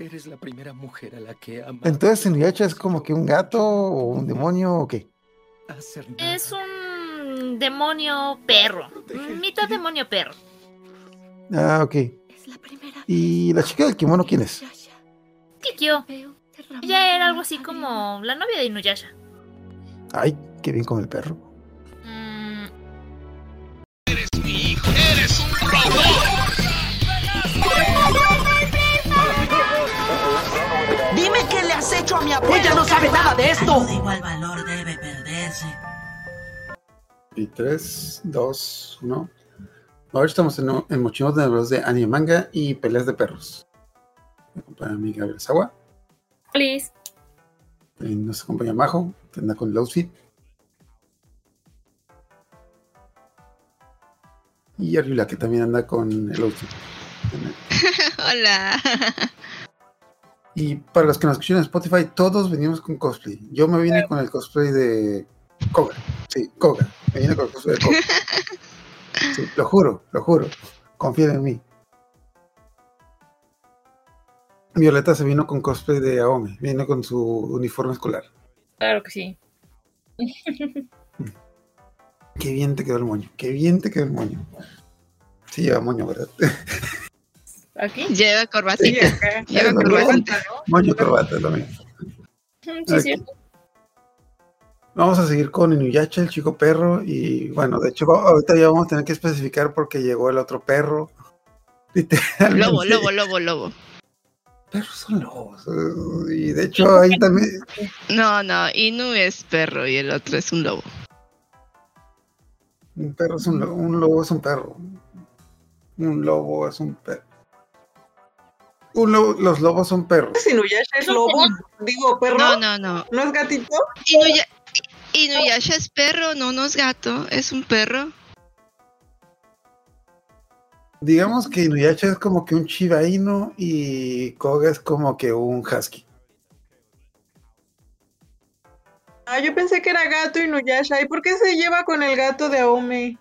Eres la primera mujer a la que amo. Entonces, Inuyasha es como que un gato o un demonio o qué? Es un demonio perro. Mitad demonio perro. Ah, ok. ¿Y la chica del kimono quién es? Kikyo. Ella era algo así como la novia de Inuyasha. Ay, qué bien con el perro. Hecho a mi abuela. Ella no sabe nada de esto. De igual valor debe perderse. Y 3, 2, 1. Ahora estamos en, en Mochimos de Nebros de anime manga y peleas de perros. Me acompaña mi Gabriel Sawa. Please. Y nos acompaña Majo, que anda con el outfit. Y Arjula, que también anda con el outfit. Hola. Y para los que nos escuchan en Spotify, todos venimos con cosplay. Yo me vine con el cosplay de Koga. Sí, Koga. Me vine con el cosplay de Koga. Sí, lo juro, lo juro. Confíen en mí. Violeta se vino con cosplay de Aome. Vino con su uniforme escolar. Claro que sí. Qué bien te quedó el moño. Qué bien te quedó el moño. Sí, lleva moño, ¿verdad? ¿Aquí? Lleva corbatita. Sí, acá. Lleva Moño, corbatita. Moño, corbata, mismo. Mm, Sí, sí. Vamos a seguir con Inuyasha, el chico perro. Y bueno, de hecho, ahorita ya vamos a tener que especificar porque llegó el otro perro. Lobo, lobo, lobo, lobo. Perros son lobos. eh, Y de hecho, ahí también. No, no, Inu es perro y el otro es un lobo. Un perro es un lobo. Un lobo es un perro. Un lobo es un perro. Un lobo- los lobos son perros. Inuyasha es lobo? Digo, perro. No, no, no. ¿No es gatito? Inuya- Inuyasha es perro, no, no es gato, es un perro. Digamos que Inuyasha es como que un Shiba Inu y Koga es como que un Husky. Ah, yo pensé que era gato Inuyasha. ¿Y por qué se lleva con el gato de Aome?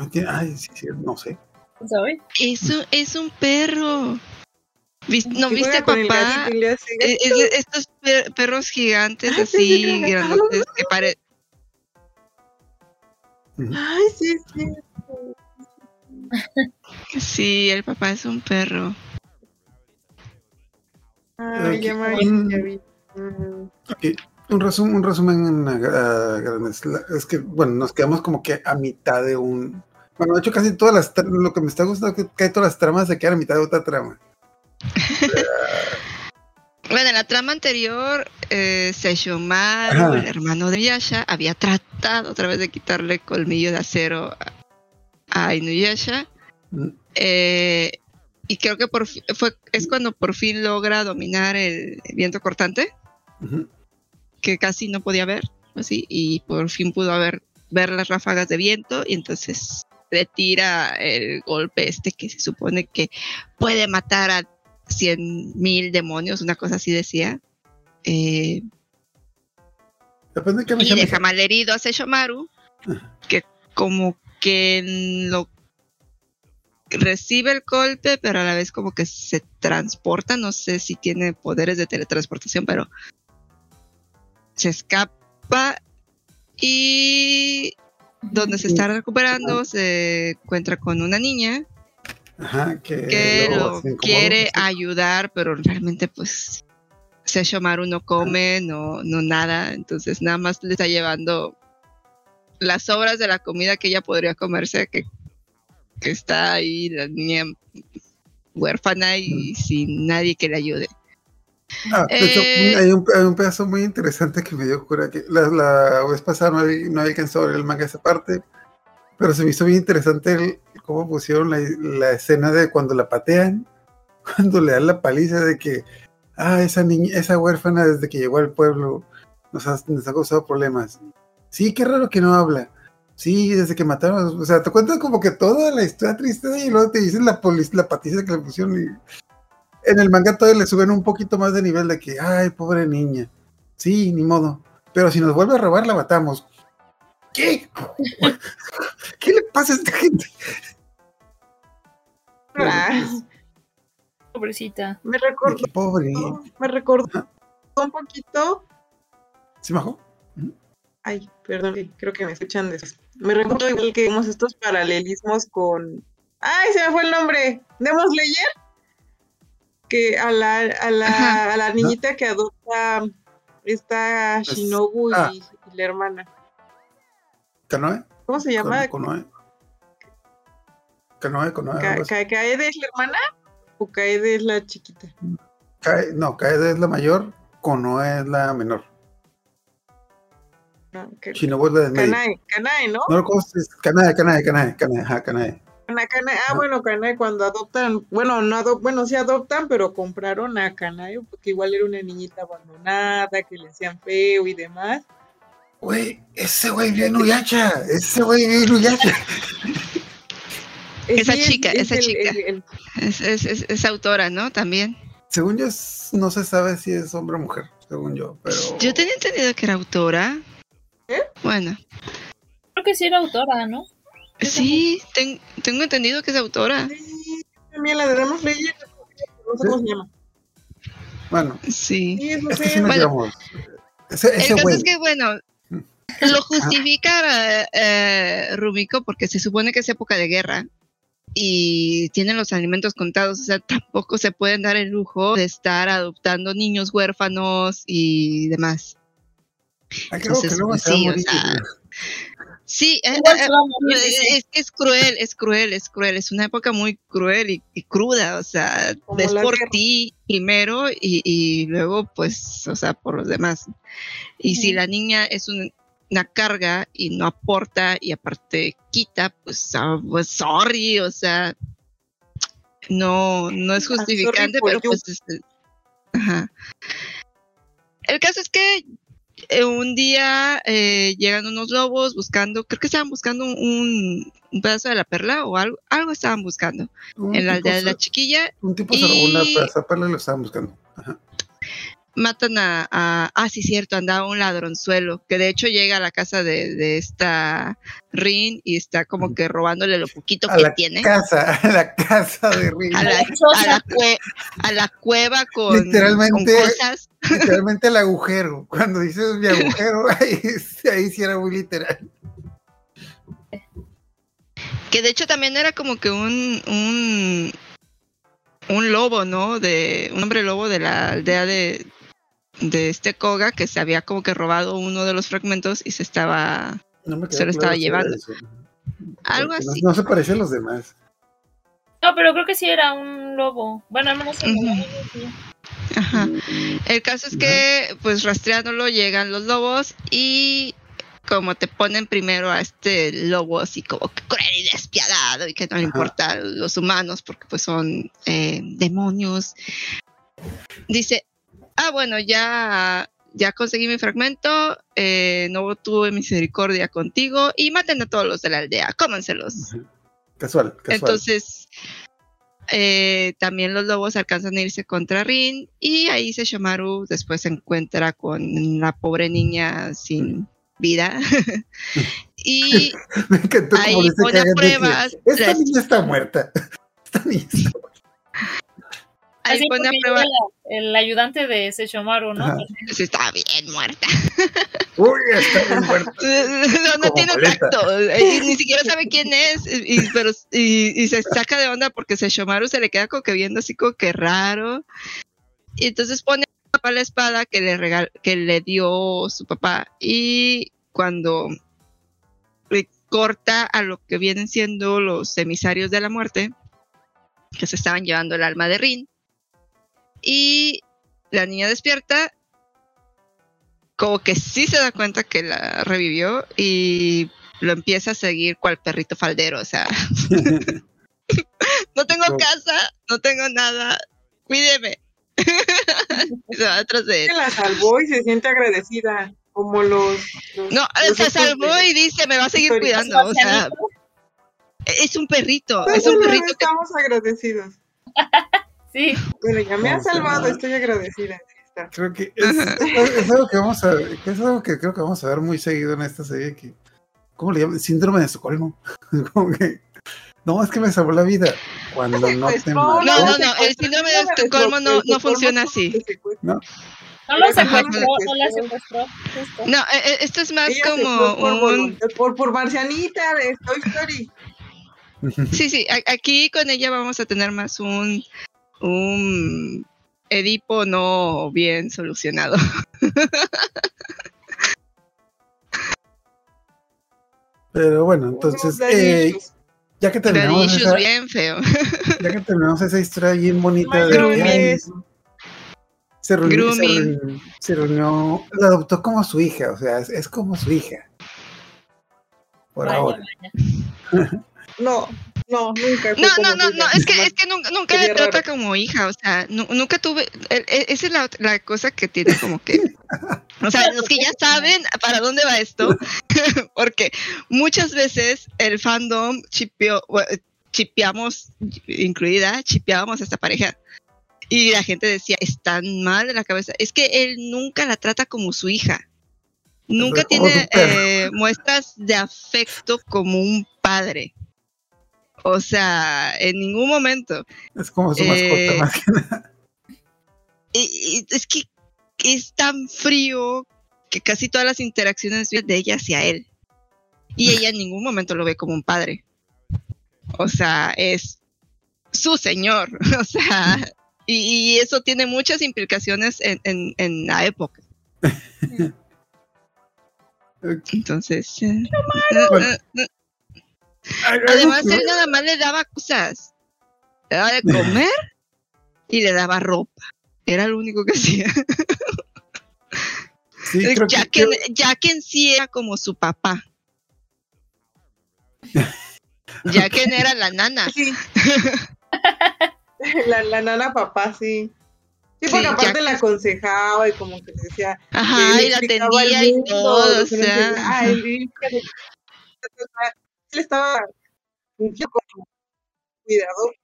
Entiendo. Ay, sí, sí, no sé. ¿Sabes? Es un, es un perro. ¿Vis- ¿No viste el papá? es de estos per- perros gigantes Ah, sí, sí, así, grandotes, que pare... Ay, sí, sí. Sí, el papá es un perro. Ay, ya me Mm. ya vi. Mm. Ok, Un resumen, un resumen en, a grandes. La- Es que, bueno, nos quedamos como que a mitad de un. Bueno, de hecho, casi todas las. Lo que me está gustando es que casi todas las tramas se quedan a mitad de otra trama. Bueno, en la trama anterior, eh, Seishomaru, el hermano de Yasha, había tratado otra vez de quitarle colmillo de acero a, a Inuyasha. Mm. Eh, y creo que por fue, es cuando por fin logra dominar el viento cortante, que casi no podía ver, así, y por fin pudo haber, ver las ráfagas de viento, y entonces le tira el golpe este que se supone que puede matar a cien mil demonios, una cosa así decía. Eh, Depende de qué me y deja mal herido a Seishomaru, que como que lo recibe el golpe, pero a la vez como que se transporta, no sé si tiene poderes de teletransportación, pero se escapa y donde se está recuperando se encuentra con una niña Ajá, que, lo se quiere ayudar, pero realmente pues Seishomaru no come, no, no nada, entonces nada más le está llevando las sobras de la comida que ella podría comerse, que, que está ahí la niña huérfana y sin nadie que le ayude. Ah, de hecho, Eh, hay un, hay un pedazo muy interesante que me dio cura que la, la vez pasada no, había- no había alcanzado a ver el manga esa parte, pero se me hizo bien interesante el- cómo pusieron la, la escena de cuando la patean, cuando le dan la paliza de que, ah, esa niña, esa huérfana desde que llegó al pueblo nos ha, nos ha causado problemas. Sí, qué raro que no habla. Sí, desde que mataron, o sea, te cuentan como que toda la historia triste y luego te dicen la, la patiza que le pusieron y en el manga todavía le suben un poquito más de nivel de que, ay, pobre niña. Sí, ni modo. Pero si nos vuelve a robar, la matamos. ¿Qué? ¿Qué le pasa a esta gente? Ah, Pobrecita. Me recordó, Qué pobre. me recordó un poquito. ¿Sí, Majo? Ay, perdón, creo que me escuchan después. Me recordó igual que vemos estos paralelismos con. ¡Ay, se me fue el nombre! ¿Demos Slayer? Que a la, a la, Ajá. a la niñita que adopta esta Es- Shinobu y, ah. y la hermana. ¿Canoe? ¿Cómo se llama? ¿Conoe? ¿Canoe? ¿Conoe? Ka- ¿Kaede es la hermana? ¿O Kaede es la chiquita? No, Kaede es la mayor, Konoe es la menor. No, que- Shinobu es la medio. Kanae, Kanae, ¿no? No, ¿cómo se dice? Kanae, Kanae, Kanae, Kanae, Kanae. Kanae. Ah, Ah. bueno, Kanae cuando adoptan, bueno, no adop bueno, sí adoptan, pero compraron a Kanae porque igual era una niñita abandonada, que le hacían feo y demás. Güey, ese güey vive en Uyacha, ese güey vive en Uyacha. Esa Sí, chica, es esa chica. el- el- Es, es, es- es autora, ¿no? También. Según yo, no se sabe si es hombre o mujer, según yo, pero... Yo tenía entendido que era autora. ¿Eh? Bueno, Creo que sí era autora, ¿no? Sí, ten- tengo entendido que es autora. Sí, también la de Demon Slayer, no sé cómo se llama. Bueno, Sí. Sí, eso sí. sí nos Bueno. Ese, El caso güey, es que, bueno, lo justifica eh, eh, Rumiko porque se supone que es época de guerra y tienen los alimentos contados, o sea, tampoco se pueden dar el lujo de estar adoptando niños huérfanos y demás. ah, creo que entonces, luego pues, se va a sí, o sea, Sí, eh, eh, eh, es, es cruel, es cruel, es cruel, es una época muy cruel y, y cruda, o sea, Como la por guerra. ti primero y, y luego pues, o sea, por los demás. Y si la niña es un- una carga y no aporta y aparte quita, pues, ah, pues sorry, o sea, no, no es Ah, sorry justificante, pero pues, este, ajá. El caso es que eh, un día eh, llegan unos lobos buscando, creo que estaban buscando un, un pedazo de la perla o algo, algo estaban buscando en la aldea de la chiquilla. Un tipo se robó una y- plaza perla y lo estaban buscando. Ajá. Matan a, a- ah, sí, cierto, andaba un ladronzuelo que de hecho llega a la casa de, de esta Rin y está como que robándole lo poquito A que la tiene. casa, a la casa de Rin. A la, a la cue- a la cueva con, Literalmente. con cosas. Literalmente el agujero. Cuando dices mi agujero, ahí, ahí sí era muy literal. Que de hecho también era como que un, un, un lobo, ¿no? De, un hombre lobo de la aldea de, de este Koga que se había como que robado uno de los fragmentos y se estaba... No me Se lo estaba claro llevando. Algo no- así. No, se parece a los demás. No, pero creo que sí era un lobo. Bueno, al menos en el Ujú. anime, sí. Ajá. El caso es que, pues rastreándolo, llegan los lobos y como te ponen primero a este lobo así como que cruel y despiadado y que no le Ajá. importan los humanos porque pues son eh, demonios. Dice, ah, bueno, ya, ya conseguí mi fragmento, eh, no tuve misericordia contigo y maten a todos los de la aldea, cómanselos. Casual, casual. Entonces, eh, también los lobos alcanzan a irse contra Rin y ahí Sesshomaru después se encuentra con la pobre niña sin vida. y Me encantó ahí pone pruebas Esta niña está muerta. Esta niña está muerta. Ahí Así pone a prueba. el ayudante de Sesshomaru, ¿no? Ajá. Sí, está bien muerta. Uy, está bien muerta. No, no tiene tacto. eh, y ni siquiera sabe quién es. Y, pero, y, y se saca de onda porque Sesshomaru se le queda como que viendo así como que raro. Y entonces pone a papá la espada que le, regal, que le dio su papá. Y cuando corta a lo que vienen siendo los emisarios de la muerte, que se estaban llevando el alma de Rin. Y la niña despierta como que sí se da cuenta que la revivió y lo empieza a seguir cual perrito faldero, o sea, no tengo No. casa, no tengo nada, cuídeme. Se va atrás de él. Que la salvó y se siente agradecida. Como los. los- No, los se salvó de- y dice, me va a seguir cuidando, o sea, es un perrito, es un perrito que estamos agradecidos. Sí. Bueno, ya me ha ¿Cómo se salvado, estoy agradecida. Creo que es, es- es algo que vamos a que es algo que creo que vamos a ver muy seguido en esta serie que ¿cómo le llaman? síndrome de Estocolmo. Como que no, es que me salvó la vida. cuando no te secuestró, No, mató. no, no, el síndrome de Estocolmo no, no funciona así. No, No lo secuestró, lo no la secuestró. No, eh, eh, esto es más Ella como por, un... por, por marcianita de Toy Story. Sí, sí, aquí con ella vamos a tener más un, un Edipo no bien solucionado. pero bueno, entonces, eh, ya que terminamos esa, bien feo. ya que terminamos esa historia bien bonita de se reunió, se Grooming. reunió, se reunió- la adoptó como su hija, o sea, es, es como su hija. Por Vaya, ahora. vaya. No, no, nunca. No, no, no, no, es que, es que nunca, nunca le trata raro. como hija, o sea, nu- nunca tuve, e- e- esa es la, la cosa que tiene como que, o sea, los que ya saben para dónde va esto, porque muchas veces el fandom chipeó, bueno, chipeamos, incluida, chipeábamos a esta pareja. Y la gente decía, están mal de la cabeza. Es que él nunca la trata como su hija. Nunca tiene eh, muestras de afecto como un padre. O sea, en ningún momento. Es como su Eh, mascota, más que nada. Y- y es que es tan frío que casi todas las interacciones de ella hacia él. Y ella en ningún momento lo ve como un padre. O sea, es su señor. O sea, y, y eso tiene muchas implicaciones en, en- en la época. Entonces, eh, Bueno. eh, eh, además él nada más le daba cosas. Le daba de comer y le daba ropa. Era lo único que hacía. sí, que- que en sí era como su papá. Ya que era la nana. Sí. la, la nana papá, sí. Sí, porque aparte la aconsejaba y como que le decía. Ajá, y la atendía y todo, o sea. Ay. Él estaba fungiendo como cuidador.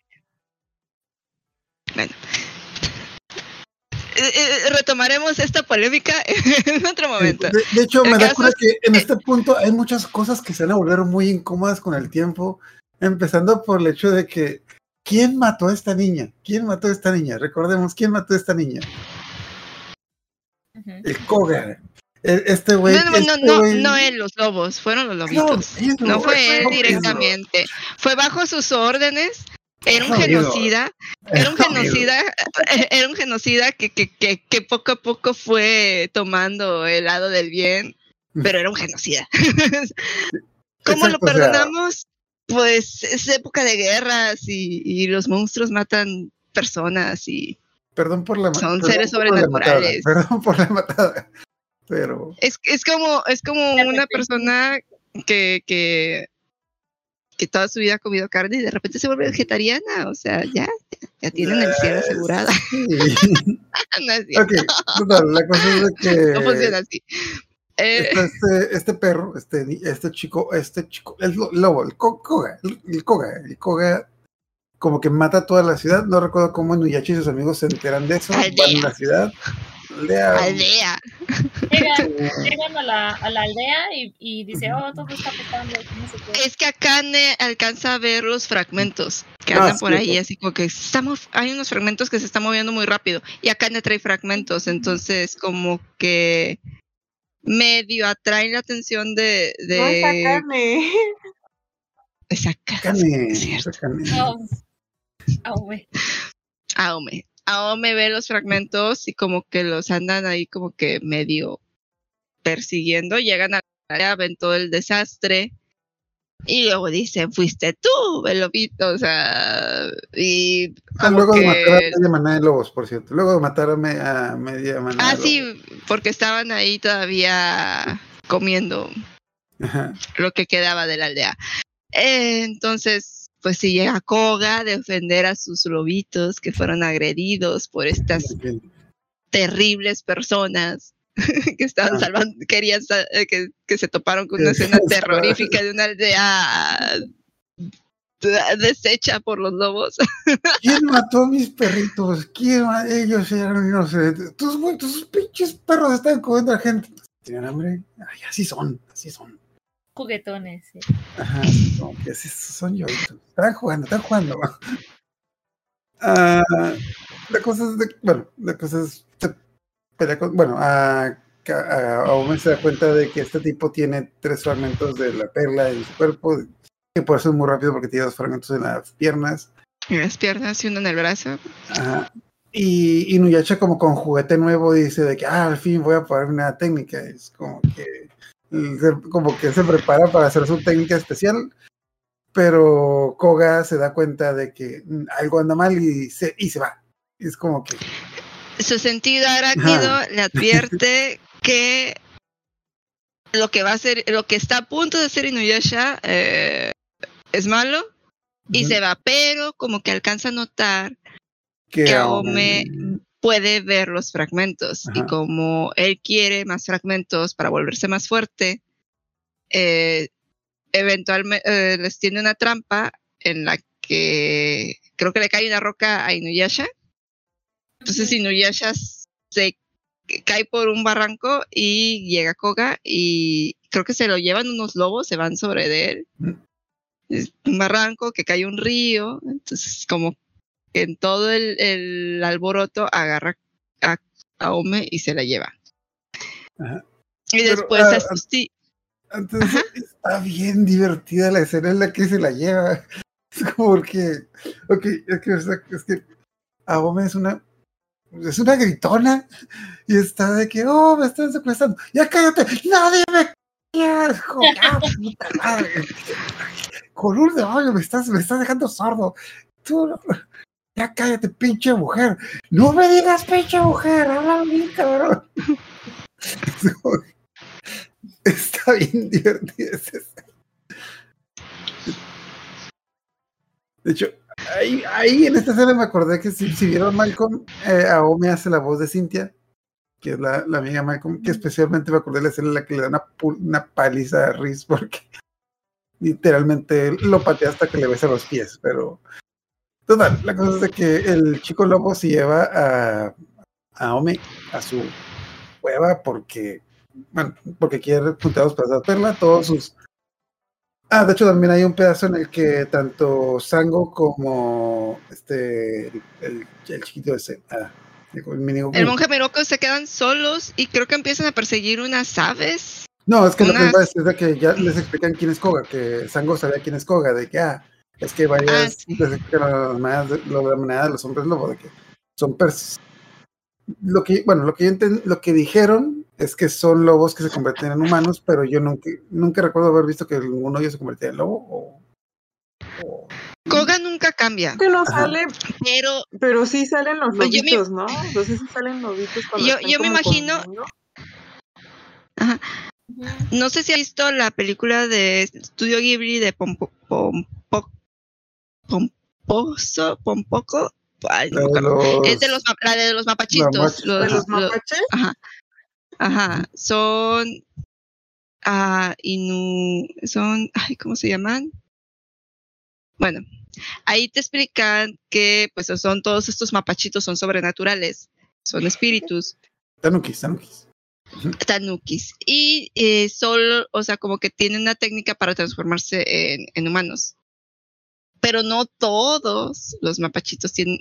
Eh, eh, retomaremos esta polémica en otro momento. De, de hecho, El me da es que en este punto hay muchas cosas que se van a volver muy incómodas con el tiempo, empezando por el hecho de que ¿quién mató a esta niña? ¿Quién mató a esta niña? Recordemos, ¿quién mató a esta niña? El Koga. El- Este güey. No, no, no, este no, güey- no él, los lobos, fueron los lobitos. No, No fue él no, directamente. Fue bajo sus órdenes. Era un genocida. Era un genocida. Era un genocida que, que, que, que poco a poco fue tomando el lado del bien. Pero era un genocida. ¿Cómo lo Exacto, o sea, perdonamos? Pues es época de guerras y, y los monstruos matan personas y Perdón por la Son seres sobrenaturales. Perdón por la matada. Pero. es, es como es como una persona que, que que toda su vida ha comido carne y de repente se vuelve vegetariana, o sea, ya ya, tienen el cielo asegurado. Sí. no es cierto, ok, total, la cosa es de que. no funciona así. Eh, este, este perro, este, este chico, este chico, el lo- lobo, el koga, el, koga, el koga, como que mata a toda la ciudad. No recuerdo cómo Nuyachi y sus amigos se enteran de eso. Van a la ciudad. Aldea. aldea. Llegan, llegan a, la, a la aldea y, y dice, oh, todo está pasando. No sé qué. Es que Akane alcanza a ver los fragmentos que Ah, andan por sí, ahí, sí. así como que estamos, hay unos fragmentos que se están moviendo muy rápido y Akane trae fragmentos, entonces como que medio atraen la atención de, de, No es Cane, es cierto. Cane. No. Ah, güey. Aome. Ve los fragmentos y como que los andan ahí como que medio persiguiendo, llegan a la área, ven todo el desastre y luego dicen, fuiste tú, el lobito, o sea, y Ah, luego de matar a que... media manada de lobos, por cierto. Luego de matar a, me- a media Ah, de sí, lobos. porque estaban ahí todavía comiendo Ajá. lo que quedaba de la aldea. Eh, entonces, pues si llega Koga a defender a sus lobitos que fueron agredidos por estas terribles personas que estaban Ah. salvando, querían eh, que, que se toparon con una escena terrorífica de una aldea de- deshecha por los lobos. ¿Quién mató a mis perritos? ¿Quién ma- Ellos eran inocentes. Tus, tus pinches perros están comiendo a gente. ¿Tienen hambre? Ay, así son, así son. Juguetones. sí. Ajá, como que así son lloritos. Están jugando, están jugando. Ah, la cosa es, de- bueno, la cosa es, se pelea con- bueno, a, a, a Omen se da cuenta de que este tipo tiene tres fragmentos de la perla en su cuerpo, que por eso es muy rápido porque tiene dos fragmentos en las piernas. Y las piernas y uno en el brazo. Ajá. Y, y Nuyacha como con juguete nuevo dice de que ah, al fin voy a poner una técnica. Es como que como que se prepara para hacer su técnica especial. Pero Koga se da cuenta de que algo anda mal y se, y se va. Es como que Su sentido arácnido le advierte que lo que va a hacer, lo que está a punto de hacer Inuyasha eh, es malo y se va, pero como que alcanza a notar que que Aome puede ver los fragmentos y como él quiere más fragmentos para volverse más fuerte, eh, eventualmente les tiene una trampa en la que creo que le cae una roca a Inuyasha. Entonces Inuyasha se cae por un barranco y llega Koga y creo que se lo llevan unos lobos, se van sobre de él. Mm. Es un barranco que cae un río, entonces como que en todo el, el alboroto agarra a, a Ome y se la lleva. Ajá. Y Pero, después ah, asusti- Entonces está bien divertida la escena en la que se la lleva. Es como porque, ok, es que, es que Aome es una, es una gritona y está de que, oh, me están secuestrando. Ya cállate, nadie me "Ah, puta madre. Con un demonio me estás, me estás dejando sordo. Tú, no- ya cállate, pinche mujer. No me digas pinche mujer, habla bien, cabrón. Está bien escena. De hecho, ahí, ahí en esta escena me acordé que si, si vieron Malcolm, eh, Aome hace la voz de Cynthia, que es la, la amiga Malcolm, que especialmente me acordé de la escena en la que le da una, una paliza a Riz porque literalmente lo patea hasta que le besa los pies, pero total, la cosa es de que el chico lobo se lleva a, a Aome a su cueva porque bueno, porque quiere juntados para dar perla, todos sus. Ah, de hecho también hay un pedazo en el que tanto Sango como este el, chiquito ese, ah, el monje Miroco se quedan solos y creo que empiezan a perseguir unas aves. No, es que lo que iba a decir es de que ya les explican quién es Koga, que Sango sabía quién es Koga, de que ah, es que varias Ah, sí. explican la manada de, lo de la manada de los hombres lobo, de que son pers lo que bueno, lo que yo enten- lo que dijeron es que son lobos que se convierten en humanos, pero yo nunca, nunca recuerdo haber visto que ninguno de ellos se convertía en lobo o, o- Koga nunca cambia, Que no Ajá. sale, pero pero sí salen los Pues yo me- lobitos, ¿no? Entonces sí salen lobitos cuando Yo- yo me imagino- comiendo. no sé si ha visto la película de Studio Ghibli de Pompo, Pompo, Pomposo, Pompoco. Ay, no de los- Es de los, la de los mapachitos. Los- ¿De Ajá. los los- mapaches? Ajá. Ajá. Son. ah, inu. Son. Ay, ¿cómo se llaman? Bueno, ahí te explican que pues son todos estos mapachitos son sobrenaturales, son espíritus, Tanukis, Tanukis. tanukis. Y eh, solo, o sea, como que tienen una técnica para transformarse en, en humanos. Pero no todos los mapachitos tienen,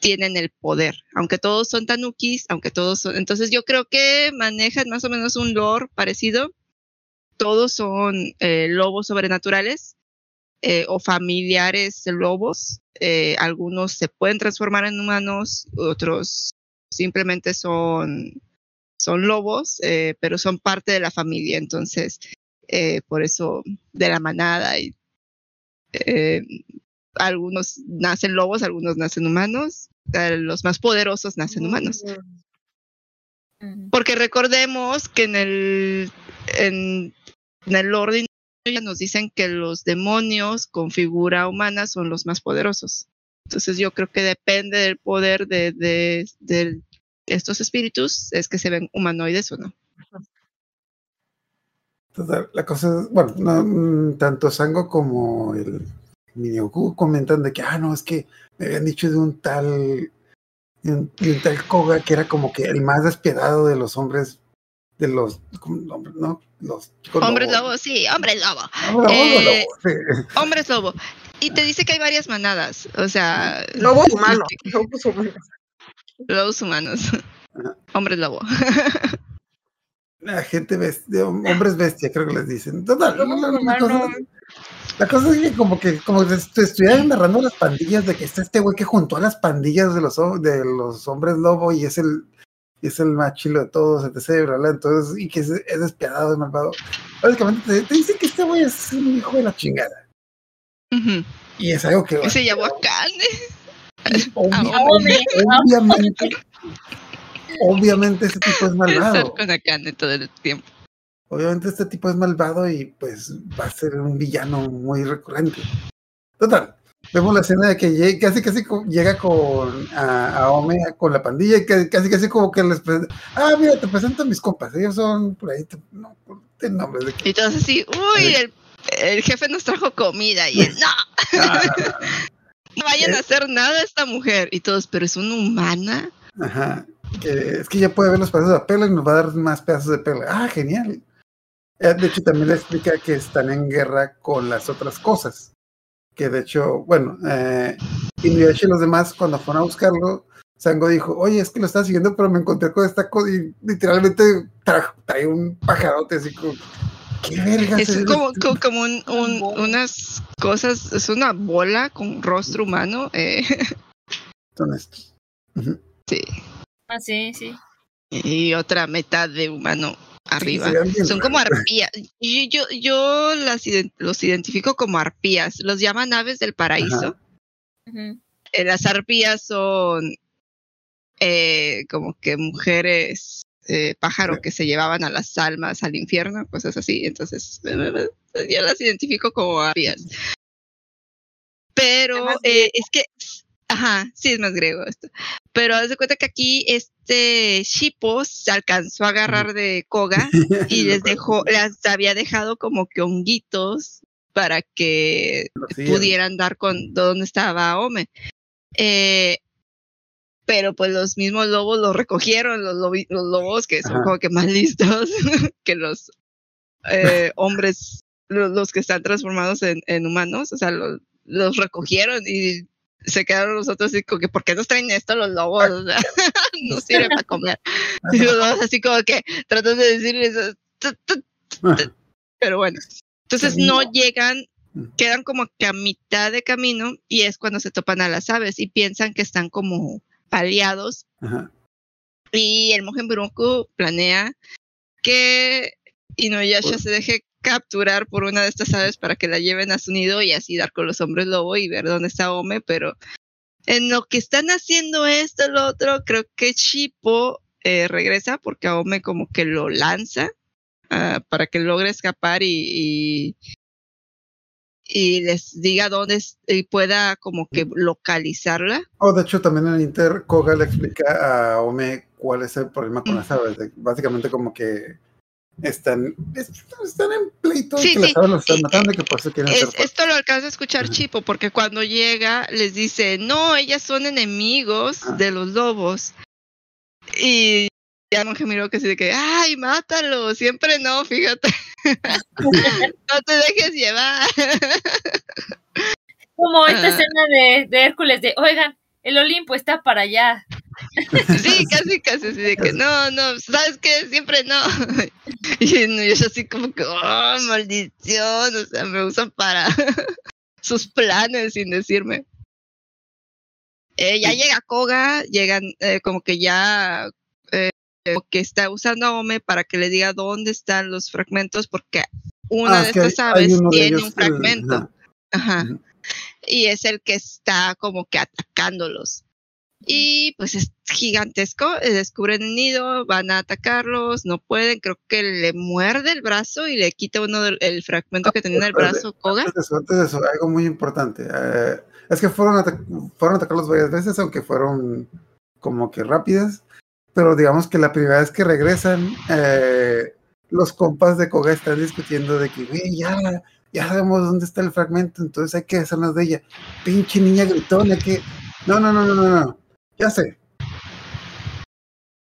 tienen el poder, aunque todos son tanukis, aunque todos son... Entonces yo creo que manejan más o menos un lore parecido. Todos son eh, lobos sobrenaturales eh, o familiares de lobos. Eh, algunos se pueden transformar en humanos, otros simplemente son, son lobos, pero son parte de la familia. Entonces, por eso de la manada y eh, algunos nacen lobos, algunos nacen humanos, eh, los más poderosos nacen humanos. Porque recordemos que en el, en, en el orden nos dicen que los demonios con figura humana son los más poderosos. Entonces yo creo que depende del poder de, de, de estos espíritus, es que se ven humanoides o no. Total, la cosa es, bueno, no, mm, tanto Sango como el mini Goku comentan de que, ah, no, es que me habían dicho de un tal, de un, de un tal Koga que era como que el más despiadado de los hombres, de los, ¿no? Los Hombres lobos. lobo, sí, hombres lobo. Hombres Eh, lobo, sí. Hombres lobo. y te dice que hay varias manadas, o sea, Lobos humanos. Lobos humanos. lobos humanos, hombres lobo. La gente bestia, hombres bestia, creo que les dicen. Total, la, la- cosa, la cosa es que como que como que te estuvieran narrando las pandillas de que está este güey que juntó a las pandillas de los de los hombres lobo y es el y es el más chilo de todos, etc. Entonces, y que es, es despiadado, es malvado. Básicamente te, te dice que este güey es un hijo de la chingada. Y es algo que Y se llamó Akane. obvi- Aome, obviamente, obviamente este tipo es Estar malvado. con Akane todo el tiempo. Obviamente este tipo es malvado y pues va a ser un villano muy recurrente. Total, vemos la escena de que casi casi llega con a, a con la pandilla y que- casi casi como que les presenta, ah mira te presento a mis compas, ellos son por ahí, te- no, tienen nombres de Y todos así, uy, el, el jefe nos trajo comida. Y él, no, Ah, no vayan Eh. a hacer nada a esta mujer. Y todos, pero es una humana. Ajá. Es que ya puede ver los pedazos de pelo y nos va a dar más pedazos de pelo. Ah, genial. Eh, De hecho, también le explica que están en guerra con las otras cosas. Que de hecho, bueno, eh, Inuyasha y los demás, cuando fueron a buscarlo, Sango dijo, oye, es que lo estaba siguiendo, pero me encontré con esta cosa y literalmente tra- trae un pajarote así como, ¿qué vergas Es como, esto?". como, como un- un- unas cosas, es una bola con rostro humano. eh, Son estos. Sí. Ah, sí, sí. Y otra mitad de humano arriba. Son como arpías. Yo, yo, yo las los identifico como arpías. Los llaman aves del paraíso. Eh, las arpías son eh, como que mujeres eh, pájaro que se llevaban a las almas al infierno, cosas así. Entonces, yo las identifico como arpías. Pero ¿Es más eh, es que, ajá, sí es más griego esto. Pero haz de cuenta que aquí este Shippo se alcanzó a agarrar de Koga y les dejó, les había dejado como que honguitos para que pudieran dar con dónde estaba Ome. Eh, pero pues los mismos lobos lo recogieron, los, lobi- los lobos que son Ajá. como que más listos que los eh, hombres, lo- los, que están transformados en, en humanos, o sea, lo- los recogieron y se quedaron los otros así como que, ¿por qué nos traen esto los lobos? O sea, no sirve para comer. Y los lobos así como que tratan de decirles, "Tut, tut", pero bueno. Entonces no llegan, Mm. quedan como que a mitad de camino y es cuando se topan a las aves y piensan que están como paliados Ajá. y el Burunku planea que Inuyasha se deje capturar por una de estas aves para que la lleven a su nido y así dar con los hombres lobo y ver dónde está Ome, pero en lo que están haciendo esto, lo otro, creo que Shippo eh, regresa porque a Ome como que lo lanza ah, para que logre escapar y, y, y les diga dónde es- y pueda como que localizarla. Oh, de hecho, también en Inter, Koga le explica a Ome cuál es el problema con las aves. básicamente como que están, es- están en pleito y Sí, que sí. las aves los están matando y que por eso quieren Es- esto lo alcanza a escuchar Ajá. Chipo, porque cuando llega les dice, no, ellas son enemigos Ajá. de los lobos. Y ya Monje miró que así de que, ay, mátalo, siempre no, fíjate. no te dejes llevar. Como esta Ah. escena de, de Hércules de, oigan, el Olimpo está para allá. sí, casi, casi, así de que, no, no, ¿sabes qué? Siempre no. y no, yo así como que, oh, maldición, o sea, me usan para sus planes sin decirme. Eh, ya llega Koga, llegan eh, como que ya eh, como que está usando a Ome para que le diga dónde están los fragmentos porque una Ah, de estas aves tiene ellos un fragmento. ajá. Y es el que está como que atacándolos. Y pues es gigantesco, eh, descubren el nido, van a atacarlos, no pueden, creo que le muerde el brazo y le quita uno del el fragmento que tenía en el brazo Koga. Antes de eso, antes de eso, algo muy importante. eh, es que fueron a, fueron a atacarlos varias veces, aunque fueron como que rápidas. Pero digamos que la primera vez que regresan, eh, los compas de Koga están discutiendo de que, güey, ya, ya sabemos dónde está el fragmento, entonces hay que hacernos de ella. Pinche niña gritona, que. No, no, no, no, no, no. Ya sé.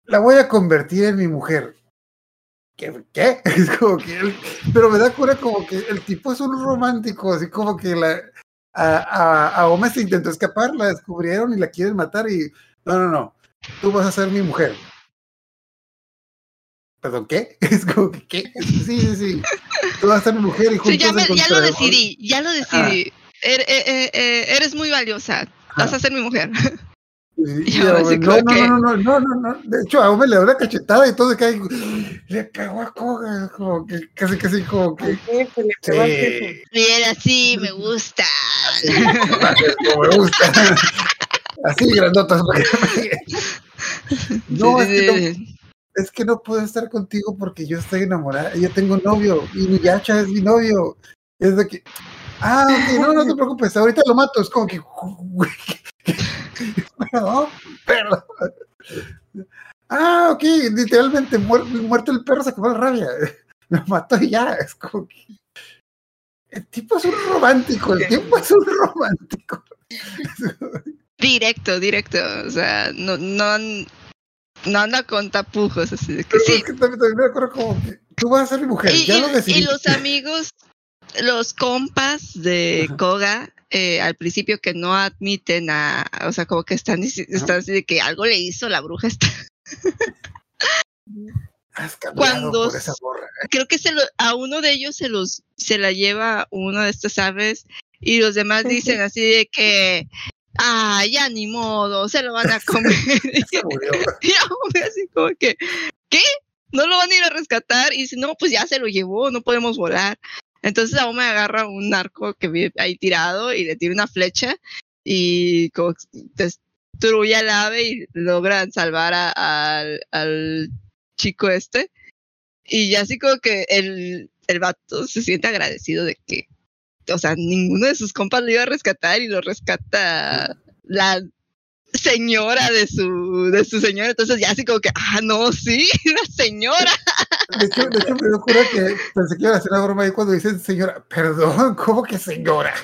La voy a convertir en mi mujer. ¿Qué? ¿Qué? Es como que él- pero me da cura como que el tipo es un romántico, así como que la, a, a, a Ome se intentó escapar, la descubrieron y la quieren matar y no, no, no, tú vas a ser mi mujer. Perdón, ¿qué? Es como que, ¿qué? Sí, sí, sí. Tú vas a ser mi mujer y juntos Sí, ya, me- ya lo decidí, ya lo decidí. Er- eh, eh, eh, eres muy valiosa. Vas a ser mi mujer. Y- sí no, no, que- no, no, no, no, no. De hecho, a Ome le da una cachetada y todo se cae. Le pegó a Koga, como que casi, casi como que. Sí, era así, me gusta. como me gusta. Así, grandotas. No, es que no, es que no puedo estar contigo porque yo estoy enamorada. Yo tengo un novio y Nuyacha es mi novio. Es de que. Ah, ok, no, no te preocupes, ahorita lo mato. Es como que. Perdón, perdón. Ah, ok, literalmente muer- muerto el perro se acabó la rabia. Lo mató y ya. Es como que. El tipo es un romántico, el tipo es un romántico. Directo, directo. O sea, no, no, no anda con tapujos. Así de que Pero sí. es que también, también me acuerdo como que tú vas a ser mi mujer, Y, ya y- lo decidí. y los amigos, los compas de. Koga, eh, al principio que no admiten a, o sea, como que están, así de que algo le hizo la bruja. Has cambiado cuando- por esa borra. Creo que se lo, a uno de ellos se los, se la lleva una de estas aves y los demás dicen así de que, ah, ya ni modo, se lo van a comer. Se murió. Y así como que, ¿qué? ¿No lo van a ir a rescatar? Y dice, no, pues ya se lo llevó, no podemos volar. Entonces aún me agarra un narco que vive ahí tirado y le tira una flecha y como destruye al ave y logran salvar al chico este. Y ya así como que el, el vato se siente agradecido de que, o sea, ninguno de sus compas lo iba a rescatar y lo rescata la señora de su, de su señora. Entonces ya así como que, ah, no, sí, la señora. De hecho, de hecho, me cura que pensé que iba a hacer una broma ahí cuando dicen señora. Perdón, ¿cómo que señora?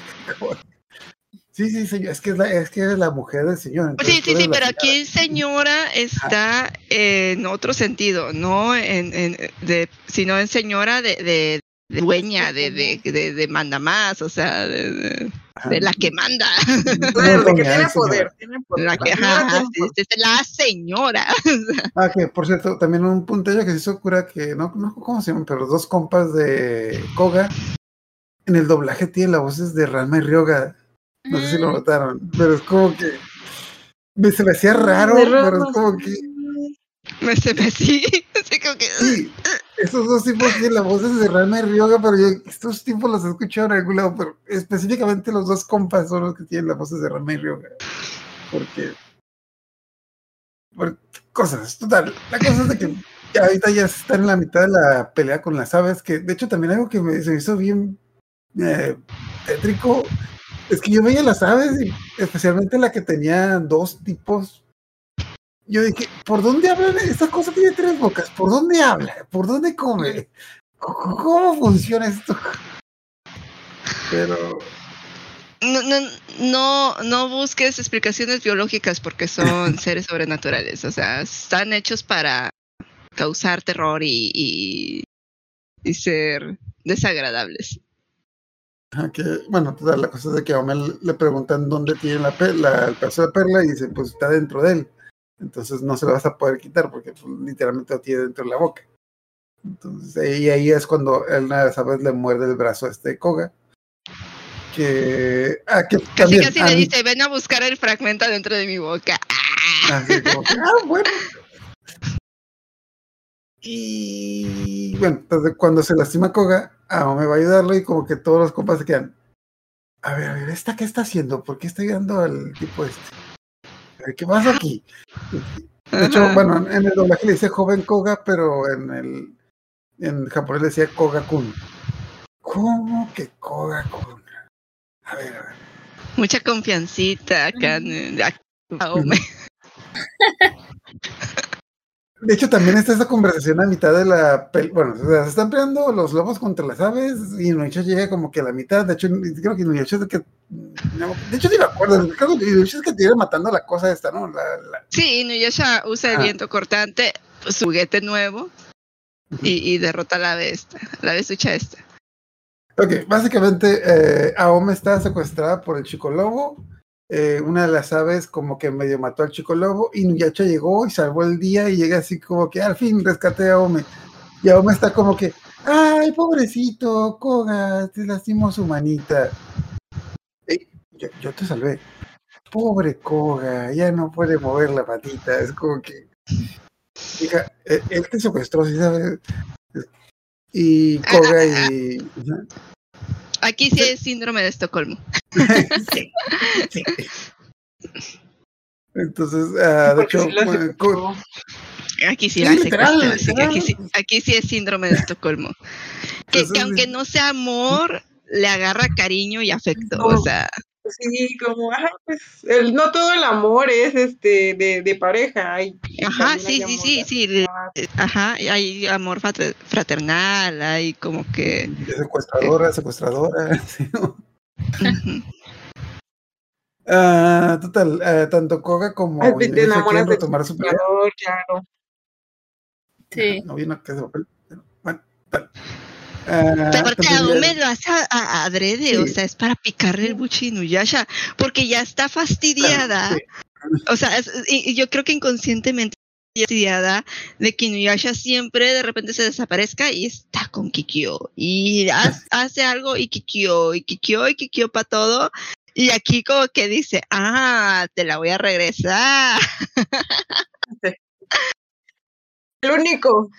Sí, sí, señor. Es que es la, es que eres la mujer del señor. Sí, sí, sí, pero aquí señora está en otro sentido, no en, en de, sino en señora de, de dueña, de, de, de, de manda más, o sea, de, de- Ajá. de la que manda, Claro, de que tiene es poder. Tiene poder. la que, ajá, tiene sí, la señora. Ah, que por cierto, también un puntillo que se hizo cura que no, no cómo se llaman, pero los dos compas de Koga en el doblaje tienen las voces de Ranma y Ryoga. No sé si lo notaron, pero es como que me, se me hacía raro, pero es como que Me se me así, como que, sí, esos dos tipos tienen las voces de Ranma y Ryoga, pero yo estos tipos los he escuchado en algún lado, pero específicamente los dos compas son los que tienen las voces de Ranma y Ryoga. Porque por cosas, total. La cosa es de que ahorita ya están en la mitad de la pelea con las aves, que de hecho también algo que me, se me hizo bien eh, tétrico, es que yo veía las aves, especialmente la que tenía dos tipos. Yo dije, ¿por dónde hablan? Esta cosa tiene tres bocas, ¿por dónde habla? ¿Por dónde come? ¿Cómo funciona esto? Pero no, no, no, no busques explicaciones biológicas porque son seres sobrenaturales, o sea, están hechos para causar terror y, y, y ser desagradables. Que, bueno, total, la cosa es de que a Omel le preguntan dónde tiene la perla, el pedazo de perla, y dice, pues está dentro de él. Entonces no se lo vas a poder quitar porque pues, literalmente lo tiene dentro de la boca. Entonces ahí, ahí es cuando él una de las aves le muerde el brazo a este Koga. Que, ah, que Casi también, casi a le dice, ven a buscar el fragmento dentro de mi boca. Así como que, ah, bueno. Y bueno, entonces cuando se lastima Koga, Aome va a ayudarlo y como que todos los compas se quedan. A ver, a ver, ¿esta qué está haciendo? ¿Por qué está ayudando al tipo este? ¿Qué pasa aquí? De hecho, bueno, en el doblaje le dice joven Koga, pero en el en japonés le decía Koga-kun. ¿Cómo que Koga-kun? A ver, a ver. Mucha confiancita acá en acá. De hecho, también está esa conversación a mitad de la pel- Bueno, o sea, se están peleando los lobos contra las aves y Inuyasha llega como que a la mitad. De hecho, creo que Inuyasha es el que. de hecho, ni me acuerdo. Creo que Inuyasha es el que tiene matando a la cosa esta, ¿no? La, la- Sí, Inuyasha usa el Ah. viento cortante, su juguete nuevo, y, y derrota a la bestia, la besucha esta. Ok, básicamente eh, Aome está secuestrada por el chico lobo. Eh, una de las aves como que medio mató al chico lobo y Nuyacha llegó y salvó el día y llega así como que al fin rescaté a Aome. Y Aome está como que, ay, pobrecito, Koga, te lastimó su manita. Yo, yo te salvé. Pobre Koga, ya no puede mover la patita. Es como que, hija, eh, él te secuestró, ¿sí sabes? Y Koga y... Aquí sí es síndrome de Estocolmo. Sí, sí. Entonces, ah, de hecho, sí Aquí sí la literal, aquí sí, literal. aquí sí es síndrome de Estocolmo. Que, Entonces, que aunque no sea amor, le agarra cariño y afecto. No. O sea, Sí, como, ajá, pues, el, no todo el amor es este de, de pareja. Hay, ajá, sí, hay sí, amor sí, sí. de- Ajá, y hay amor frater- fraternal, hay como que. de secuestradora, secuestradora. sí, ¿no? ujú. Ah, total, ah, tanto Koga como Ay, te Inuyasha enamoras de retomar su. Claro. Sí. No vi una casa de papel. pero Bueno, tal. Ah, Pero Aome lo hace a, a- adrede, o Sí. sea, es para picarle el buchi a Inuyasha, porque ya está fastidiada. sí. O sea, es- y, y yo creo que inconscientemente fastidiada de que Inuyasha siempre de repente se desaparezca y está con Kikyo. Y hace algo y Kikyo, y Kikyo, y Kikyo para todo. Y aquí como que dice, ah, te la voy a regresar. El único.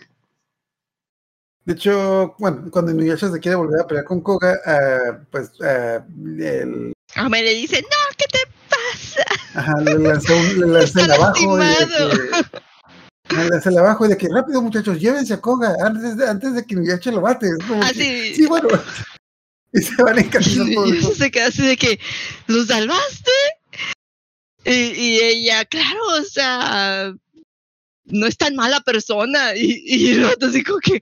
De hecho, bueno, cuando Inuyasha se quiere volver a pelear con Koga, ah, pues ah, el, Aome le dice, no, ¿qué te pasa? ajá, le lancé, un, le lancé el abajo y de lastimado. que, le lancé el abajo y de que rápido muchachos, llévense a Koga antes de, antes de que Inuyasha lo que, Así. sí, bueno. Y se van en camino Y todos. eso se queda así de que, ¿lo salvaste? Y, y ella, claro, o sea, no es tan mala persona. Y, y el otro así como que,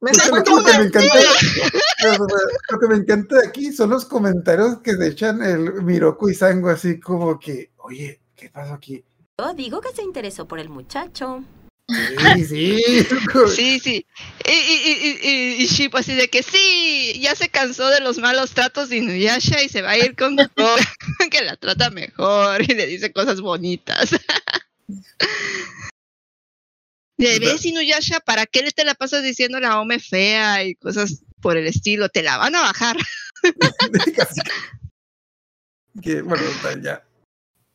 Me Lo que, me encanta, lo que me encanta de aquí son los comentarios que se echan el Miroku y Sango así como que, oye, ¿qué pasó aquí? Yo digo que se interesó por el muchacho. Sí, sí. sí, sí. Y, y, y, y, Ship así de que sí, ya se cansó de los malos tratos de Inuyasha y se va a ir con que la trata mejor y le dice cosas bonitas. De ves Inuyasha, ¿para qué le te la pasas diciendo la Ome fea y cosas por el estilo? Te la van a bajar. Que, bueno, ya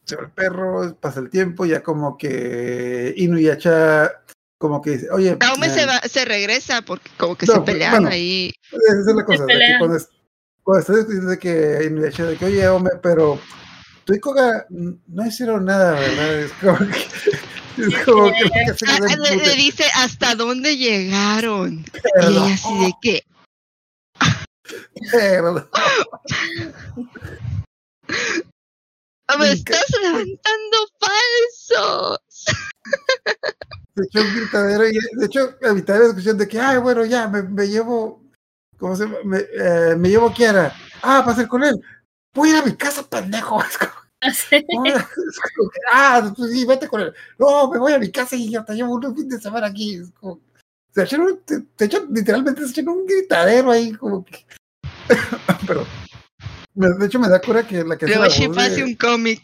se va el perro, pasa el tiempo, ya como que Inuyasha como que dice, oye, eh, se, va, se regresa porque como que No, se pues, pelean bueno. ahí. Esa es la cosa, de que pelean. cuando, es- cuando está discutiendo de que Inuyasha de que, oye, hombre, pero no hicieron nada, ¿verdad? Es como que, es como que, que se Ah, le, dice hasta dónde llegaron. Y Perdón, así de que, perdón. "Ah, me estás levantando falsos. Se echó un gritadero y de hecho a mitad de la discusión de que, ay, bueno, ya, me, me llevo, ¿cómo se llama? Me, eh, me llevo Kiara. Ah, va a ser con él. Voy a ir a mi casa, pendejo. Es como, Sí. "No, es como que, ah, pues sí, vete con él. No, me voy a mi casa y yo te llevo un fin de semana aquí. Es como, se echaron, te, te echan, literalmente se echan un gritadero ahí, como que. Pero, de hecho, me da cura que la que hace Luego la voz de- hace un cómic.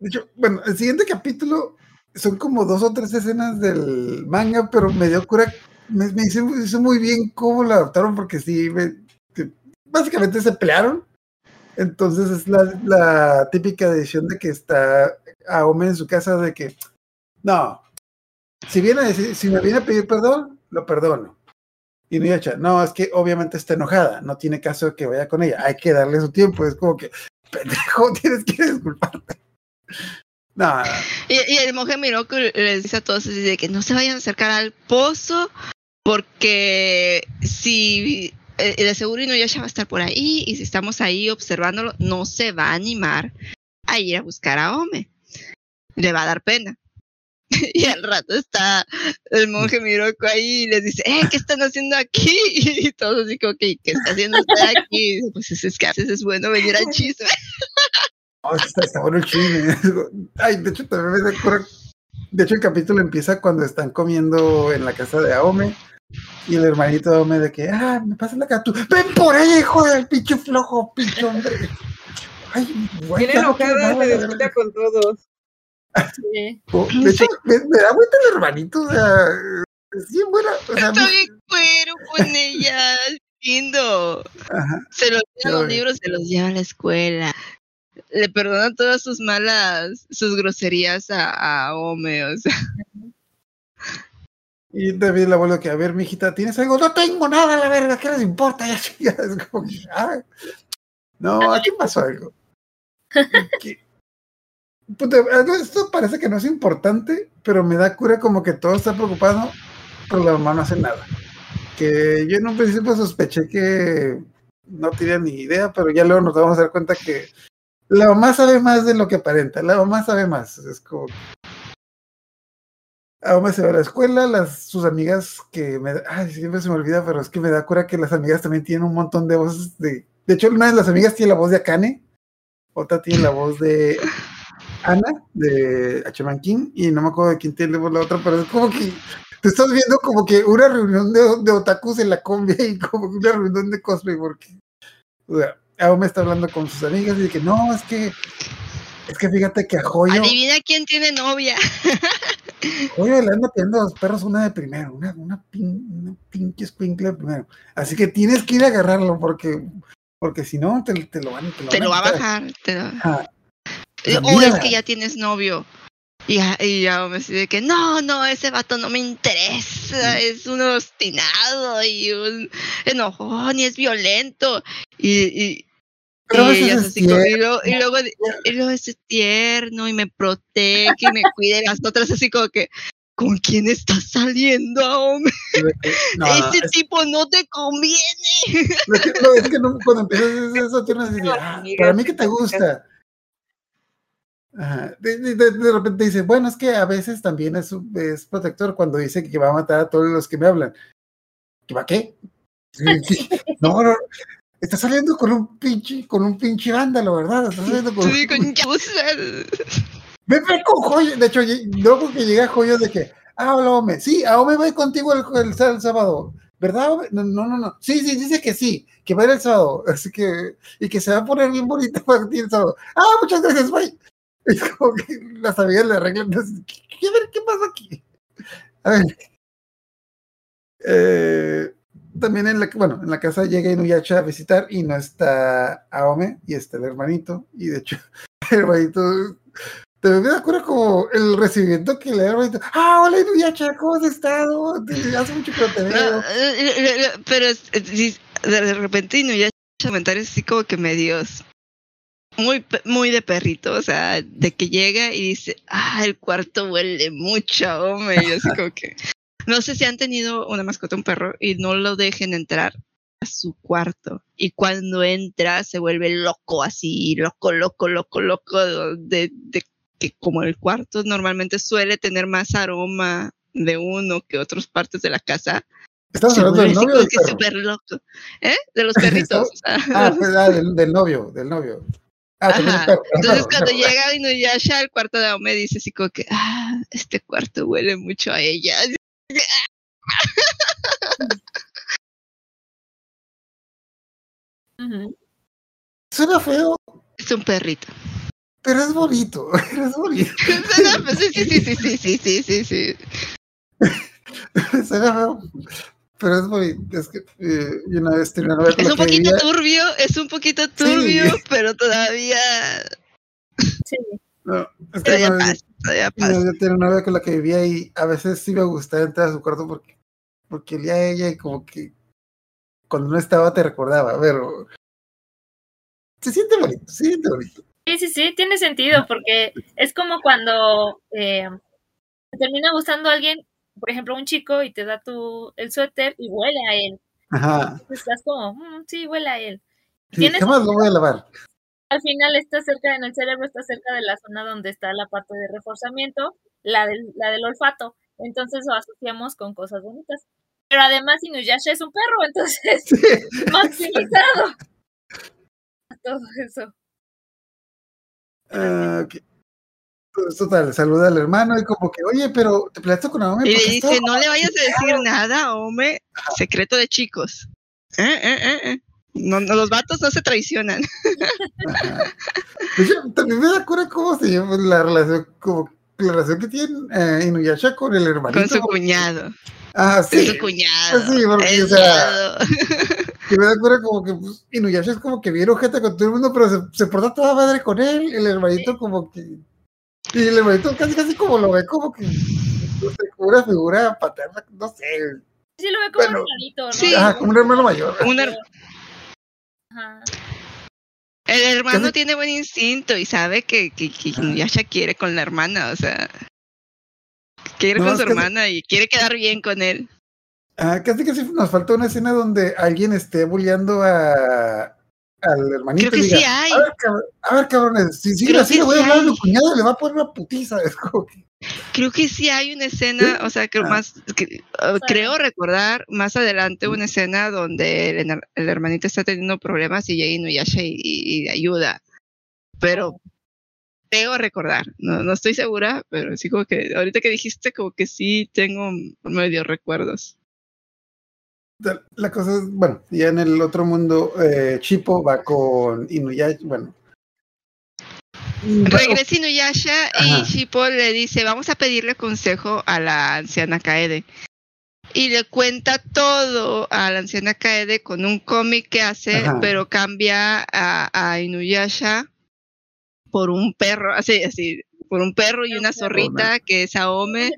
De hecho, bueno, el siguiente capítulo son como dos o tres escenas del manga, pero me dio cura. Me, me hizo, muy bien cómo lo adaptaron, porque sí, me- básicamente se pelearon. Entonces es la, típica decisión de que está Aome en su casa de que, no, si, viene a decir- si me viene a pedir perdón, lo perdono. Y Nuyacha, no, es que obviamente está enojada, no tiene caso de que vaya con ella, hay que darle su tiempo, es como que, pendejo, tienes que disculparte. No, Y, y el monje Miroku les dice a todos de que no se vayan a acercar al pozo porque si eh, de seguro Inuyasha va a estar por ahí y si estamos ahí observándolo no se va a animar a ir a buscar a Ome. Le va a dar pena. Y al rato está el monje Miroku ahí y les dice, eh, ¿qué están haciendo aquí? Y todos así como que, ¿qué está haciendo usted aquí? Y dice, Pues es, que a veces es bueno venir al chisme. Oh, está, está bueno el chisme. Ay, de hecho, también me cura De hecho, el capítulo empieza cuando están comiendo en la casa de Aome. Y el hermanito de Aome de que, ah, me pasa la cara. tú, Ven por ahí, hijo del pinche flojo, pinche hombre. Ay, güey. Quiero enojada, se disputa con todos. Sí. Oh, De hecho, me, me da vuelta el hermanito, o sea, es bien buena. O sea, Está me- bien cuero con ella, lindo. Ajá. Se los lleva los ves. libros, se los lleva a la escuela. Le perdona todas sus malas, sus groserías a, a Ome, o sea. Y también la abuelo que, a ver, mijita, ¿tienes algo? No tengo nada, la verga, ¿qué les importa? Ya, ya, es como que, ah, no, aquí pasó algo. Puta, esto parece que no es importante, pero me da cura como que todo está preocupado, pero la mamá no hace nada. Que yo en un principio sospeché que no tenía ni idea, pero ya luego nos vamos a dar cuenta que la mamá sabe más de lo que aparenta, la mamá sabe más. Es como Aoma se va a la escuela, las, sus amigas que me ay, siempre se me olvida, pero es que me da cura que las amigas también tienen un montón de voces de. De hecho, una de las amigas tiene la voz de Akane, otra tiene la voz de Ana, de Hachaman King, y no me acuerdo de quién tiene la otra, pero es como que te estás viendo como que una reunión de, otakus en la combi y como una reunión de cosplay, porque o sea, Aoma está hablando con sus amigas y de que no, es que es que fíjate que a Joyo, Adivina quién tiene novia. Joyo le anda pidiendo a los perros una de primero, una, una, pin, una pinche escuincle de primero. Así que tienes que ir a agarrarlo porque, porque si no te, te lo van te lo, Te van lo va a bajar. Te lo- Ajá. Eh, Pues O es que ya tienes novio. Y ya, y ya me decide que no, no, ese vato no me interesa, es un obstinado y un enojón y es violento. Y, y, Pero y es así luego, y, luego, y luego es tierno y me protege y me cuida y las otras así como que, ¿con quién estás saliendo, hombre? No, no, Ese es- tipo no te conviene. Lo que, lo- es que no- cuando empiezas eso, tienes que decir, ah, para mí que te gusta. Ajá. De, de- de- de repente dice, bueno, es que a veces también es protector cuando dice que va a matar a todos los que me hablan. ¿Que va a qué? No, no, está saliendo con un pinche, con un pinche vándalo, ¿verdad? Está saliendo con, Sí, con. Ve, ve con Joyo. De hecho, luego que llega Joyo de que, ah, hola, Ome. Sí, a Ome voy contigo el, el, el sábado. ¿Verdad, Ome? No, no, no, no. Sí, sí, dice que sí, que va a ir el sábado. Así que, y que se va a poner bien bonita para ti el sábado. Ah, muchas gracias, bye. Es como que las amigas le arreglan. ¿Qué, qué, a ver, ¿qué pasa aquí? A ver. Eh, también en la, bueno, en la casa llega Inuyasha a visitar y no está Aome y está el hermanito. Y de hecho, el hermanito te me cura como el recibimiento que le da el hermanito. Ah, hola Inuyasha, ¿cómo has estado? Hace mucho que no te veo. eh, eh, eh, pero de repente ya comentarios así como que medios muy muy de perrito, o sea, de que llega y dice, ah, el cuarto huele mucho, hombre, y así como que no sé si han tenido una mascota, un perro, y no lo dejen entrar a su cuarto. Y cuando entra se vuelve loco, así, loco, loco, loco, loco, de, de que como el cuarto normalmente suele tener más aroma de uno que otras partes de la casa, ¿Estamos hablando del novio del perro? súper loco. ¿Eh? De los perritos. Ah, pues, ah, del, del novio, del novio. Ah, Ajá. perro, Entonces cuando llega Inuyasha al cuarto de Aome dice así como que, ah, este cuarto huele mucho a ella. Suena feo. Es un perrito. Pero es bonito, es bonito. Pues sí, sí, sí, sí, sí, sí, sí, sí. Suena feo, pero es bonito. Es que eh, una vez tenía una Es un poquito turbio, es un poquito turbio, pero todavía... Sí. No, es que todavía una vez- pasa, todavía Yo, pasa. yo tenía una novia con la que vivía y a veces sí me gustaba entrar a su cuarto porque, porque olía a ella y como que cuando no estaba te recordaba, pero se siente bonito, se siente bonito. Sí, sí, sí, tiene sentido, porque es como cuando eh, te termina gustando alguien, por ejemplo, un chico, y te da tu el suéter y huele a él. Ajá. Entonces Estás como, "Mm, sí, huele a él. Sí, Tienes- jamás lo voy a lavar. Al final está cerca, en el cerebro está cerca de la zona donde está la parte de reforzamiento, la del, la del olfato. Entonces lo asociamos con cosas bonitas. Pero además Inuyasha es un perro, entonces maximizado. Todo eso. Ah, ok. Entonces, total, saluda al hermano y como que, oye, pero te peleaste con Aome. Y le dice, no le vayas a decir peleado". nada, hombre. Secreto de chicos. Eh, eh, eh, eh. No, no, los vatos no se traicionan. También me da cura cómo se llama la relación, como la relación que tiene eh, Inuyasha con el hermanito. Con su cuñado. Ah, sí. su cuñado. Sí, porque, o sea, cuñado. que me da cura como que pues, Inuyasha es como que bien ojete con todo el mundo, pero se, se porta toda madre con él. El hermanito como que... Y el hermanito casi casi como lo ve como que... No sé, como una figura paterna, no sé. Sí, lo ve como Bueno, un hermanito, ¿no? sí. Como un hermano mayor. Un her- Ajá. el hermano tiene buen instinto y sabe que, que, que Inuyasha quiere con la hermana, o sea, quiere No, con su que- hermana y quiere quedar bien con él. Ah, casi casi nos falta una escena donde alguien esté bulleando a, al hermanito. Creo que y diga, sí hay. A ver, cab- a ver, cabrones, si sigue así le voy a hablar a mi cuñado y le va a poner una putiza. Creo que sí hay una escena, o sea, creo Ah. más, que- uh, creo recordar más adelante una escena donde el, hermanito está teniendo problemas y llega Inuyasha y, y- y ayuda. Pero creo recordar, no, no estoy segura, pero sí como que ahorita que dijiste como que sí tengo medio recuerdos. La- cosa es, bueno, ya en el otro mundo, eh, Chipo va con Inuyasha, bueno. Regresa Inuyasha Ajá. y Shippo le dice, vamos a pedirle consejo a la anciana Kaede. Y le cuenta todo a la anciana Kaede con un cómic que hace, Ajá. pero cambia a, a Inuyasha por un perro, así, así, por un perro y una zorrita que es Aome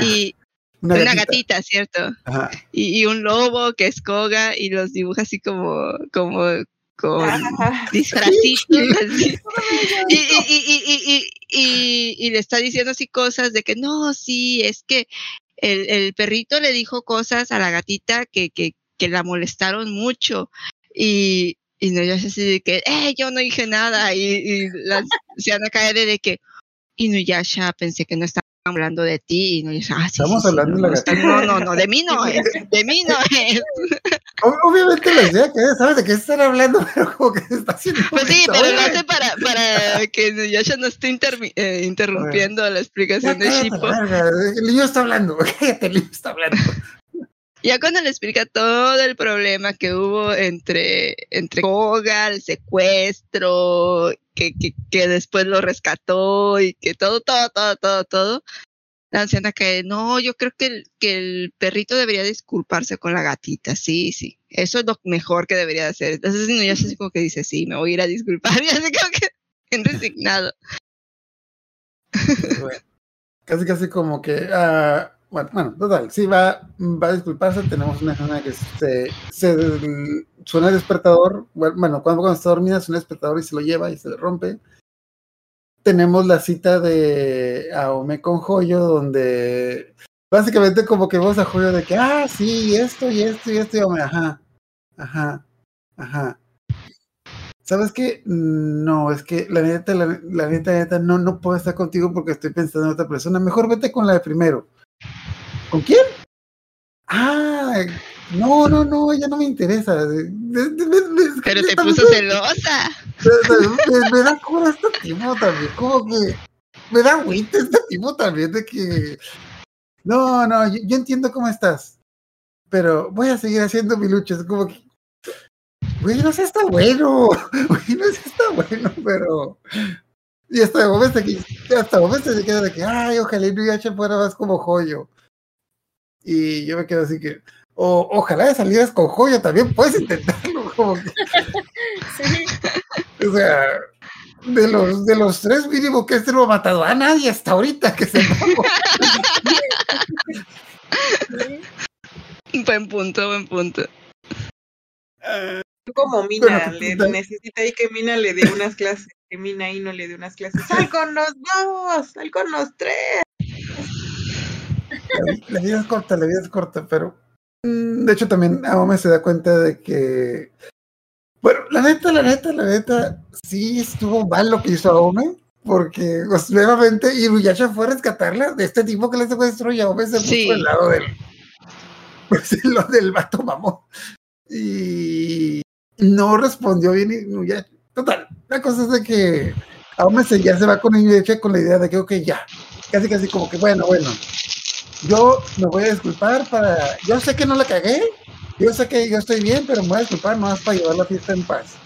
y Una una, gatita. gatita, ¿cierto? Ajá. Y, y un lobo que es Koga y los dibuja así como, como con disfrazitos así. Y, y, y, y, y, y, y- y le está diciendo así cosas de que no, sí, es que el, el perrito le dijo cosas a la gatita que, que, que la molestaron mucho. Y, y no, yo así de que, eh, yo no dije nada. Y, y la anciana cae de que, Inuyasha, pensé que no estaban hablando de ti. Y Inuyasha, ah, sí, Estamos sí, sí, hablando de no, la no, está- no, no, no, de mí no es, de mí no es. Ob- Obviamente la idea que es, sabes de qué están hablando, pero como que se está haciendo. Pues sí, pero lo hace para, para que Inuyasha no esté eh, interrumpiendo la ya explicación de Shippo. El niño está hablando, cállate, el niño está hablando. Ya cuando le explica todo el problema que hubo entre, entre Koga, el secuestro, que, que, que después lo rescató y que todo, todo, todo, todo, todo, la anciana que no, yo creo que el, que el perrito debería disculparse con la gatita, sí, sí, eso es lo mejor que debería de hacer. Entonces ya así como que dice, sí, me voy a ir a disculpar, y así como que en resignado. Casi casi como que ah, bueno, total, sí va, va a disculparse, tenemos una escena que se, suena el despertador, bueno, bueno, cuando, cuando está dormida suena el despertador y se lo lleva y se le rompe. Tenemos la cita de Aome con Joyo, donde básicamente como que vos a Joyo de que, ah, sí, esto y esto y esto, y Aome, ajá, ajá, ajá. ¿Sabes qué? No, es que la neta, la, la neta, la neta, no, no puedo estar contigo porque estoy pensando en otra persona. Mejor vete con la de primero. ¿Con quién? Ah, no, no, no, ella no me interesa. Pero te puso celosa. me, da cura este tipo también, como que me da agüita este tipo también de que no, no, yo, yo entiendo cómo estás, pero voy a seguir haciendo mi lucha, es como que güey, no sé, está bueno, güey, no sé, está bueno, pero y hasta el momento que hasta el momento se queda de que ay, ojalá Inuyasha fuera más como Joyo. Y yo me quedo así que o, ojalá de salidas con Joyo también puedes intentarlo, como que Sí. o sea, de los, de los tres mínimo que este no ha matado a nadie hasta ahorita que se Buen punto, buen punto. Como Mina, Bueno, le da- necesita ahí que Mina le dé unas clases, que Mina ahí no le dé unas clases. ¡Sal con los dos! ¡Sal con los tres! La, vi- la vida es corta, la vida es corta, pero mm, de hecho también Aome se da cuenta de que bueno, la neta, la neta, la neta, sí estuvo mal lo que hizo Aome, porque pues, nuevamente Inuyasha fue a rescatarla de este tipo que le secuestró y Aome se puso al lado del pues lo del vato mamón. Y no respondió bien Inuyasha. Total, la cosa es de que Aome se, ya se va con Inuyasha con la idea de que, ok, ya. Casi, casi como que, bueno, bueno. Yo me voy a disculpar para. Yo sé que no la cagué. Yo sé que yo estoy bien, pero me voy a disculpar más para llevar la fiesta en paz.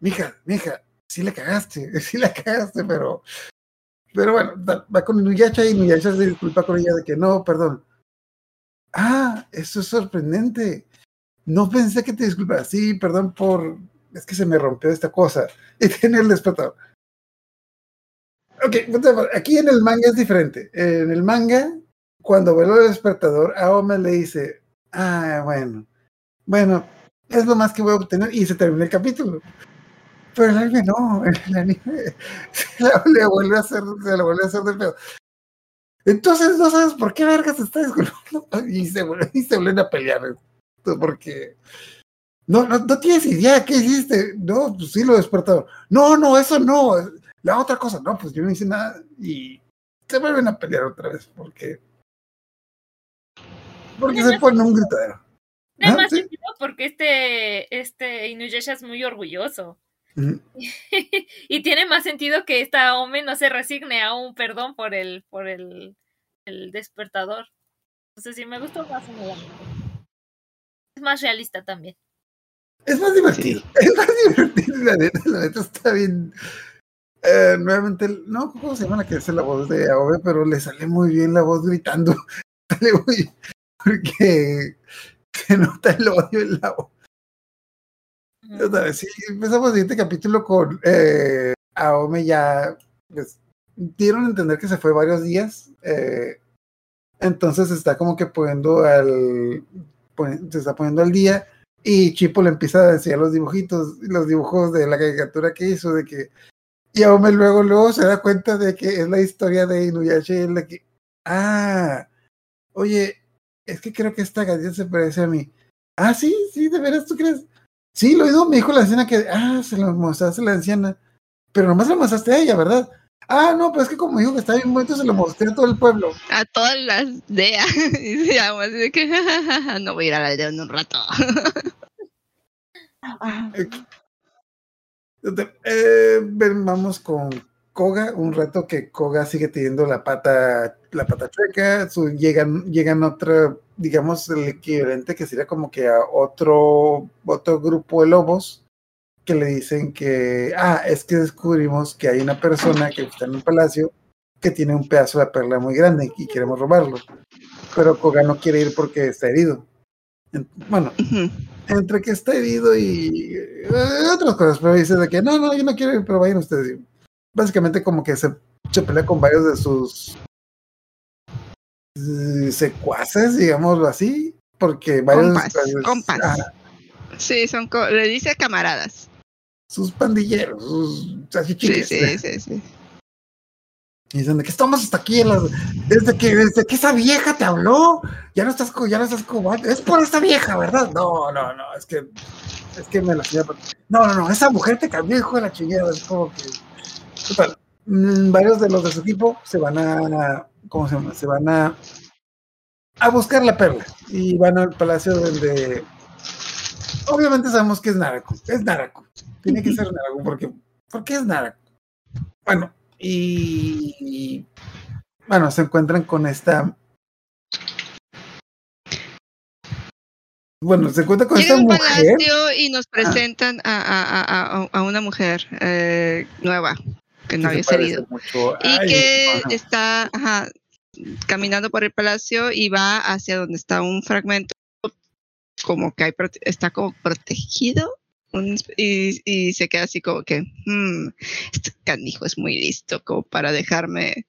Mija, mija, sí la cagaste, sí la cagaste, pero. Pero bueno, va con Inuyasha y Inuyasha se disculpa con ella de que no, perdón. Ah, eso es sorprendente. No pensé que te disculpas. Sí, perdón por. Es que se me rompió esta cosa. Y tiene el despertador. Ok, aquí en el manga es diferente. En el manga, cuando vuelve el despertador, Aome le dice: Ah, bueno. Bueno, es lo más que voy a obtener. Y se termina el capítulo. Pero el anime no. El anime se le vuelve a hacer, se la vuelve a hacer del pedo. Entonces no sabes por qué verga se está disculpando. Y se, y se vuelven a pelear. Porque no, no, no tienes idea qué hiciste. No, pues sí lo despertador. No, no, eso no. La otra cosa, no, pues yo no hice nada. Y se vuelven a pelear otra vez porque. Porque se ponen un gritadero. Tiene Ah, más sí. sentido porque este, este Inuyasha es muy orgulloso. Y tiene más sentido que esta Ome no se resigne a un perdón por el, por el, el despertador. Entonces sí me gustó más. Es más realista también. Es más divertido. Es más divertido, la neta, la neta está bien. Eh, nuevamente, no, ¿cómo se llama la que hace la voz de Aobe? Pero le sale muy bien la voz gritando. Sale muy bien, porque se nota el odio en la voz. Empezamos el siguiente capítulo con eh, Aome ya, pues, dieron a entender que se fue varios días. eh, entonces está como que poniendo al, pon- se está poniendo al día y Chipo le empieza a decir los dibujitos, los dibujos de la caricatura que hizo, de que, y Aome luego, luego se da cuenta de que es la historia de Inuyasha y es la que, ah, oye, es que creo que esta galleta se parece a mí. Ah, sí, sí, de veras, ¿tú crees? Sí, lo oído, me dijo la anciana que, ah, se lo mostraste a la anciana, pero nomás lo mostraste a ella, ¿verdad? Ah, no, pero es que como dijo que estaba bien bonito, se lo mostré a todo el pueblo. A todas las DEA. Y se llama así de que no voy a ir a la aldea en un rato. Eh, ven, vamos con Koga, un reto que Koga sigue teniendo la pata, la pata chueca, su, llegan, llegan otra, digamos, el equivalente que sería como que a otro, otro grupo de lobos que le dicen que, ah, es que descubrimos que hay una persona que está en un palacio que tiene un pedazo de perla muy grande y queremos robarlo. Pero Koga no quiere ir porque está herido. En- Bueno, entre que está herido y eh, otras cosas, pero dice de que no, no, yo no quiero ir, pero vayan ustedes. Básicamente como que se, se pelea con varios de sus eh, secuaces, digámoslo así, porque varios Compas, compas. Sí, son co- le dice camaradas. sus pandilleros, sus Sí, salchichiques. sí, sí, sí. Y dicen de que estamos hasta aquí en las- desde que desde que esa vieja te habló, ya no estás ya no estás como es por esta vieja, ¿verdad? No, no, no, es que es que me la señora- No, no, no, esa mujer te cambió, hijo de la chingada, es como que total. mm, varios de los de su equipo se van a ¿cómo se llama? Se van a a buscar la perla y van al palacio donde obviamente sabemos que es Naraku, es Naraku. Tiene que ser Naraku porque porque es Naraku. Bueno, y, y, bueno, se encuentran con esta. Bueno, se encuentran con Llega esta un mujer. palacio y nos presentan a- a- a una mujer eh, nueva que no había salido. mucho Y que ajá. está ajá, caminando por el palacio y va hacia donde está un fragmento como que hay prote- está como protegido un- y, y se queda así como que "Hmm, este canijo es muy listo como para dejarme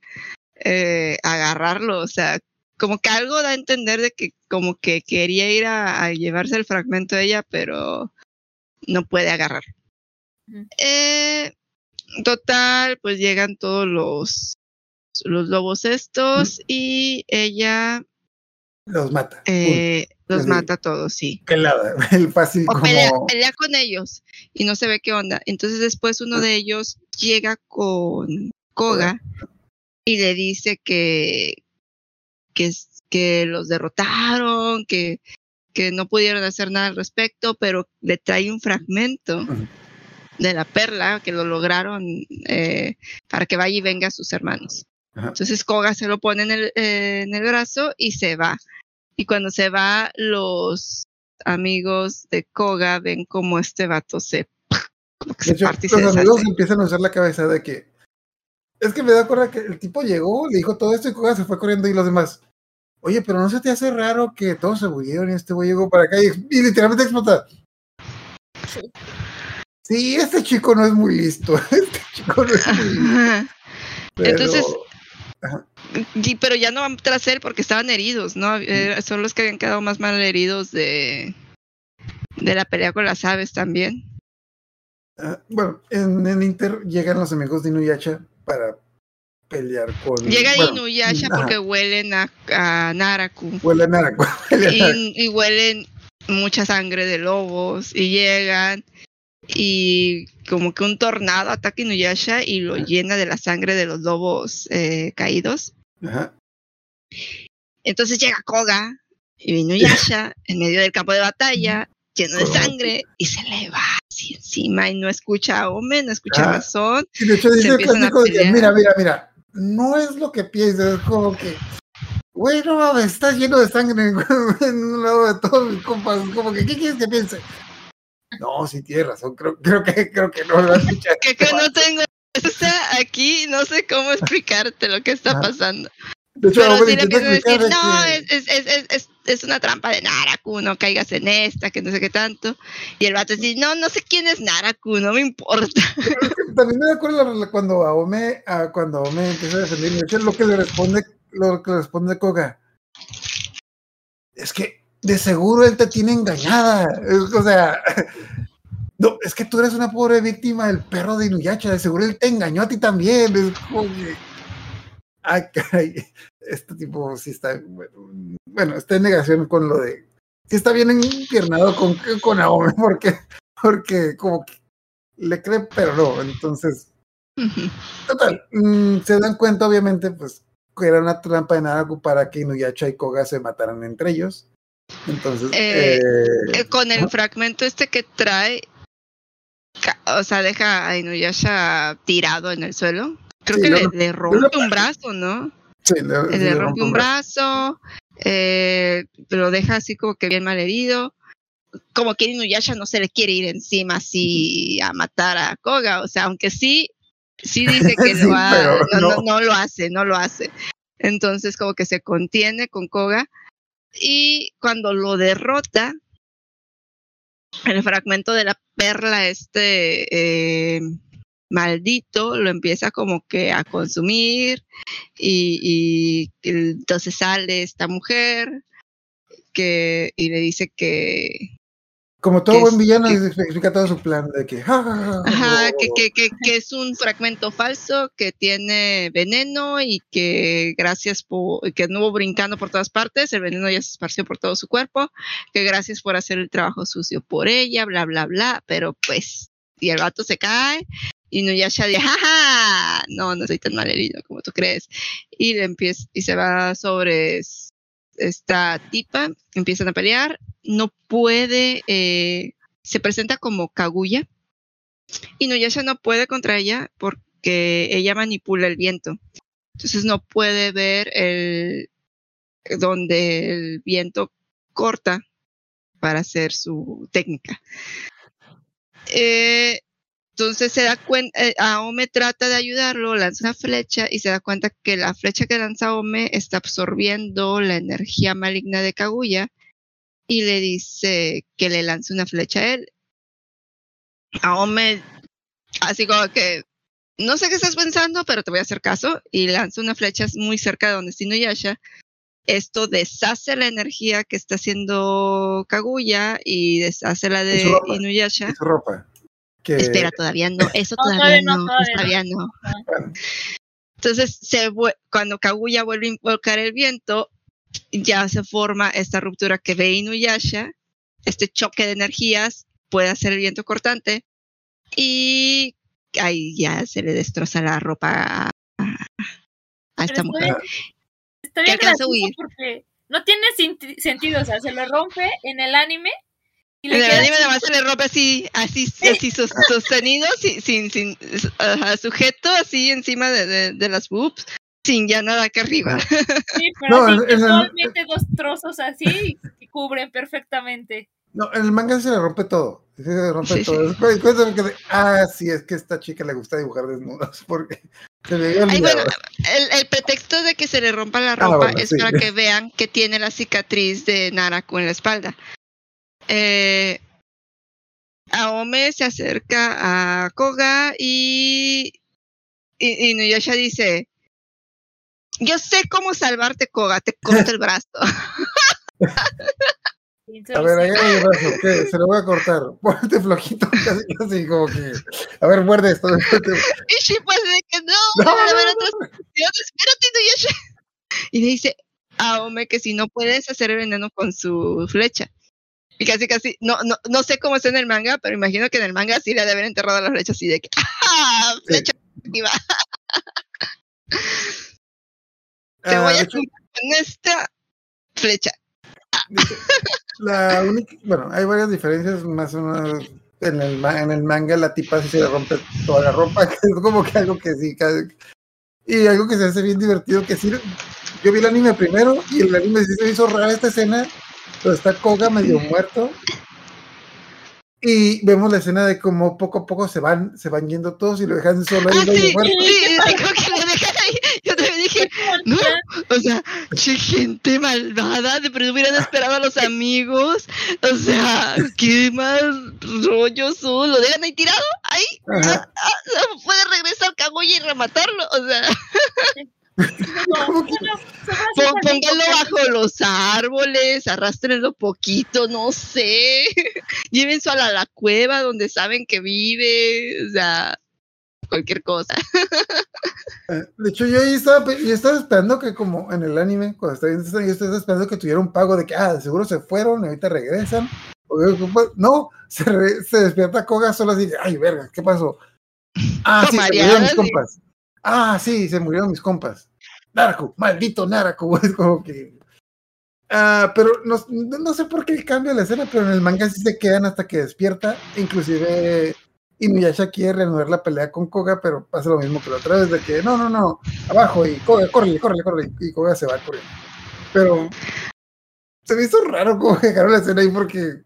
eh, agarrarlo o sea como que algo da a entender de que como que quería ir a, a llevarse el fragmento de ella pero no puede agarrar eh, total pues llegan todos los los lobos estos y ella Los mata. eh, los mata a todos, sí. Pelada. El fácil O como. pelea, pelea con ellos y no se ve qué onda. Entonces después uno de ellos llega con Koga y le dice que, que, que los derrotaron, que, que no pudieron hacer nada al respecto, pero le trae un fragmento. De la perla, que lo lograron eh, para que vaya y venga a sus hermanos. Ajá. Entonces Koga se lo pone en el, eh, en el brazo y se va. Y cuando se va, los amigos de Koga ven como este vato se, como que De se hecho, parte y se los amigos empiezan a usar la cabeza de que. Es que me da cuenta que el tipo llegó, le dijo todo esto y Koga se fue corriendo y los demás. Oye, pero no se te hace raro que todos se murieron y este güey llegó para acá y, y literalmente explota. Sí, este chico no es muy listo. Este chico no es muy listo. pero- Entonces, Y, pero ya no van tras él porque estaban heridos, ¿no? Eh, son los que habían quedado más mal heridos de, de la pelea con las aves también. Ah, bueno, en el Inter llegan los amigos de Inuyasha para pelear con. Llega bueno, Inuyasha ajá, porque huelen a, a Naraku Huele a Naraku, huele a Naraku. y, y huelen mucha sangre de lobos y llegan y como que un tornado ataca a Inuyasha y lo llena de la sangre de los lobos eh, caídos. Ajá. Entonces llega Koga y Inuyasha en medio del campo de batalla, lleno de sangre, y se le va así encima y no escucha a Ome, no escucha Ah. razón. Y de hecho dice que, mira, mira, mira, no es lo que piensas, es como que, güey, no mames, estás lleno de sangre en, en un lado de todos mis compas, como que, ¿qué quieres que piense? No, sí tienes razón, creo, creo que, creo que no lo has escuchado. Que, que no tengo esa aquí, no sé cómo explicarte lo que está pasando. De hecho, Pero sí le empiezo a decir, no, que- es, es, es, es, es una trampa de Naraku, no caigas en esta, que no sé qué tanto. Y el vato dice, no, no sé quién es Naraku, no me importa. También me acuerdo cuando a Ome, a, cuando a Ome empieza a defender, de hecho, lo que le responde, lo que le responde Koga, es que de seguro él te tiene engañada, o sea, no, es que tú eres una pobre víctima del perro de Inuyasha, de seguro él te engañó a ti también, es como que, ay, caray, este tipo sí está, bueno, bueno, está en negación con lo de, sí está bien empiernado con, con Aome, porque, porque como que le cree, pero no, entonces, total, mm, se dan cuenta obviamente, pues, que era una trampa de Naraku para que Inuyasha y Koga se mataran entre ellos, entonces, Eh, eh, Eh, Con el fragmento este que trae, o sea, deja a Inuyasha tirado en el suelo. Creo Sí, que le, rompe un brazo, ¿no? sí, le, le le rompe rompe un brazo. eh, lo deja así como que bien mal herido. Como que Inuyasha no se le quiere ir encima así a matar a Koga, o sea, aunque sí, sí dice que Sí, lo no. no lo hace, no lo hace. Entonces como que se contiene con Koga y cuando lo derrota, el fragmento de la perla este eh, maldito lo empieza como que a consumir y, y entonces sale esta mujer que y le dice que Como todo buen villano, que- explica todo su plan de que, ja, ja, ja, Ajá, oh, que, que, que, que es un fragmento falso, que tiene veneno y que gracias por, que anduvo brincando por todas partes, el veneno ya se esparció por todo su cuerpo, que gracias por hacer el trabajo sucio por ella, bla, bla, bla, pero pues, y el gato se cae, y Nuyasha dice, jaja, no, no soy tan mal herido como tú crees, y le empieza, y se va sobre esta tipa, empiezan a pelear, no puede, eh, se presenta como Kaguya, y Nuyasha no puede contra ella porque ella manipula el viento. Entonces no puede ver el donde el viento corta para hacer su técnica. Eh, entonces se da cuenta, eh, Aome trata de ayudarlo, lanza una flecha y se da cuenta que la flecha que lanza Aome está absorbiendo la energía maligna de Kaguya y le dice que le lance una flecha a él. Aome, así como que, no sé qué estás pensando, pero te voy a hacer caso, y lanza una flecha muy cerca de donde está Inuyasha. Esto deshace la energía que está haciendo Kaguya y deshace la de ropa. Inuyasha. ropa. Que, Espera, todavía no, eso No, todavía todavía no, no, todavía todavía no. Entonces, se cuando Kaguya vuelve a invocar el viento, ya se forma esta ruptura que ve Inuyasha, este choque de energías puede hacer el viento cortante y ahí ya se le destroza la ropa a, a esta mujer. está bien, está porque no tiene sentido, o sea, se lo rompe en el anime Y En el anime así. nada más se le rompe así, así, así sos- sostenido, sin, sin, sujeto, así encima de, de, de las boobs, sin ya nada acá arriba. Sí, pero No, casualmente dos trozos así que cubren perfectamente. No, en el manga se le rompe todo. Sí, se le rompe Sí, todo. Cuéntame que ah, sí, es que a esta chica le gusta dibujar desnudos porque se había Ay, bueno, el, el pretexto de que se le rompa la ropa Ah, bueno, es sí. para que vean que tiene la cicatriz de Naraku en la espalda. Eh, Aome se acerca a Koga y, y, y Inuyasha dice, yo sé cómo salvarte, Koga, te corto el brazo. A ver, ahí hay un brazo, ¿qué? Se lo voy a cortar. Ponte flojito, casi, casi como que. A ver, muerde esto. Y Shippo así de que no, No, de haber no, otras opciones, espérate, Inuyasha. Y le dice a Aome que si no puedes hacer el veneno con su flecha. Y casi, casi, no, no, no sé cómo está en el manga, pero imagino que en el manga sí le ha de haber enterrado la flecha así de que, ¡ah! Flecha arriba. Te Ah, voy de a hecho, con esta flecha. la única, bueno, hay varias diferencias más o menos en el, en el manga la tipa se le rompe toda la ropa, que es como que algo que sí, y algo que se hace bien divertido, que sí, yo vi el anime primero y el anime sí se hizo rara esta escena, pero está Koga medio muerto y vemos la escena de cómo poco a poco se van, se van yendo todos y lo dejan solo ahí Ah, medio sí, muerto. sí, sí, creo que lo dejan ahí. Yo también dije, no, o sea, che, gente malvada, de pronto hubieran esperado a los amigos, o sea, qué más rollo son, lo dejan ahí tirado, ahí, Ajá. ah, ah, puede regresar Kaguya y rematarlo, o sea, ¿Cómo que- pon- pónganlo bajo los árboles, arrastrenlo poquito, no sé, llévense a la, la cueva donde saben que vive, o sea, cualquier cosa. Eh, De hecho, yo ahí estaba, yo estaba esperando que como en el anime, cuando estaba viendo esto, yo estaba esperando que tuviera un pago de que, ah, seguro se fueron y ahorita regresan. Yo, pues, No, se, re- se despierta Koga solo así, ay, verga, ¿qué pasó? Ah, sí, se murieron mis compas. Ah, sí, se murieron mis compas. Naraku, maldito Naraku, es como que... Ah, pero no, no sé por qué cambia la escena, pero en el manga sí se quedan hasta que despierta. Inclusive Inuyasha quiere reanudar la pelea con Koga, pero pasa lo mismo que la otra vez, de que no, no, no, abajo y Koga, córrele, córrele, córrele, y Koga se va corriendo. Pero se me hizo raro cómo dejaron la escena ahí porque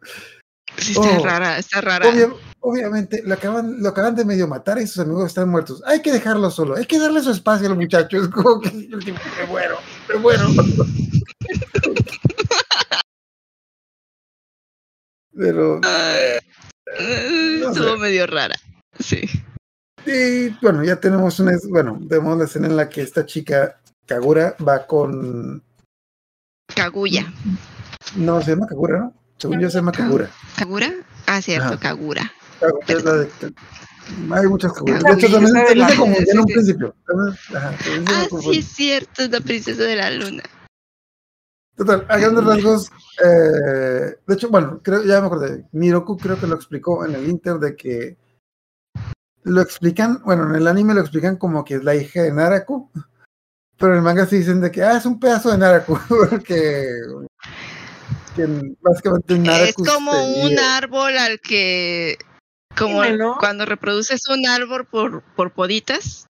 Sí, está Oh. rara, está rara. obvia- obviamente lo acaban, lo acaban de medio matar y sus amigos están muertos. Hay que dejarlo solo, hay que darle su espacio al muchacho. Es como que el tipo, me muero, me muero. Pero no estuvo sé. medio rara. Sí. Y bueno, ya tenemos una, bueno, tenemos la escena en la que esta chica, Kagura, va con, Kaguya. no, se llama Kagura, ¿no? Según yo se llama Kagura. ¿Kagura? Ah, cierto, Ajá. Kagura. Kagura es la de- hay muchas Kaguras. De hecho, también, se confundía en un principio. Ajá, Ah, sí, es cierto, es la princesa de la luna. Total, a grandes rasgos, eh, de hecho, bueno, creo, ya me acordé, Miroku creo que lo explicó en el Inter de que lo explican, bueno, en el anime lo explican como que es la hija de Naraku, pero en el manga sí dicen de que, ah, es un pedazo de Naraku, porque que básicamente Es Naraku como sería- un árbol al que, como cuando reproduces un árbol por, por poditas,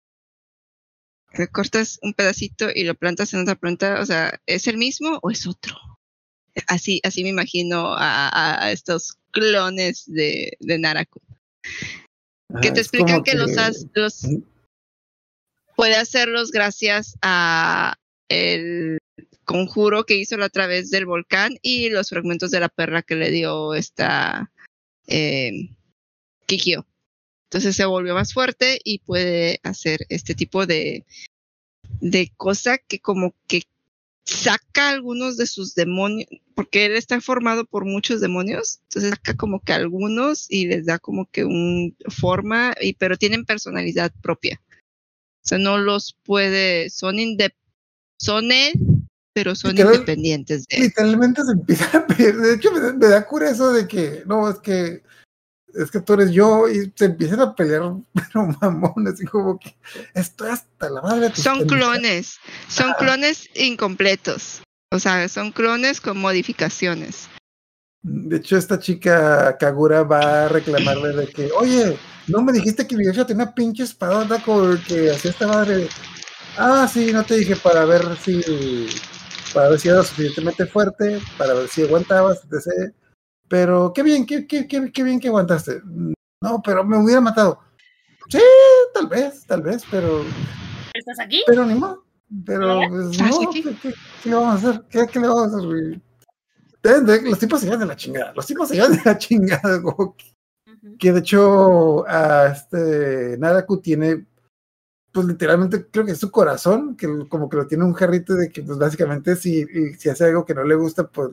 que cortas un pedacito y lo plantas en otra planta, o sea, ¿es el mismo o es otro? Así, así me imagino a, estos clones de, de Naraku. que Ajá, te explican como que, los, has- los puede hacerlos gracias a el conjuro que hizo a través del volcán y los fragmentos de la perla que le dio esta eh, Kikyo. Entonces se volvió más fuerte y puede hacer este tipo de, de cosa que como que saca algunos de sus demonios, porque él está formado por muchos demonios, entonces saca como que algunos y les da como que un forma, y, pero tienen personalidad propia. O sea, no los puede, son inde, son él, pero son Literal- independientes de él. literalmente se empieza a pelear. De hecho, me, da- me da cura eso de que, no, es que, es que tú eres yo, y se empiezan a pelear, pero mamón, así como que estoy hasta la madre. de Son pendejadas". clones, son clones incompletos. O sea, son clones con modificaciones. De hecho, esta chica Kagura va a reclamarle de que, oye, no me dijiste que Inuyasha tenía una pinche espadota con que hacía esta madre. Ah, sí, no te dije para ver si para ver si era suficientemente fuerte, para ver si aguantabas, etc. Pero qué bien, qué, qué, qué, qué bien que aguantaste. No, pero me hubiera matado. Sí, tal vez, tal vez, pero, ¿Estás aquí? pero ni más. Pero pues, ¿Estás no? ¿qué, qué, qué le vamos a hacer? ¿Qué, qué le vamos a hacer, güey? Los tipos se llevan de la chingada, los tipos se llevan de la chingada, como que, de hecho a este Naraku tiene pues literalmente creo que es su corazón, que como que lo tiene un jarrito de que pues básicamente si, si hace algo que no le gusta, pues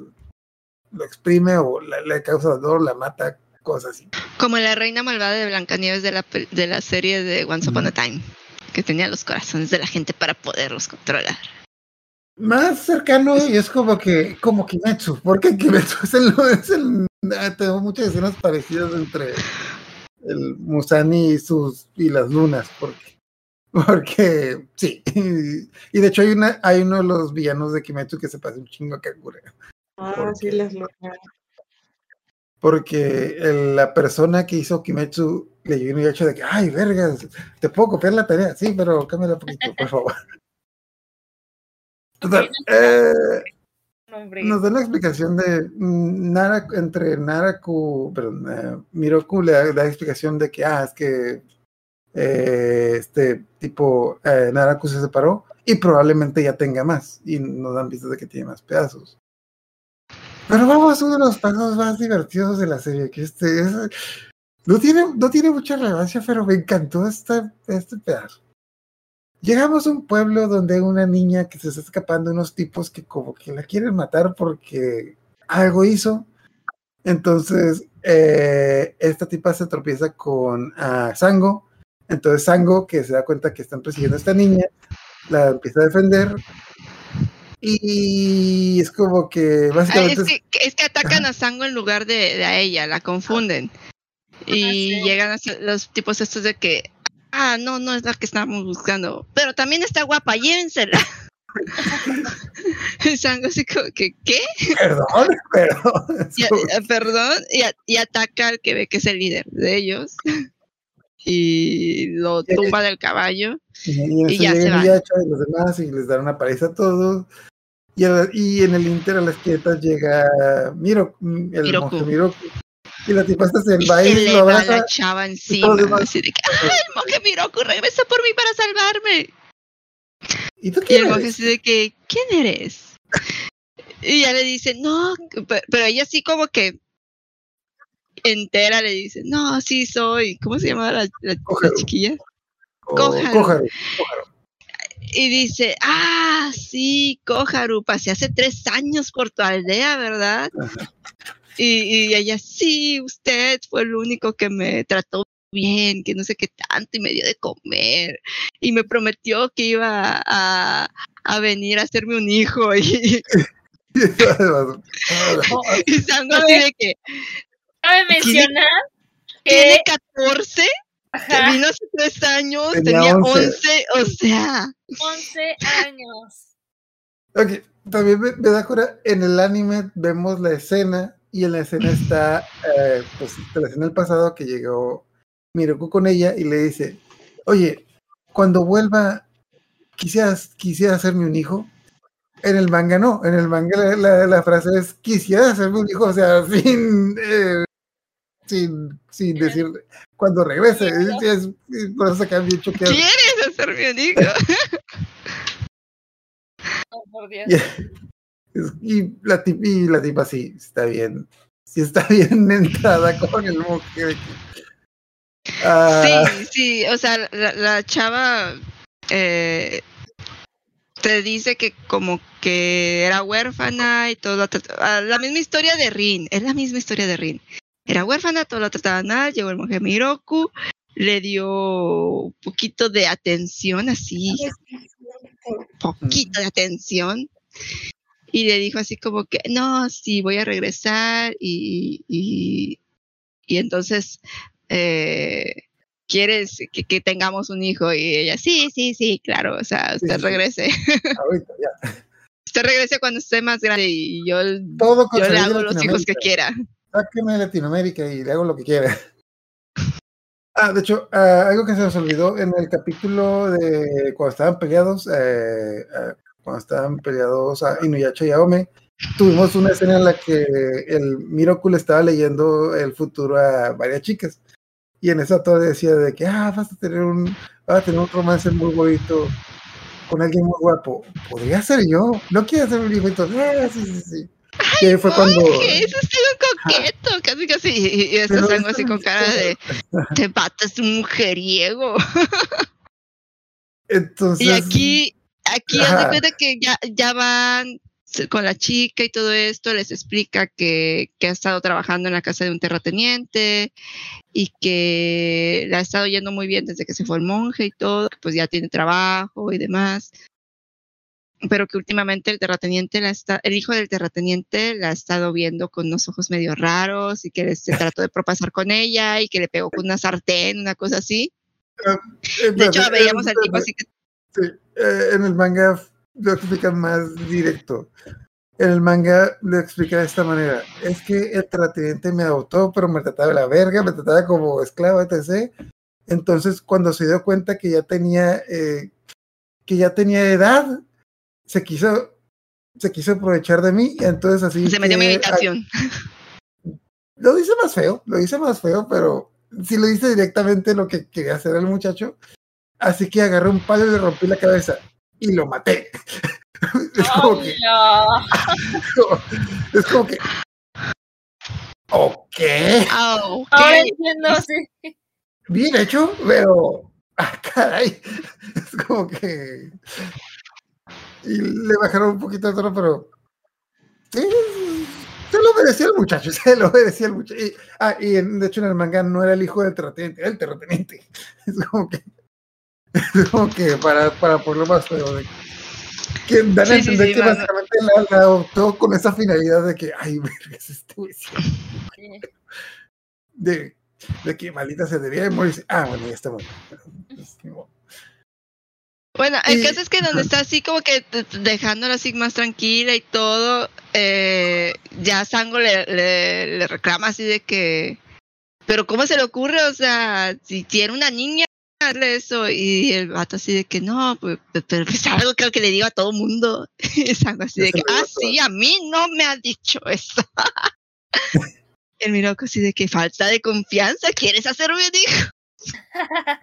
lo exprime o la- le causa dolor, la mata, cosas así. Como la reina malvada de Blancanieves de la, de la serie de Once Upon a Time, que tenía los corazones de la gente para poderlos controlar. Más cercano y es como que, como Kimetsu, porque Kimetsu es el, es el ah, tengo muchas escenas parecidas entre el Musani y sus y las lunas, porque porque sí, y de hecho hay una, hay uno de los villanos de Kimetsu que se parece un chingo a Kagura. Ah, ¿Por sí, las. Porque el- la persona que hizo Kimetsu le llegó un hecho de que, ay, vergas, te puedo copiar la tarea. Sí, pero cámbiala un poquito, por favor. Total, eh, nos da la explicación de Nara, entre Naraku, perdón, eh, Miroku le da la explicación de que, ah, es que eh, este tipo, Naraku se separó y probablemente ya tenga más. Y nos dan pistas de que tiene más pedazos. Pero vamos uno de los pasos más divertidos de la serie, que este es, no tiene, no tiene mucha relevancia, pero me encantó este, este pedazo. Llegamos a un pueblo donde hay una niña que se está escapando de unos tipos que como que la quieren matar porque algo hizo. Entonces, eh, esta tipa se tropieza con ah, Sango. Entonces, Sango, que se da cuenta que están persiguiendo a esta niña, la empieza a defender. Y es como que Ah, básicamente es, que, es que atacan a Sango en lugar de, de a ella, la confunden. Y sí. llegan a ser los tipos estos de que, ah, no, no es la que estábamos buscando, pero también está guapa, llévensela. Y Sango así como que, ¿qué? Perdón, perdón. Y a- eh, perdón, y, a- y ataca al que ve que es el líder de ellos. Y lo tumba del caballo. Y, y Y ya se. Miyacha y los demás y les dan una paliza a todos. Y, a la- y en el Inter a las quietas llega Miro, el Miroku. monje Miroku. Y la tipa esta se va se y le lo abraza. la chava encima. Así de que, ¡ay, el monje Miroku regresa por mí para salvarme! ¿Y tú Y quién el monje de que, ¿quién eres? Y ya le dice, no, pe- pero ella así como que entera le dice, no, sí soy. ¿Cómo se llama la, la- chiquilla? O Koharu. Koharu. Y dice, ah, sí, Koharu, pasé hace tres años por tu aldea, ¿verdad? Y, y ella, sí, usted fue el único que me trató bien, que no sé qué tanto, y me dio de comer. Y me prometió que iba a, a venir a hacerme un hijo. Y, y Sango así de que Cabe mencionar tiene que 14, ajá, vino hace tres años, Tenía tenía 11. 11, o sea, 11 años. Ok, también me, me da cura. En el anime vemos la escena y en la escena está, eh, pues, la escena del pasado que llegó Miroku con ella y le dice, oye, cuando vuelva, quisieras, quisiera hacerme un hijo. En el manga no, en el manga la, la- la frase es, quisiera hacerme un hijo, o sea, sin, eh, sin, sin decir, cuando regrese. Es, es- es- por eso quedan bien choqueados. ¿quieres hacerme un hijo? Oh, por Dios. Y, la tipa, y la tipa sí, está bien. Sí está bien entrada con el mujer. Ah, Sí, sí, o sea, la, la chava eh, te dice que como que era huérfana y todo, la misma historia de Rin, es la misma historia de Rin. Era huérfana, todo la trataba mal, llegó el monje Miroku, le dio un poquito de atención, así, poquito de atención, y le dijo así como que, no, sí, voy a regresar y, y, y entonces eh, quieres que, que tengamos un hijo y ella sí sí sí claro o sea usted sí. regrese ahorita ya. usted regrese cuando esté más grande y yo, Todo con yo le hago los hijos que quiera. Sáqueme de Latinoamérica y le hago lo que quiera. Ah, de hecho, ah, algo que se nos olvidó en el capítulo de cuando estaban peleados, ah, cuando estaban peleados a Inuyasha y Aome, tuvimos una escena en la que el Miroku le estaba leyendo el futuro a varias chicas. Y en esa todo decía de que, ah, vas a tener un, vas a tener un romance muy bonito con alguien muy guapo. Podría ser yo. No quiero ser un hijo. Entonces, ah, sí, sí, sí. Ahí fue cuando. Eso es un coqueto, casi casi. Y, y estás Pero algo así con cara de te patas un mujeriego. Entonces. Y aquí, aquí haz de Ajá. cuenta que ya, ya van con la chica y todo esto, les explica que, que ha estado trabajando en la casa de un terrateniente y que le ha estado yendo muy bien desde que se fue el monje y todo, que pues ya tiene trabajo y demás. Pero que últimamente el terrateniente la está, el hijo del terrateniente la ha estado viendo con unos ojos medio raros y que se trató de propasar con ella y que le pegó con una sartén, una cosa así. Eh, De hecho, veíamos al tipo así que Sí, eh, en el manga lo explican más directo. En el manga lo explica de esta manera. Es que el terrateniente me adoptó, pero me trataba de la verga, me trataba como esclavo, etc. Entonces, cuando se dio cuenta que ya tenía, eh, que ya tenía edad, se quiso, se quiso aprovechar de mí, y entonces así. se metió en que- meditación. lo dice más feo, lo dice más feo, pero sí lo dice directamente lo que quería hacer el muchacho. Así que agarré un palo y le rompí la cabeza y lo maté. es como que, es como que, ok, Ah, ok. Ahora entiendo, sí. bien hecho, pero, ah, caray, es como que, y le bajaron un poquito el tono, pero, sí, se lo merecía el muchacho, se lo merecía el muchacho. Y, ah, y de hecho en el manga no era el hijo del terrateniente, era el terrateniente. Es como que, es como que para, para ponerlo más feo, de que dan a Sí, sí, entender sí, que básicamente la, la adoptó con esa finalidad de que, ay, verga, es este güey, sí", sí. de, de que maldita se debía de morir. Ah, bueno, ya está bueno. Pues. Bueno, el caso es que donde está así como que dejándola así más tranquila y todo, eh, ya Sango le, le, le reclama así de que, pero ¿cómo se le ocurre? O sea, si tiene una niña, hazle eso. Y el vato así de que no, pues, pe- pero es algo que, que le digo a todo mundo. Y Sango así de que, ah, a todos". sí, a mí no me ha dicho eso. el Miroco así de que falta de confianza, ¿quieres hacerme un hijo?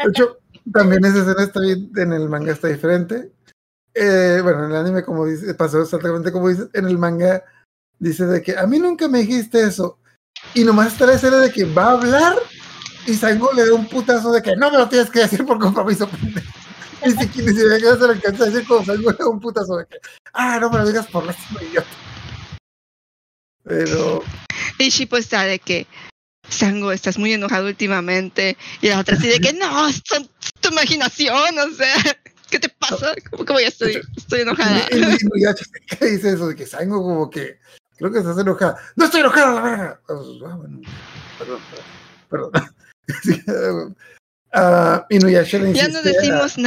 De hecho, también esa escena está bien, en el manga está diferente. Eh, bueno, en el anime, como dice, pasó exactamente como dice, en el manga dice de que a mí nunca me dijiste eso. Y nomás está la escena de que va a hablar y Sango le da un putazo de que no me lo tienes que decir por compromiso. pendejo". Ni siquiera, ni siquiera se le alcanza a decir como Sango le da un putazo de que, ah, no me lo digas por lástima, idiota. Pero, Y Shippo está de que, Sango, estás muy enojado últimamente. Y la otra así de que, no, es tu, imaginación, o sea, ¿qué te pasa? ¿Cómo que ya estoy, estoy enojada? Que dice eso de que Sango como que creo que estás enojada. No estoy enojada, la verga. Ah, perdón, perdón. perdón. Sí, ah, Inuyasha le Ya no a- decimos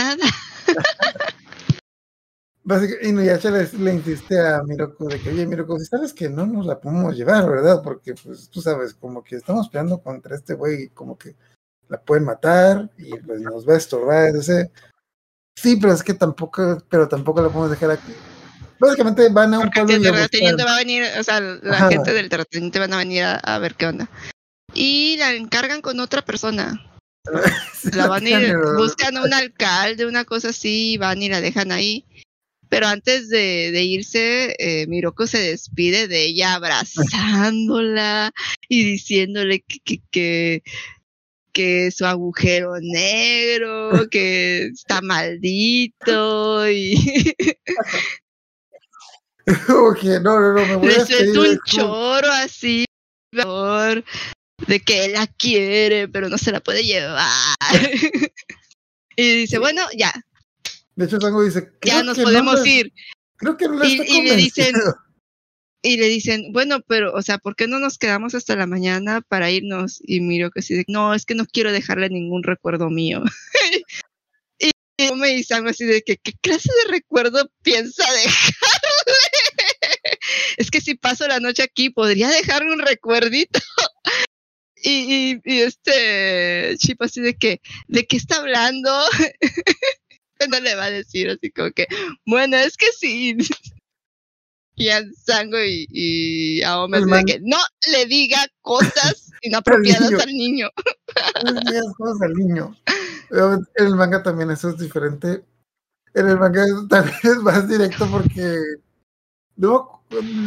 nada. básicamente, Inuyasha le, le insiste a Miroko de que, oye, Miroko, si sabes que no nos la podemos llevar, ¿verdad? Porque, pues, tú sabes, como que estamos peleando contra este güey, y como que la pueden matar y pues nos va a estorbar, etc. Sí, pero es que tampoco, pero tampoco la podemos dejar aquí. Básicamente van a un Porque pueblo y el terrateniente va a venir, o sea, la Ajá. gente del terrateniente van a venir a, a ver qué onda. Y la encargan con otra persona. La van a ir, buscan a un alcalde, una cosa así, y van y la dejan ahí. Pero antes de, de irse, eh, Miroko se despide de ella abrazándola y diciéndole que, que, que, que su agujero negro, que está maldito y que, no, no, no, me voy a le suelta un choro así, por favor, de que él la quiere, pero no se la puede llevar. y dice, bueno, ya, De hecho, Sango dice, ya nos no podemos ir. Creo que no la Y- y le dicen-. Y le dicen, bueno, pero, o sea, ¿por qué no nos quedamos hasta la mañana para irnos? Y miro que así de, no, es que no quiero dejarle ningún recuerdo mío. y, y me dicen así de que, ¿qué clase de recuerdo piensa dejarle? es que si paso la noche aquí, podría dejarme un recuerdito. y, y, y este chip así de que, ¿de qué está hablando? no le va a decir así como que, bueno, es que sí. Y a Sango y, y a así de que no le diga cosas inapropiadas al niño. No le digas cosas al niño. En el manga también eso es diferente. En el manga también es más directo porque no,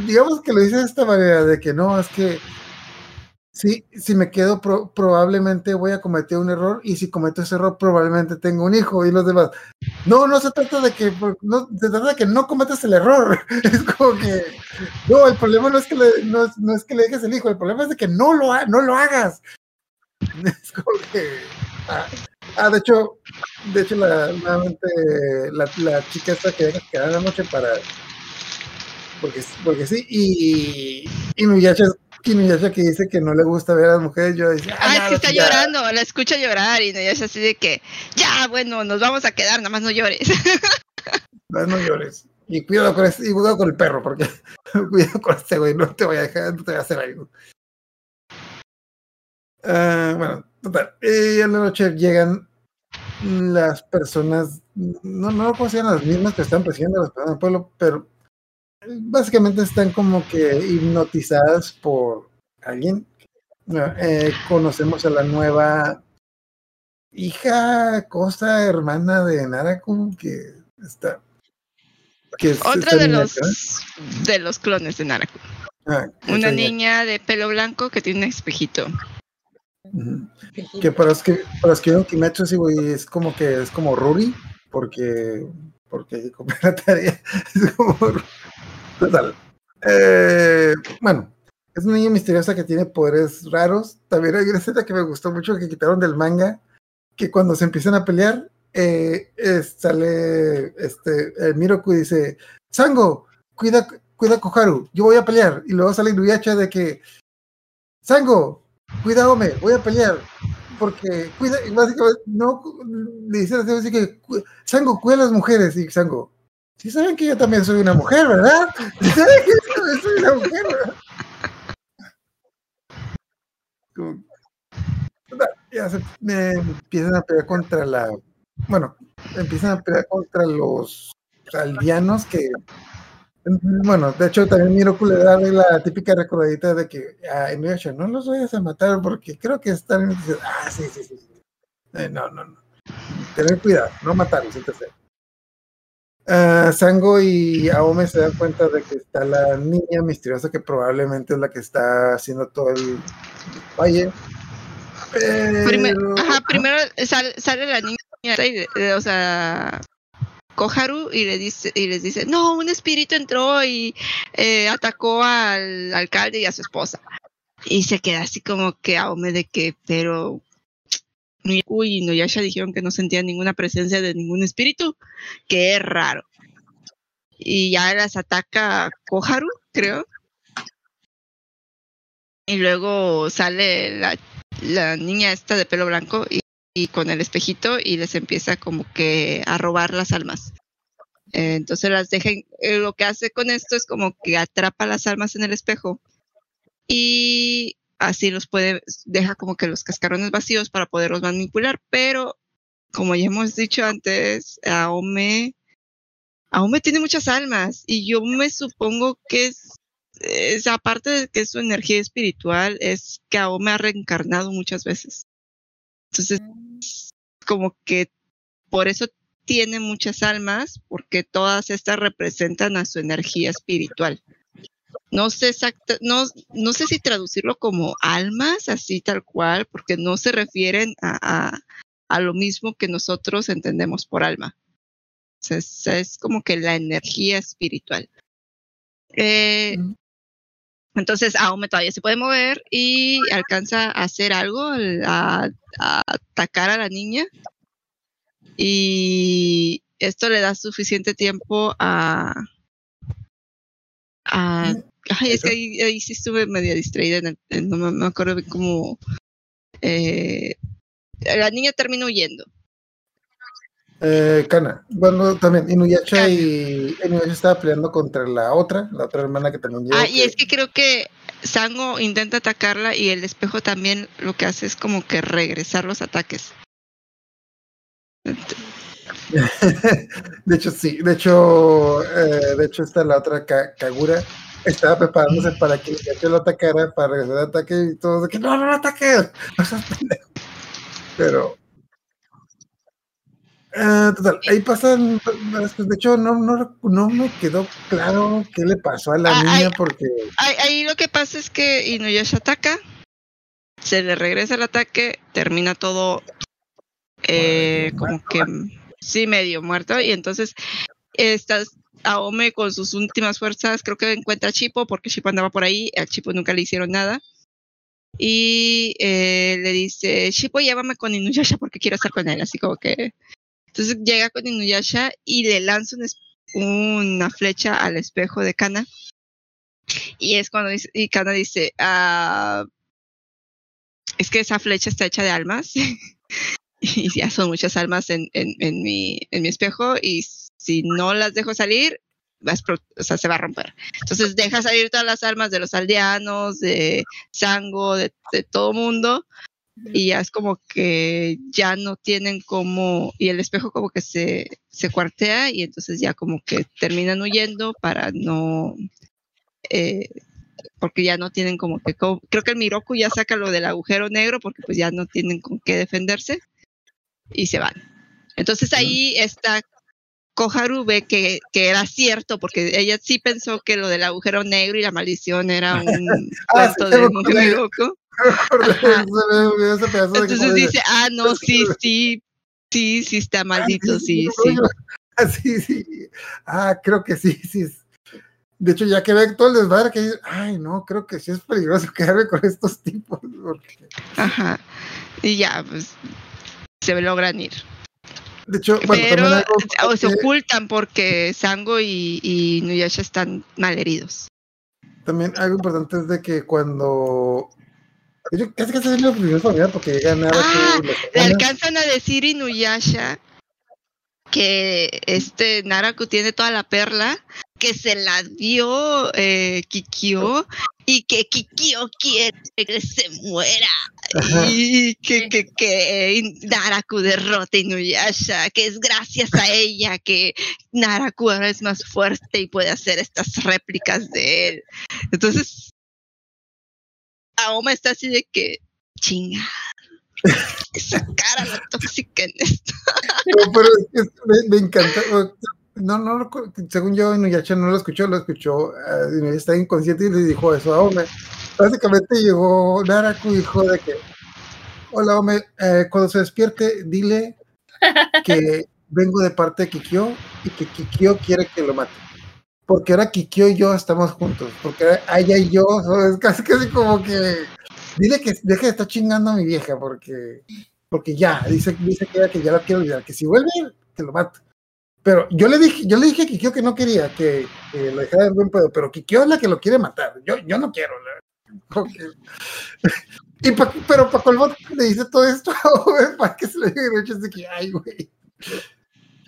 digamos que lo dice de esta manera de que no, es que sí, si me quedo pro- probablemente voy a cometer un error y si cometo ese error probablemente tengo un hijo y los demás. No, no se trata de que no se trata de que no cometas el error. Es como que no, el problema no es que le, no, es, no es que le dejes el hijo, el problema es de que no lo ha- no lo hagas. Es como que ah, ah, de hecho, de hecho la nuevamente la, chica esta que deja quedar la noche para porque, porque sí, y, y Nuyasha, y Nuyasha que dice que no le gusta ver a las mujeres, yo decía, Ah, es no, que está ya". llorando, la escucha llorar y es así de que, ya, bueno, nos vamos a quedar, nada más no llores. No, no llores. Y cuidado con este, y cuidado con el perro, porque cuidado con este güey, no te voy a dejar, no te voy a hacer algo. Ah, bueno, total. Y en la noche llegan las personas, no, no cómo se llaman las mismas que están persiguiendo a las personas del pueblo, pero básicamente están como que hipnotizadas por alguien. No, eh, conocemos a la nueva hija, cosa, hermana de Naraku, que está. Que Otra de los de los clones de Naraku. Ah, Una niña de pelo blanco que tiene un espejito. Que para los que para los que vieron Kimetsu, sí, güey, es como que es como Ruri, porque porque la tarea. Es como Ru- total. Eh, bueno, es una niña misteriosa que tiene poderes raros. También hay una escena que me gustó mucho que quitaron del manga, que cuando se empiezan a pelear, eh, sale este el Miroku y dice, Sango, cuida, cuida a Koharu, yo voy a pelear. Y luego sale Inuyasha de que, Sango, cuida voy a pelear. Porque cuida, y básicamente, no, le dice así que, "Cu- Sango, cuida a las mujeres. Y Sango, sí saben que yo también soy una mujer, ¿verdad? Sí saben que yo también soy una mujer, ¿verdad? Ya se me empiezan a pelear contra la, bueno, empiezan a pelear contra los aldeanos que, bueno, de hecho también Miroku le da la típica recordadita de que, ah, Inuyasha, no los vayas a matar porque creo que están, ah, sí, sí, sí. Eh, no, no, no, tener cuidado, no matarlos, etc. Ah, Sango y Aome se dan cuenta de que está la niña misteriosa que probablemente es la que está haciendo todo el valle. Primer- Pero- ajá, primero sale, sale la niña, y le- o sea, Koharu y le dice y les dice, no, un espíritu entró y eh, atacó al alcalde y a su esposa. Y se queda así como que Aome de que, pero Uy, y Noyasha dijeron que no sentían ninguna presencia de ningún espíritu, que raro. Y ya las ataca Koharu, creo. Y luego sale la, la niña esta de pelo blanco y, y con el espejito y les empieza como que a robar las almas. Eh, entonces las dejen, eh, lo que hace con esto es como que atrapa las almas en el espejo y así los puede, deja como que los cascarones vacíos para poderlos manipular, pero como ya hemos dicho antes, Aome, Aome tiene muchas almas y yo me supongo que es, es aparte de que es su energía espiritual, es que Aome ha reencarnado muchas veces. Entonces, como que por eso tiene muchas almas, porque todas estas representan a su energía espiritual. No sé exacta, no, no sé si traducirlo como almas, así tal cual, porque no se refieren a, a, a lo mismo que nosotros entendemos por alma. O sea, es, es como que la energía espiritual. Eh, entonces, Aome todavía se puede mover y alcanza a hacer algo, a, a atacar a la niña. Y esto le da suficiente tiempo a. a ay, es que ahí, ahí sí estuve medio distraída, en el- en- no me, me acuerdo cómo. eh, la niña termina huyendo. Eh, Kana. Bueno, también Inuyasha y Inuyasha estaba peleando contra la otra, la otra hermana que también llegó. Ah, y es que creo que Sango intenta atacarla y el espejo también lo que hace es como que regresar los ataques. de hecho, sí. De hecho, eh, de hecho, está la otra Ka- Kagura. Estaba preparándose para que Inuyasha lo atacara, para regresar el ataque y todo. De que no, no lo ataques. Pero. eh, total, ahí pasan. De hecho, no, no, no me quedó claro qué le pasó a la Ah, niña porque. Ahí, ahí lo que pasa es que Inuyasha ataca, se le regresa el ataque, termina todo eh, como que sí medio muerto y entonces estás Aome con sus últimas fuerzas creo que encuentra a Chipo porque Chipo andaba por ahí, a Chipo nunca le hicieron nada y eh, le dice Chipo llévame con Inuyasha porque quiero estar con él, así como que entonces llega con Inuyasha y le lanza un una flecha al espejo de Kana y es cuando dice, y Kana dice, ah, es que esa flecha está hecha de almas. y ya son muchas almas en, en, en, mi, en mi espejo. Y si no las dejo salir, va a explo- o sea, se va a romper. Entonces deja salir todas las almas de los aldeanos, de Sango, de, de todo mundo. Y ya es como que ya no tienen como, y el espejo como que se, se cuartea y entonces ya como que terminan huyendo para no, eh, porque ya no tienen como que, creo que el Miroku ya saca lo del agujero negro porque pues ya no tienen con qué defenderse y se van. Entonces ahí está Koharu ve que, que era cierto porque ella sí pensó que lo del agujero negro y la maldición era un Ah, cuento sí, de de que Entonces dice, ah, no, sí, sí, sí, sí está maldito, sí, sí. Ah, sí, sí. Ah, creo que sí, sí. De hecho, ya que ve todo el desmadre que dice, ay, no, creo que sí es peligroso quedarme con estos tipos. porque- Ajá. Y ya, pues se logran ir. De hecho, bueno, Pero o se ocultan porque Sango y, y Nuyasha están malheridos. También algo importante es de que cuando. casi casi es la primera familia porque llega nada Ah, Le alcanzan a decir Inuyasha que este Naraku tiene toda la perla, que se la dio eh, Kikyo y que Kikyo quiere que se muera. Y que, que, que Naraku derrote a Inuyasha, que es gracias a ella que Naraku ahora es más fuerte y puede hacer estas réplicas de él. Entonces, Aoma está así de que chinga. Sacar a la tóxica en esto. No, pero es que me, me encanta. No, no, según yo, Inuyasha no lo escuchó, lo escuchó. Inuyasha está inconsciente y le dijo eso a Ome. Básicamente llegó Naraku y dijo de que, hola Ome, eh, cuando se despierte, dile que vengo de parte de Kikyo y que Kikyo quiere que lo mate. Porque ahora Kikyo y yo estamos juntos. Porque ahora ella y yo, es casi, casi como que. Dile que deje de estar chingando a mi vieja, porque. Porque ya, dice, dice que, que ya la quiero olvidar, que si vuelve, que lo mato. Pero yo le dije, yo le dije a Kikyo que no quería, que, que lo dejara de buen pedo, pero Kikyo es la que lo quiere matar. Yo, yo no quiero. Y pa- pero para colmo le dice todo esto para que se lo diga es de que, ay, güey.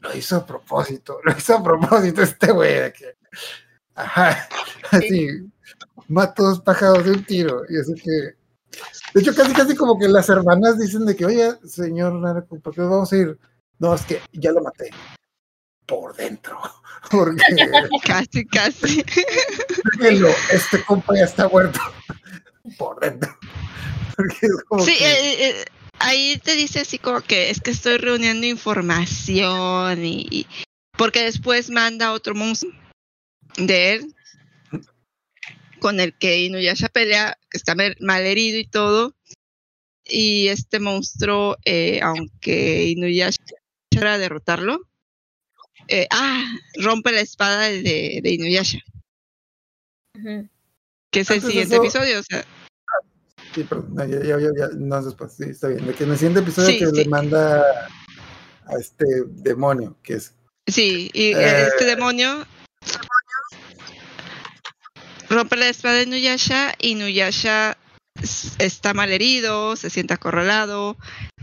Lo hizo a propósito, lo hizo a propósito este güey. de que, Ajá, así, mata dos pájaros de un tiro. Y así que, de hecho, casi, casi como que las hermanas dicen de que, oye, señor Naraku, ¿por qué vamos a ir? No, es que ya lo maté. Por dentro. Porque Casi, casi. déjenlo, este compa ya está muerto. Por dentro. Sí, que- eh, eh, ahí te dice así como que es que estoy reuniendo información y, y- porque después manda otro monstruo de él con el que Inuyasha pelea, que está mal herido y todo. Y este monstruo, eh, aunque Inuyasha era derrotarlo, eh, ah, rompe la espada de, de Inuyasha, Ujú. que es el Antes siguiente eso- episodio. O sea, Sí, perdón, no, ya, ya, ya, ya, no, después, sí, está bien. De que en el siguiente episodio Sí, que sí. le manda a este demonio, que es Sí, y Eh. este demonio rompe la espada de Nuyasha y Nuyasha está mal herido, se siente acorralado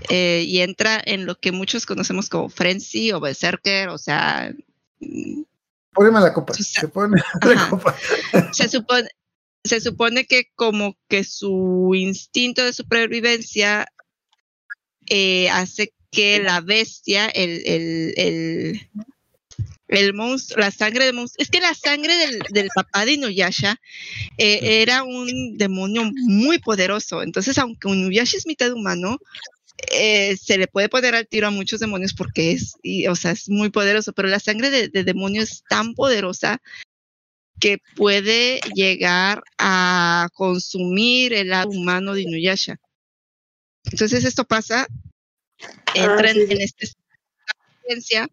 eh, y entra en lo que muchos conocemos como frenzy o berserker, o sea, mm, Póneme la copa. Se pone la Ajá. copa. se supone, se supone que como que su instinto de supervivencia eh, hace que la bestia, el, el, el, el monstruo, la sangre del monstruo, es que la sangre del, del papá de Inuyasha eh, era un demonio muy poderoso, entonces aunque Inuyasha es mitad humano, eh, se le puede poner al tiro a muchos demonios porque es, y, o sea, es muy poderoso, pero la sangre de, de demonio es tan poderosa que puede llegar a consumir el lado humano de Inuyasha. Entonces esto pasa, entra sí, sí. en estado de conciencia,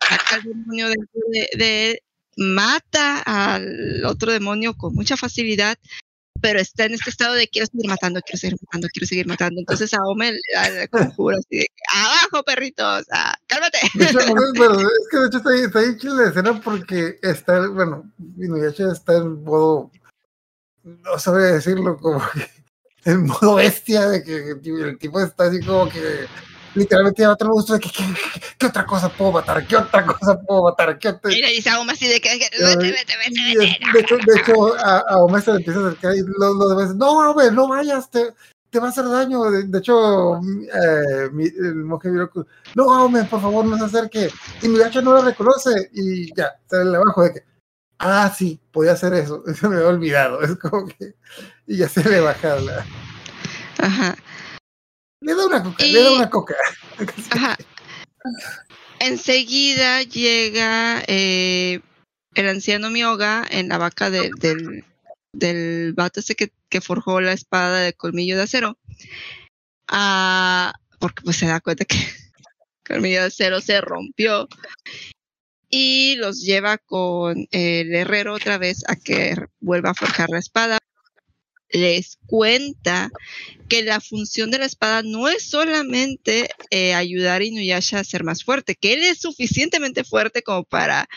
saca el demonio de, de mata al otro demonio con mucha facilidad, pero está en este estado de quiero seguir matando, quiero seguir matando, quiero seguir matando. Entonces a Ome conjuro así de abajo perritos, ah, cálmate. Hecho, es que de hecho está, ahí- está ahí chila la escena porque está, bueno, Inuyasha está en modo, no sabe decirlo, como en modo bestia, de que el tipo está así como que literalmente ya otro monstruo de que, ¿qué, otra cosa puedo matar? ¿Qué otra cosa puedo matar? ¿Qué otra? Y le dice a Ome así de que vete, vete, vete, de hecho, de hecho a, a Omar se le empieza a acercar y los, los demás no, hombre, no vayas, te, te va a hacer daño. De, de hecho, eh, mi- el monje Miroku, no, hombre, por favor, no se acerque. Y mi gacho no lo reconoce y ya, sale abajo de que, ah, sí, podía hacer eso. Se me había olvidado. Es como que, y ya se le baja la... Ajá. Le da una coca, le da una coca. Ajá. Enseguida llega eh, el anciano Mioga en la vaca de- del, del vato ese que, que forjó la espada de colmillo de acero. Ah, porque pues se da cuenta que el colmillo de acero se rompió. Y los lleva con el herrero otra vez a que vuelva a forjar la espada. Les cuenta que la función de la espada no es solamente eh, ayudar a Inuyasha a ser más fuerte, que él es suficientemente fuerte como para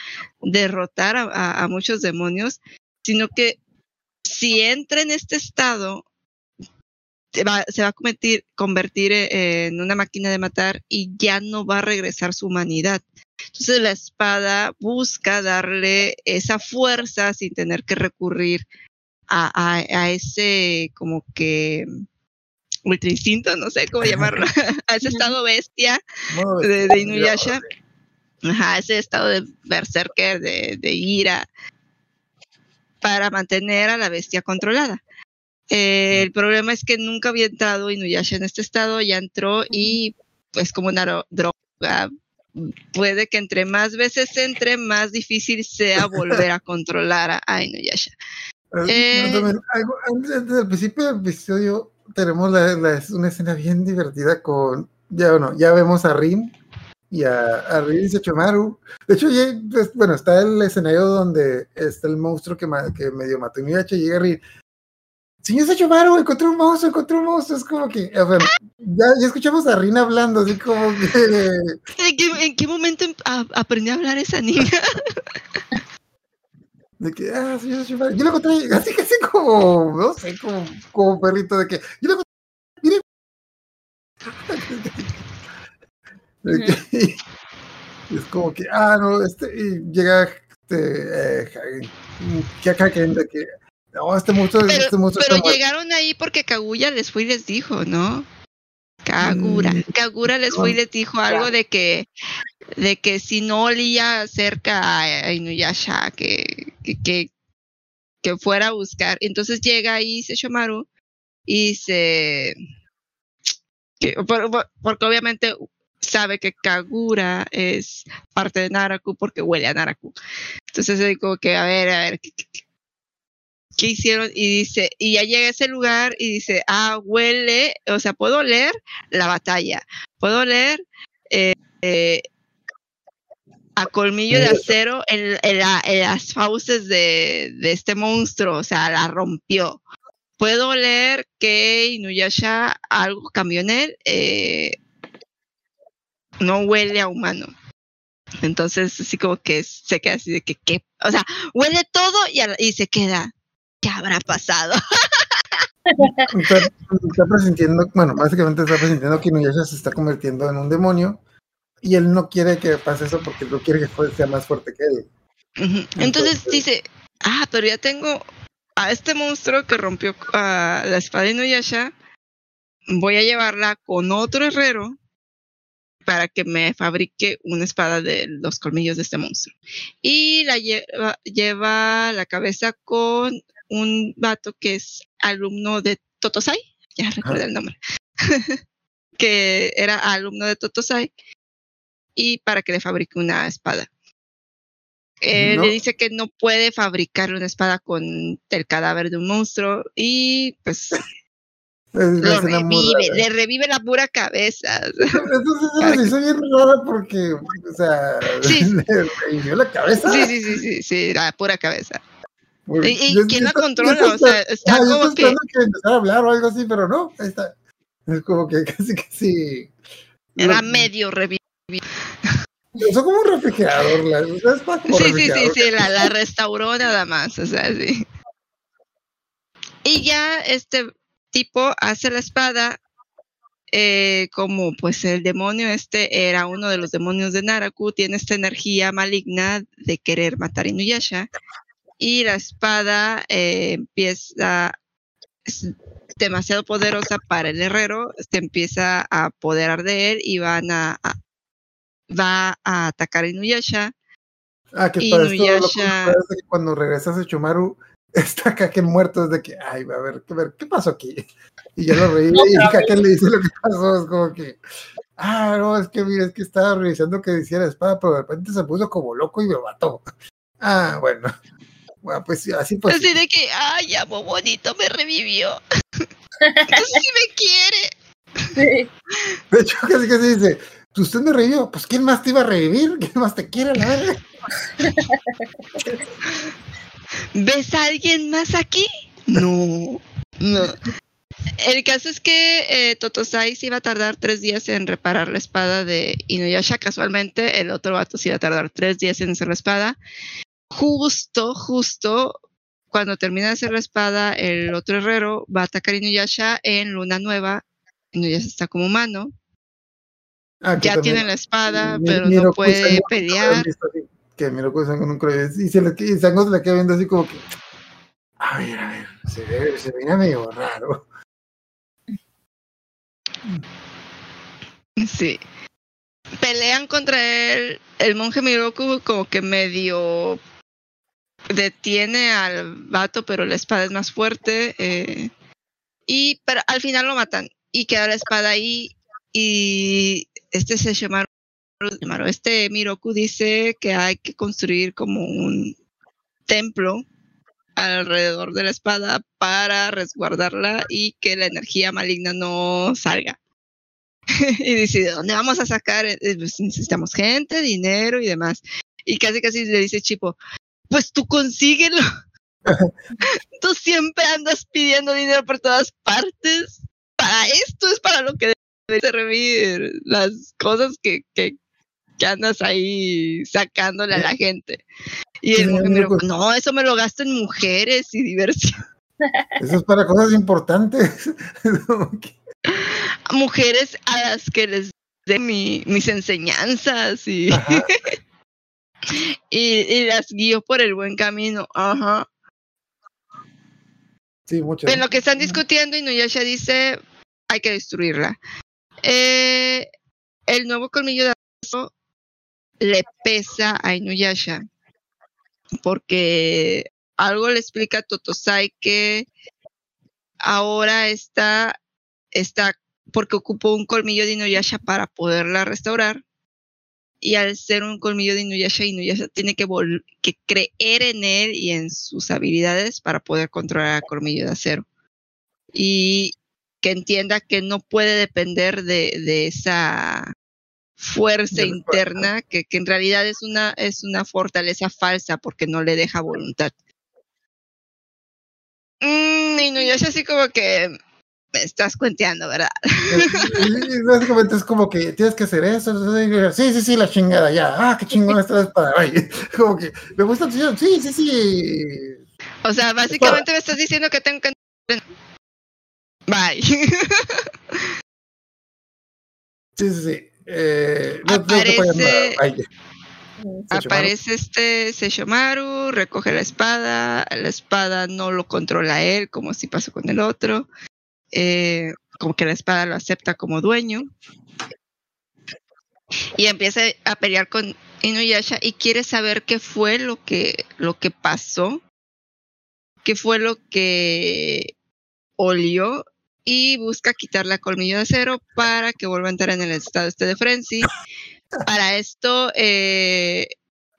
derrotar a, muchos demonios, sino que si entra en este estado, se va, se va a convertir, convertir eh, en una máquina de matar y ya no va a regresar su humanidad. Entonces la espada busca darle esa fuerza sin tener que recurrir a, a- a ese como que ultra instinto, no sé cómo llamarlo, a ese estado bestia de, Inuyasha, Ajá, ese estado de berserker, de, de ira, para mantener a la bestia controlada. Eh, el problema es que nunca había entrado Inuyasha en este estado, ya entró y pues como una ro- droga, puede que entre más veces entre, más difícil sea volver a controlar a, a Inuyasha. Eh, No, también, algo- antes, del principio del episodio tenemos la- la- una escena bien divertida con, ya bueno, ya vemos a Rin y a, a Rin y Sechomaru. De hecho, ya, pues, bueno, está el escenario donde está el monstruo que, ma- que medio mató a Inuyasha y llega Rin. Señor Sechomaru, encontré un monstruo, encontré un monstruo. Es como que, ya, ya escuchamos a Rin hablando, así como que... ¿En qué, en qué momento em- a- aprendió a hablar esa niña? De que, ah, señor Sechomaru, yo lo encontré, así que así como, no sé, como, como perrito, de que, yo lo encontré, mire. De que- y es como que, ah, no, este, y llega este, eh, que acá que, de que, no, este monstruo, Pero, este monstruo pero está llegaron ahí porque Kaguya les fue y les dijo, ¿no? Kagura. Mm, Kagura les fue y les dijo algo de que de que si no olía cerca a Inuyasha, que, que, que, fuera a buscar. Entonces llega ahí Sesshomaru y se... que- por- por- porque obviamente sabe que Kagura es parte de Naraku porque huele a Naraku. Entonces es que, a ver, a ver, ¿qué, hicieron? Y dice, y ya llega a ese lugar y dice, ah, huele, o sea, puedo oler la batalla, puedo oler eh, eh, a colmillo de acero en, en la- en las fauces de, de este monstruo, o sea, la rompió. Puedo oler que Inuyasha algo cambió en él, eh, no huele a humano. Entonces, así como que se queda así de que, ¿qué? O sea, huele todo y, a la- y se queda, ¿qué habrá pasado? está, está presintiendo, bueno, básicamente está presintiendo que Inuyasha se está convirtiendo en un demonio y él no quiere que pase eso porque no quiere que sea más fuerte que él. Entonces dice, ah, pero ya tengo a este monstruo que rompió la espada de Inuyasha, voy a llevarla con otro herrero para que me fabrique una espada de los colmillos de este monstruo. Y la lleva, lleva la cabeza con un vato que es alumno de Totosai, ya recuerdo el nombre, que era alumno de Totosai, y para que le fabrique una espada. Eh, No. Le dice que no puede fabricar una espada con el cadáver de un monstruo y pues lo revive, le revive la pura cabeza. Entonces eso bien rara porque, o sea, Sí. le revivió la cabeza. Sí, sí, sí, sí, sí, la pura cabeza. ¿Y- yo- quién yo la estaba- controla? yo O sea, está ah, yo como que- que empezara a hablar o algo así, pero no, está. Es como que casi, casi. Era lo- medio revive. Usó como un refrigerador. La, es para como Sí, sí, sí, sí, la, la restauró nada más, o sea, sí. Y ya este tipo hace la espada eh, como pues el demonio este era uno de los demonios de Naraku, tiene esta energía maligna de querer matar a Inuyasha y la espada eh, empieza es demasiado poderosa para el herrero, se empieza a apoderar de él y van a, a- va a atacar a Inuyasha Ah, que para esto lo que es cuando regresas a Chumaru, está Kaken muerto desde que, ay, a ver, a ver, ¿qué pasó aquí? Y ya lo reí y Kaken le dice lo que pasó, es como que, ah, no, es que mira, es que estaba revisando que hiciera espada, pero de repente se puso como loco y me mató. Ah, bueno. Bueno, pues sí, así pues. Así de que, ay, amo bonito, me revivió. Entonces sí me quiere. Sí. De hecho, casi que se dice, "Pues usted me revivió, pues ¿quién más te iba a revivir? ¿Quién más te quiere, la verga? ¿Ves a alguien más aquí? No, no. El caso es que eh, Totosai se iba a tardar tres días en reparar la espada de Inuyasha. Casualmente, el otro vato se iba a tardar tres días en hacer la espada. Justo, justo cuando termina de hacer la espada, el otro herrero va a atacar a Inuyasha en Luna Nueva. Inuyasha está como humano. Ah, Ya también- tiene la espada, Mi- pero no puede pelear. así, Que Miroku Sango nunca lo había visto. Y, se le, y Sango se le queda viendo así como que. A ver, a ver, se ve, se veía medio raro. Sí. Pelean contra él. El monje Miroku como que medio detiene al vato, pero la espada es más fuerte. eh, y pero al final lo matan. Y queda la espada ahí. Y este se llama este Miroku dice que hay que construir como un templo alrededor de la espada para resguardarla y que la energía maligna no salga. y dice, ¿de dónde vamos a sacar? Eh, pues necesitamos gente, dinero y demás. Y casi casi le dice Chipo, pues tú consíguelo. tú siempre andas pidiendo dinero por todas partes. Para esto es para lo que servir las cosas que, que, que andas ahí sacándole a la gente. Y Sí, el señor Miroku, Miroku. no, eso me lo gasto en mujeres y diversión. Eso es para cosas importantes. Mujeres a las que les dé mi, mis enseñanzas y, y, y las guío por el buen camino. Ajá. Sí. En lo que están discutiendo, Inuyasha dice, hay que destruirla. Eh, el nuevo colmillo de acero le pesa a Inuyasha porque algo le explica a Totosai que ahora está, está porque ocupó un colmillo de Inuyasha para poderla restaurar y al ser un colmillo de Inuyasha, Inuyasha tiene que, creer en él y en sus habilidades para poder controlar el colmillo de acero. Y que entienda que no puede depender de, de esa fuerza interna, que, que en realidad es una, es una fortaleza falsa porque no le deja voluntad. Mm, Inuyasha así como que me estás cuenteando, ¿verdad? Y- y Básicamente es como que tienes que hacer eso. Sí, sí, sí, la chingada, ya. Ah, qué chingón esta espada. Ay, como que me gusta tu. Sí, sí, sí. O sea, básicamente me estás diciendo que tengo que Bye. Sí, sí, sí. Eh, no. Aparece- Ay, Aparece este Seishomaru, recoge la espada, la espada no lo controla él, como si pasó con el otro. Eh, como que la espada lo acepta como dueño. Y empieza a pelear con Inuyasha y quiere saber qué fue lo que, lo que pasó, qué fue lo que olió y busca quitarle a colmillo de acero para que vuelva a entrar en el estado este de frenzy. Para esto, eh,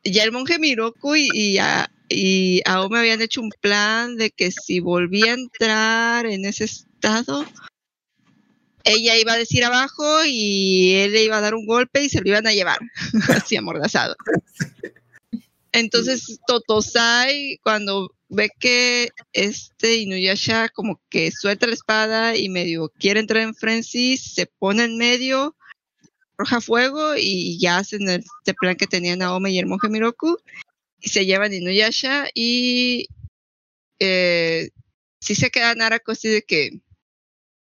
ya el monje Miroku y, y, a- y Aome habían hecho un plan de que si volvía a entrar en ese estado, ella iba a decir abajo y él le iba a dar un golpe y se lo iban a llevar, así amordazado. Entonces Totosai, cuando ve que este Inuyasha como que suelta la espada y medio quiere entrar en frenzy, se pone en medio, arroja fuego y ya hacen el- este plan que tenían Naomi y el monje Miroku y se llevan Inuyasha y eh, si se queda Narako así de que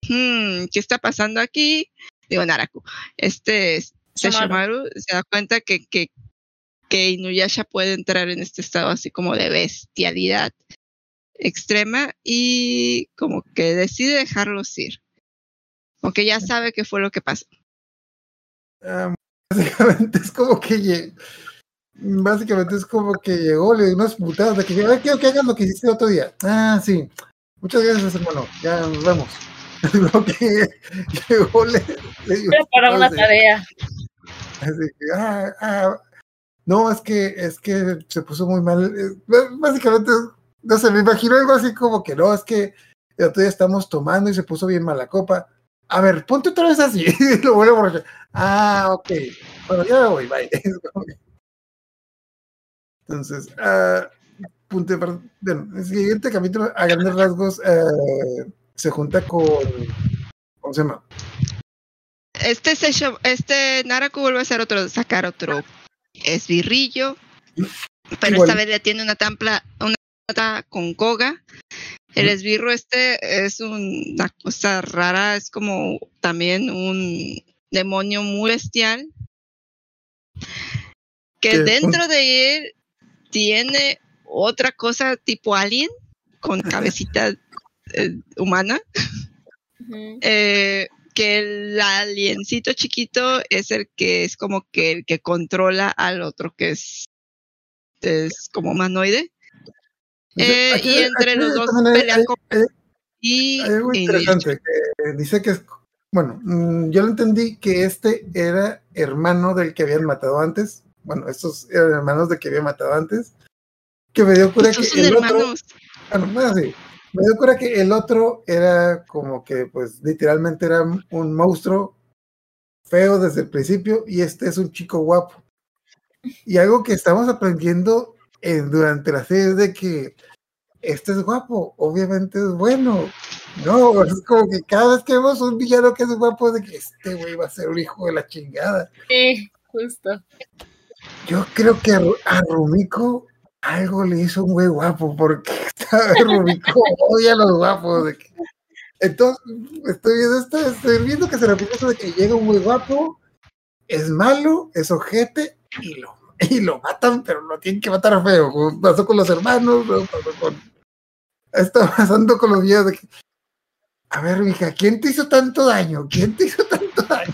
hmm, ¿qué está pasando aquí? Digo Naraku, este Sesshomaru se da cuenta que, que, que Inuyasha puede entrar en este estado así como de bestialidad extrema y como que decide dejarlos ir. Porque ya sabe qué fue lo que pasó. Básicamente es como que básicamente es como que llegó, le dio unas putadas de que "Ay, quiero que hagas lo que hiciste el otro día. Ah, sí. Muchas gracias, hermano. Ya nos vemos. Como que llegó, le, le dio Pero para una tarea. así que, ah, ah. No, es que, es que se puso muy mal. eh, Básicamente, no sé, me imagino algo así como que no, es que el estamos tomando y se puso bien mal la copa. A ver, ponte otra vez así. lo vuelvo a. Ah, ok. Bueno, ya me voy, bye. Entonces, par- bueno, el siguiente capítulo, a grandes rasgos, eh, se junta con. ¿Cómo se llama? Este, Seisho- este Naraku vuelve a hacer otro, sacar otro esbirrillo, pero Igual. esta vez le tiene una tampla, una tampla con Koga. El esbirro este es un- una cosa rara, es como también un demonio muy bestial. Que ¿Qué? dentro de él tiene otra cosa tipo alien con cabecita eh, humana. Eh, que el aliencito chiquito es el que es como que el que controla al otro que es, es como humanoide. Eh, Aquí- y entre aquí los dos pelean hay- con hay- y, Hay algo interesante que dice que es, bueno, mm, yo lo entendí que este era hermano del que habían matado antes. Bueno, estos eran hermanos del que habían matado antes. Que me dio cura que el otro, bueno, bueno, sí, me dio cura que el otro era como que, pues, literalmente era un monstruo feo desde el principio y este es un chico guapo. Y algo que estamos aprendiendo eh, durante la serie es de que este es guapo, obviamente es bueno. No, es como que cada vez que vemos un villano que es guapo, es de que este güey va a ser un hijo de la chingada. Sí, justo. Yo creo que a, a Rumiko algo le hizo un güey guapo, porque está- Rumiko odia a los guapos. Entonces, estoy viendo, esto, estoy viendo que se repite eso de que llega un güey guapo, es malo, es ojete, y lo, y lo matan, pero lo tienen que matar feo. como pasó con los hermanos, pasó con. Está pasando con los videos de que. A ver, mija, ¿quién te hizo tanto daño? ¿Quién te hizo tanto daño?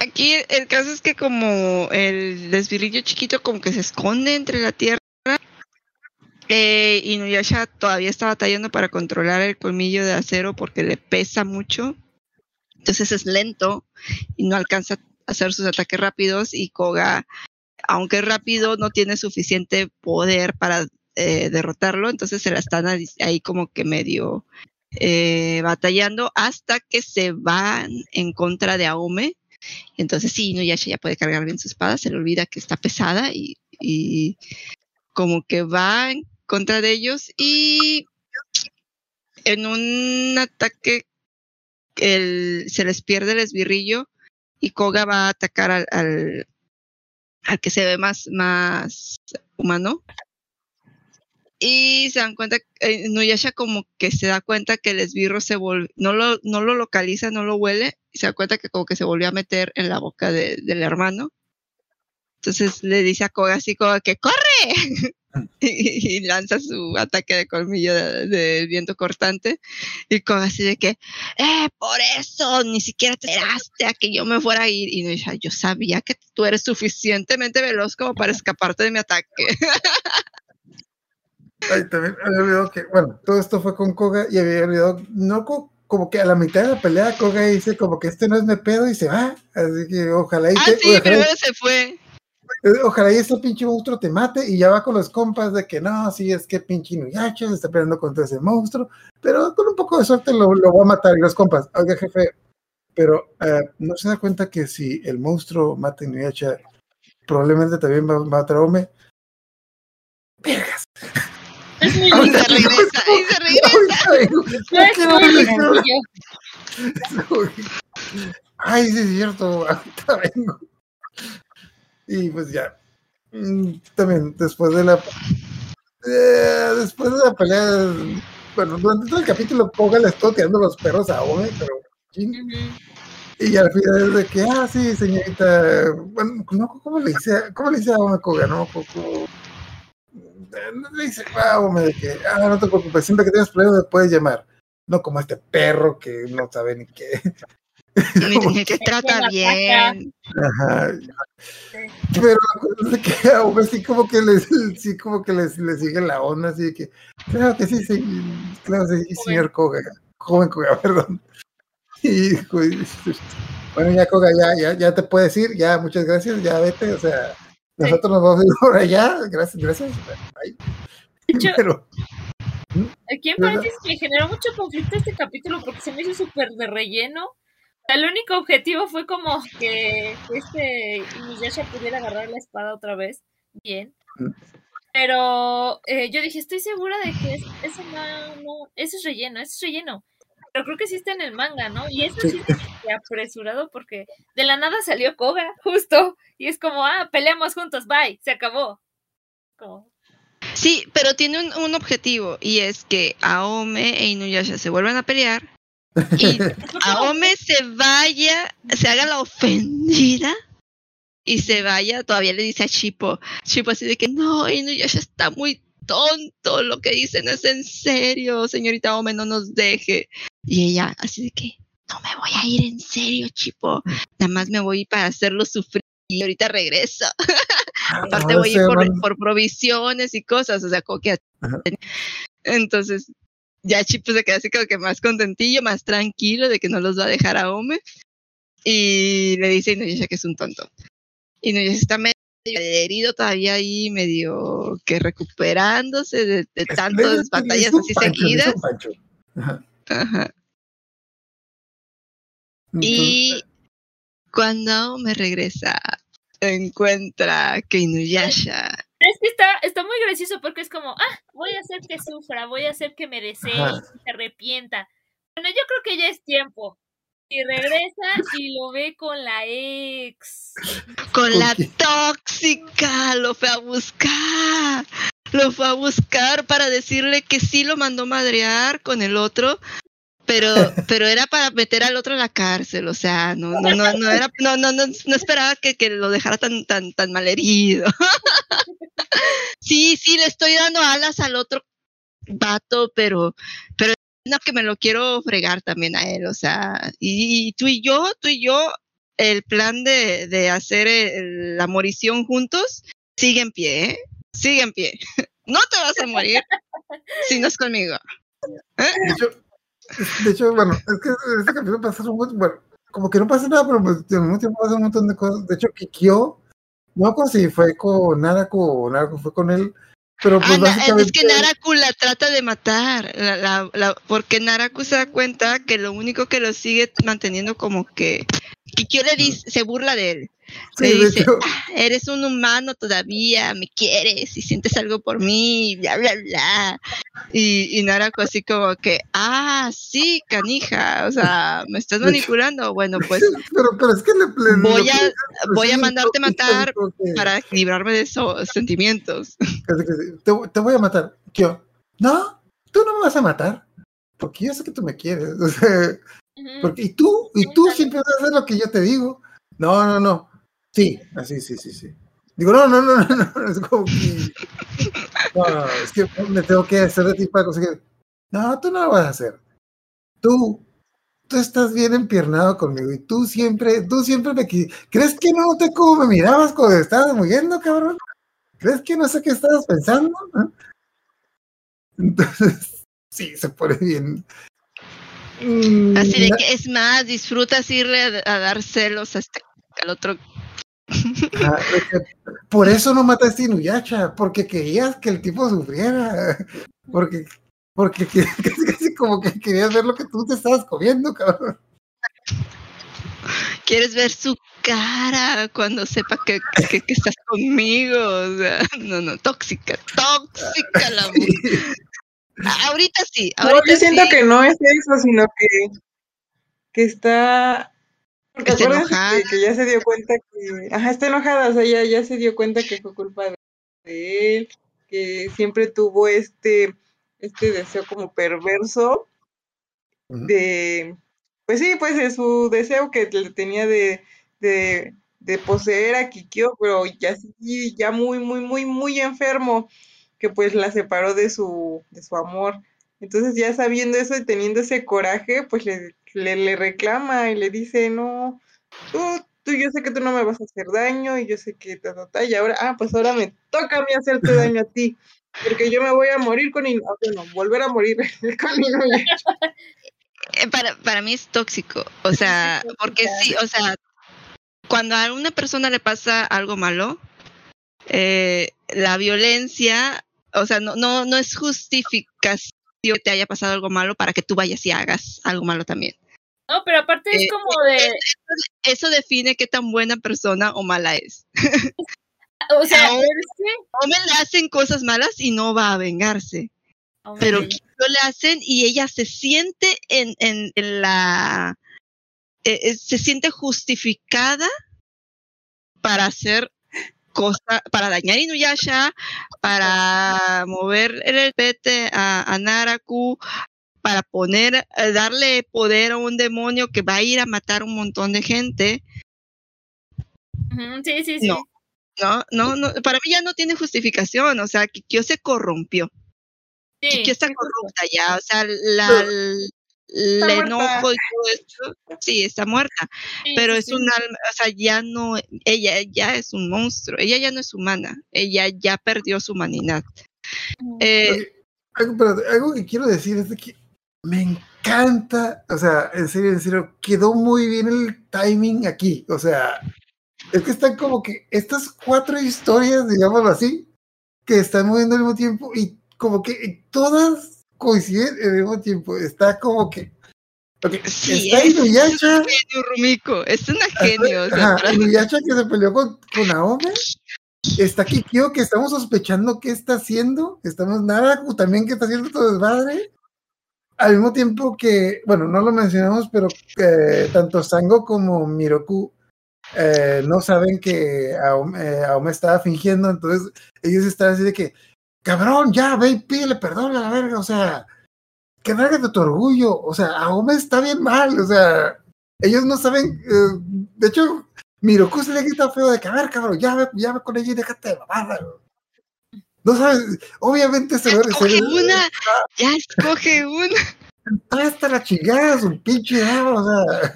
Aquí el caso es que como el desvirillo chiquito como que se esconde entre la tierra, eh, Inuyasha todavía está batallando para controlar el colmillo de acero porque le pesa mucho. Entonces es lento y no alcanza a hacer sus ataques rápidos y Koga, aunque es rápido, no tiene suficiente poder para eh, derrotarlo, entonces se la están ahí- como que medio eh, batallando hasta que se van en contra de Aome. Entonces sí, Inuyasha ya puede cargar bien su espada, se le olvida que está pesada y, como que va contra de ellos y en un ataque el- se les pierde el esbirrillo y Koga va a atacar al, al, al que se ve más, más humano. y se dan cuenta, eh, Nuyasha como que se da cuenta que el esbirro se volvió, no lo, no lo localiza, no lo huele, y se da cuenta que como que se volvió a meter en la boca de- del hermano. Entonces le dice a Koga así como que ¡corre! y, y lanza su ataque de colmillo de, de viento cortante. Y Koga así de que, ¡eh, por eso! Ni siquiera te esperaste a que yo me fuera a ir. Y Nuyasha, yo sabía que tú eres suficientemente veloz como para escaparte de mi ataque. Ay, también había olvidado que, bueno, todo esto fue con Koga y había olvidado, no co- como que a la mitad de la pelea Koga dice como que este no es mi pedo y se va. Así que ojalá y, ah, te- sí, ojalá, primero se fue. Ojalá y este pinche monstruo te mate y ya va con los compas de que no, sí, es que pinche Inuyasha se está peleando contra ese monstruo, pero con un poco de suerte lo, lo va a matar y los compas, oiga jefe, pero eh, no se da cuenta que si el monstruo mata a Inuyasha, probablemente también va va a matar a Ome. Es muy Y se regresa, y se regresa. Ay, sí, es cierto, ahorita vengo. Y pues ya. Mm, También, después de la. eh, después de la pelea. Bueno, durante todo el capítulo, Koga le estuvo tirando los perros a Ome, pero. Y al final es de que, ah, sí, señorita. Bueno, no, ¿cómo le dice, cómo le dice a Ome Koga? No, eh, le dice a Ome de que, ah, no te preocupes, siempre que tengas problemas me puedes llamar. No como este perro que no sabe ni qué. Ni te trata bien. Ajá. Pero la cosa es que a Ome sí como que les, sí como que les, les sigue la onda, así de que, claro que sí, sí claro sí, señor Koga, joven Koga, perdón. Y bueno, ya Koga, ya, ya, ya te puedes ir, ya, muchas gracias, ya vete, o sea, nosotros nos vamos a ir por allá, gracias, gracias. Bye. Pero, Aquí en paréntesis me generó mucho conflicto este capítulo porque se me hizo súper de relleno. El único objetivo fue como que este Inuyasha pudiera agarrar la espada otra vez. Bien. Pero eh, yo dije, estoy segura de que es- eso no, no, eso es relleno, eso es relleno. Pero creo que sí está en el manga, ¿no? Y eso sí se apresurado porque de la nada salió Koga, justo. Y es como, ah, peleamos juntos, bye, se acabó. Como, Sí, pero tiene un, un objetivo y es que Aome e Inuyasha se vuelvan a pelear y Aome se vaya, se haga la ofendida y se vaya, todavía le dice a Chipo, Chipo así de que no, Inuyasha está muy tonto, lo que dice no es en serio, señorita Aome, no nos deje. Y ella así de que no me voy a ir en serio, Chipo, nada más me voy para hacerlo sufrir y ahorita regreso. Aparte voy a ir por, provisiones y cosas, o sea, como que... Ajá. Entonces, ya Chip se queda así como que más contentillo, más tranquilo de que no los va a dejar a Ome. Y le dice a Inuyasha que es un tonto. Inuyasha está medio herido todavía ahí, medio que recuperándose de, tantas le batallas así pancho, seguidas. Ajá. Ajá. Y cuando Aome regresa, encuentra que Inuyasha es que está, está muy gracioso porque es como, ah, voy a hacer que sufra, voy a hacer que me desee se arrepienta. Bueno, yo creo que ya es tiempo. Y regresa y lo ve con la ex. con ¿Con la tóxica, lo fue a buscar. Lo fue a buscar para decirle que sí lo mandó madrear con el otro, pero, pero era para meter al otro a la cárcel, o sea, no, no, no, no era, no, no, no, no esperaba que, que lo dejara tan, tan, tan mal herido. sí, sí, le estoy dando alas al otro vato, pero, pero no que me lo quiero fregar también a él, o sea, y, y tú y yo, tú y yo, el plan de, de hacer el- la morición juntos sigue en pie, ¿eh? Sigue en pie. No te vas a morir si no es conmigo. Es- de hecho, bueno, es que este capítulo pasa un montón, bueno, como que no pasa nada, pero pues, al mismo tiempo pasa un montón de cosas. De hecho, Kikyo, no con si fue con Narako o Narako fue con él, pero pues Ah, básicamente... es que Naraku la trata de matar, la- la- la- porque Naraku se da cuenta que lo único que lo sigue manteniendo como que Kikyo le dice, se burla de él. Sí, le dice. "Ah, eres un humano todavía, me quieres y sientes algo por mí, bla, bla, bla. Y, y Narako así como que, ah, sí, canija, o sea, me estás manipulando. Bueno, pues Pero, pero es que le, le- voy a, voy a mandarte matar para librarme de esos sentimientos. Te, te voy a matar. Yo, no, tú no me vas a matar. Porque yo sé que tú me quieres. O sea, Ujú. porque, y tú, y tú siempre vas a hacer lo que yo te digo. No, no, no. Sí, así, sí, sí, sí. Digo, no, no, no, no, no. Es como que. No, no, es que me tengo que hacer de ti para conseguir. No, tú no lo vas a hacer. Tú, tú estás bien empiernado conmigo y tú siempre, tú siempre me ¿Crees que no te como me mirabas cuando estabas muriendo, cabrón? ¿Crees que no sé qué estabas pensando? ¿Ah? Entonces, sí, se pone bien. Mm, Así de na- que es más, disfrutas irle a, a dar celos a este, al otro. Ah, Por eso no mataste a Inuyasha, porque querías que el tipo sufriera. Porque, porque que- casi, casi como que querías ver lo que tú te estabas comiendo, cabrón. Quieres ver su cara cuando sepa que, que- que estás conmigo. O sea, no, no, tóxica, tóxica la mujer. Ahorita sí, No, ahorita yo siento sí. que no es eso, sino que, que está. Porque Está enojada. que, que ya se dio cuenta que. Ajá, está enojada, o sea, ya, ya se dio cuenta que fue culpa de, él, que siempre tuvo este, este deseo como perverso de. Pues sí, pues de su deseo que le tenía de, de, de poseer a Kikyo, pero ya sí, ya muy, muy, muy, muy enfermo, que pues la separó de su, de su amor. Entonces ya sabiendo eso y teniendo ese coraje, pues le, le, le reclama y le dice, no, tú, tú, yo sé que tú no me vas a hacer daño y yo sé que ta, ta, ta, y ahora, ah, pues ahora me toca a mí hacerte daño a ti, porque yo me voy a morir con, ah, bueno, volver a morir con Inuyasha. Eh, Para, para mí es tóxico. O sea, porque sí, o sea, cuando a una persona le pasa algo malo, eh, la violencia, o sea, no, no, no es justificación que te haya pasado algo malo para que tú vayas y hagas algo malo también. No, pero aparte es Eh, como de, Eso define qué tan buena persona o mala es. o sea, Aún- pero es que- Hombre le hacen cosas malas y no va a vengarse. pero. Kikyo le hacen y ella se siente en, en, en la eh, eh, se siente justificada para hacer cosas, para dañar Inuyasha, para mover el pete a, a Naraku, para poner, eh, darle poder a un demonio que va a ir a matar un montón de gente. Sí, sí, sí. No. No, no, no, para mí ya no tiene justificación, o sea, Kikyo se corrompió. sí, Kikyo está corrupta ya, o sea, la, el enojo muerta. y todo esto, sí, está muerta, Sí, pero sí, es un alma, o sea, ya no, ella ya es un monstruo, ella ya no es humana, ella ya perdió su humanidad. Ujú. Eh, Oye, algo, pero algo que quiero decir es de que me encanta, o sea, en serio, en serio, quedó muy bien el timing aquí, o sea, es que están como que estas cuatro historias, digámoslo así, que están moviendo al mismo tiempo y como que todas coinciden al mismo tiempo, está como que, ok, sí, está es Inuyasha, un genio, Rumiko, es una genio, o sea, Ajá, para- Inuyasha que se peleó con, con Aome. Está Kikyo que estamos sospechando qué está haciendo. Estamos Naraku también que está haciendo todo desmadre. Al mismo tiempo que, bueno, no lo mencionamos, pero eh, tanto Sango como Miroku eh, no saben que Aome, eh, Aome estaba fingiendo. Entonces ellos están así de que, cabrón, ya ve y pídele perdón a la verga. O sea, que de tu orgullo. O sea, Aome está bien mal. O sea, ellos no saben. eh, de hecho, Miroku se le grita feo de que, a ver, cabrón, ya ve, ya ve con ella y déjate de mamada. güey". No sabes, obviamente se escoge ve- una, ya escoge una, Está hasta la chingada, su pinche idea, o sea.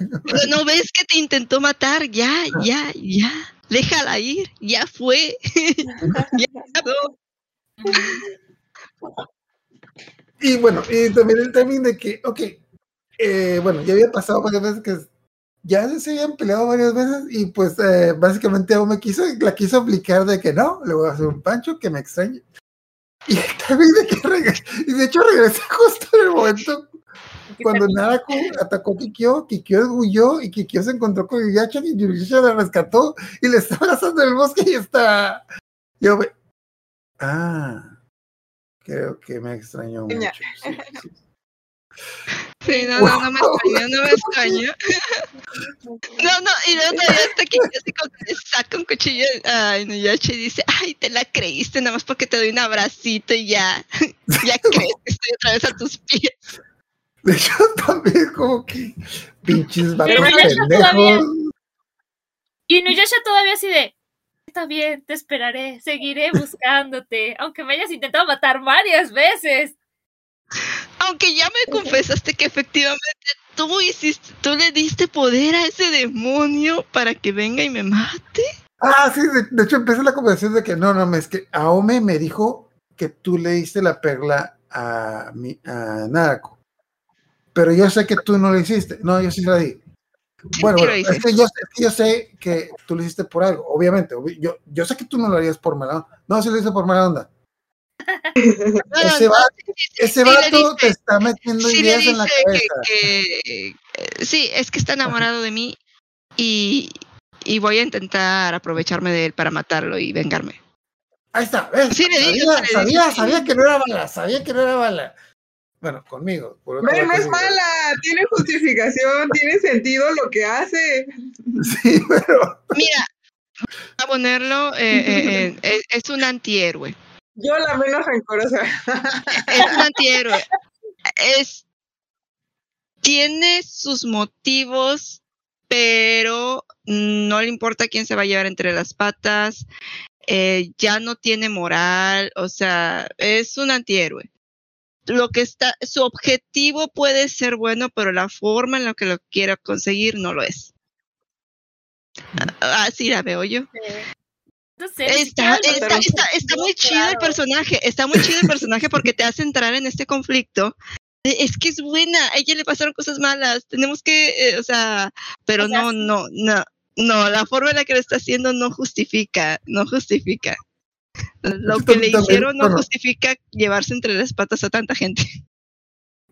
no ves que te intentó matar, ya, ya, ya, déjala ir, ya fue, ya no. Y bueno, y también el timing de que, ok, eh, bueno, ya había pasado varias veces que ya se habían peleado varias veces y pues eh, básicamente aún me quiso, la quiso aplicar de que no, le voy a hacer un pancho que me extrañe. Y también de que regre- y de hecho regresé justo en el momento cuando Narako atacó a Kikyo, Kikyo huyó y Kikyo se encontró con Inuyasha y Inuyasha la rescató y le está abrazando en el bosque y está. Yo, ah, creo que me extrañó mucho. Sí, sí. Sí, no, no, no me extrañó, no me extrañó. No, no, y luego todavía hasta que así como le saca un cuchillo a Inuyasha y dice, ay, te la creíste nada más porque te doy un abracito y ya, ya crees que estoy otra vez a tus pies. De hecho, también como que pinches vatos pendejos. Y Inuyasha todavía así de, está bien, te esperaré, seguiré buscándote, aunque me hayas intentado matar varias veces. Aunque ya me confesaste que efectivamente tú hiciste, tú le diste poder a ese demonio para que venga y me mate. Ah, sí, de, de hecho empezó la conversación de que no, no, es que Aome me dijo que tú le diste la perla a, mi, a Narako. Pero yo sé que tú no lo hiciste. No, yo sí la di. Bueno, es que yo, es que yo sé que tú lo hiciste por algo, obviamente. obvi- Yo, yo sé que tú no lo harías por mala onda. No, sí lo hice por mala onda. No, Ese no, vato- sí, sí, Ese sí le vato diste- te está metiendo sí ideas en la cabeza. que, que, eh, sí, es que está enamorado de mí y, y voy a intentar aprovecharme de él para matarlo y vengarme. Ahí está, ¿ves? Sí le dije, sabía, sabía, sabía que no era bala, sabía que no era bala. Bueno, conmigo. por no es mala, tiene justificación, tiene sentido lo que hace. Sí, pero Mira, a ponerlo, eh, eh, eh, es, es un antihéroe. Yo la menos rencorosa. Es un antihéroe. Es, tiene sus motivos, pero no le importa quién se va a llevar entre las patas. eh, ya no tiene moral, o sea, es un antihéroe. Lo que está, su objetivo puede ser bueno, pero la forma en la que lo quiera conseguir no lo es. Ah, Así la veo yo. Está, está, está, está muy chido el personaje, está muy chido el personaje porque te hace entrar en este conflicto. de, Es que es buena, a ella le pasaron cosas malas, tenemos que, eh, o sea, pero O sea, no, no, no, no, la forma en la que lo está haciendo no justifica, no justifica. Lo que le hicieron no justifica llevarse entre las patas a tanta gente.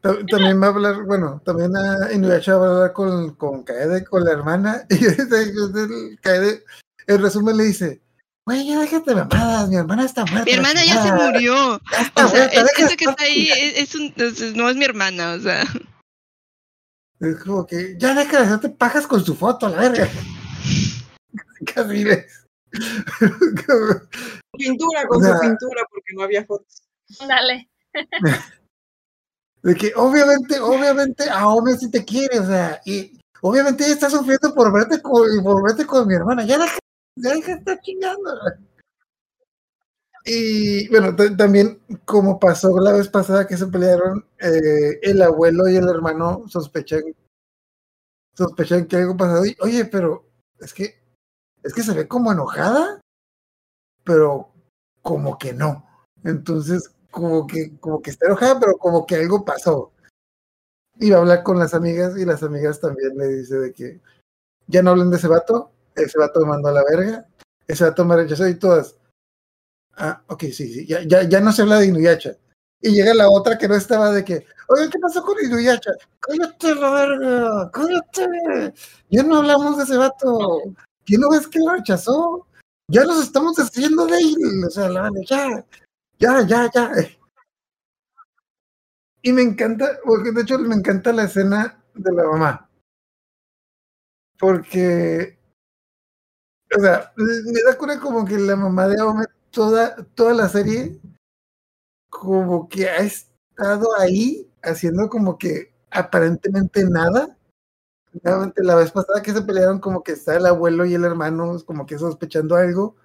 Ta- También va a hablar, bueno, también a Inuyasha va a hablar con, con Kaede, con la hermana, y Kaede, en resumen le dice, güey, ya déjate mamadas, mi hermana está muerta. Mi hermana ya se murió, ya está o sea, muerta, es, eso que está ahí es, es un, es- no es mi hermana, o sea. Es como que, ya deja de hacerte pajas con su foto, la verga. Casi ves. Pintura con O sea- su pintura porque no había fotos. Dale. De que obviamente, obviamente, Aome sí te quiere, o sea, y obviamente ella está sufriendo por verte con, por verte con mi hermana. Ya deja, ya deja de estar chingando. Y bueno, ta- también como pasó la vez pasada que se pelearon, eh, el abuelo y el hermano sospechan, sospechan que algo pasado. Y, oye, pero es que, es que se ve como enojada, pero como que no. Entonces, como que, como que está enojada, pero como que algo pasó. Y va a hablar con las amigas, y las amigas también le dice de que ya no hablen de ese vato, ese vato me mandó a la verga, ese vato me rechazó y todas. Ah, ok, sí, sí, ya, ya, ya no se habla de Inuyasha. Y llega la otra que no estaba de que, oye, ¿qué pasó con Inuyasha? Cállate la verga, cállate. Ya no hablamos de ese vato. ¿Qué no ves que lo rechazó? Ya nos estamos haciendo de él. O sea, la ya, ya, ya, ya. Y me encanta, porque de hecho me encanta la escena de la mamá. Porque, o sea, me da cura como que la mamá de Aome toda, toda la serie, como que ha estado ahí haciendo como que aparentemente nada. Nuevamente, la vez pasada que se pelearon, como que está el abuelo y el hermano, como que sospechando algo.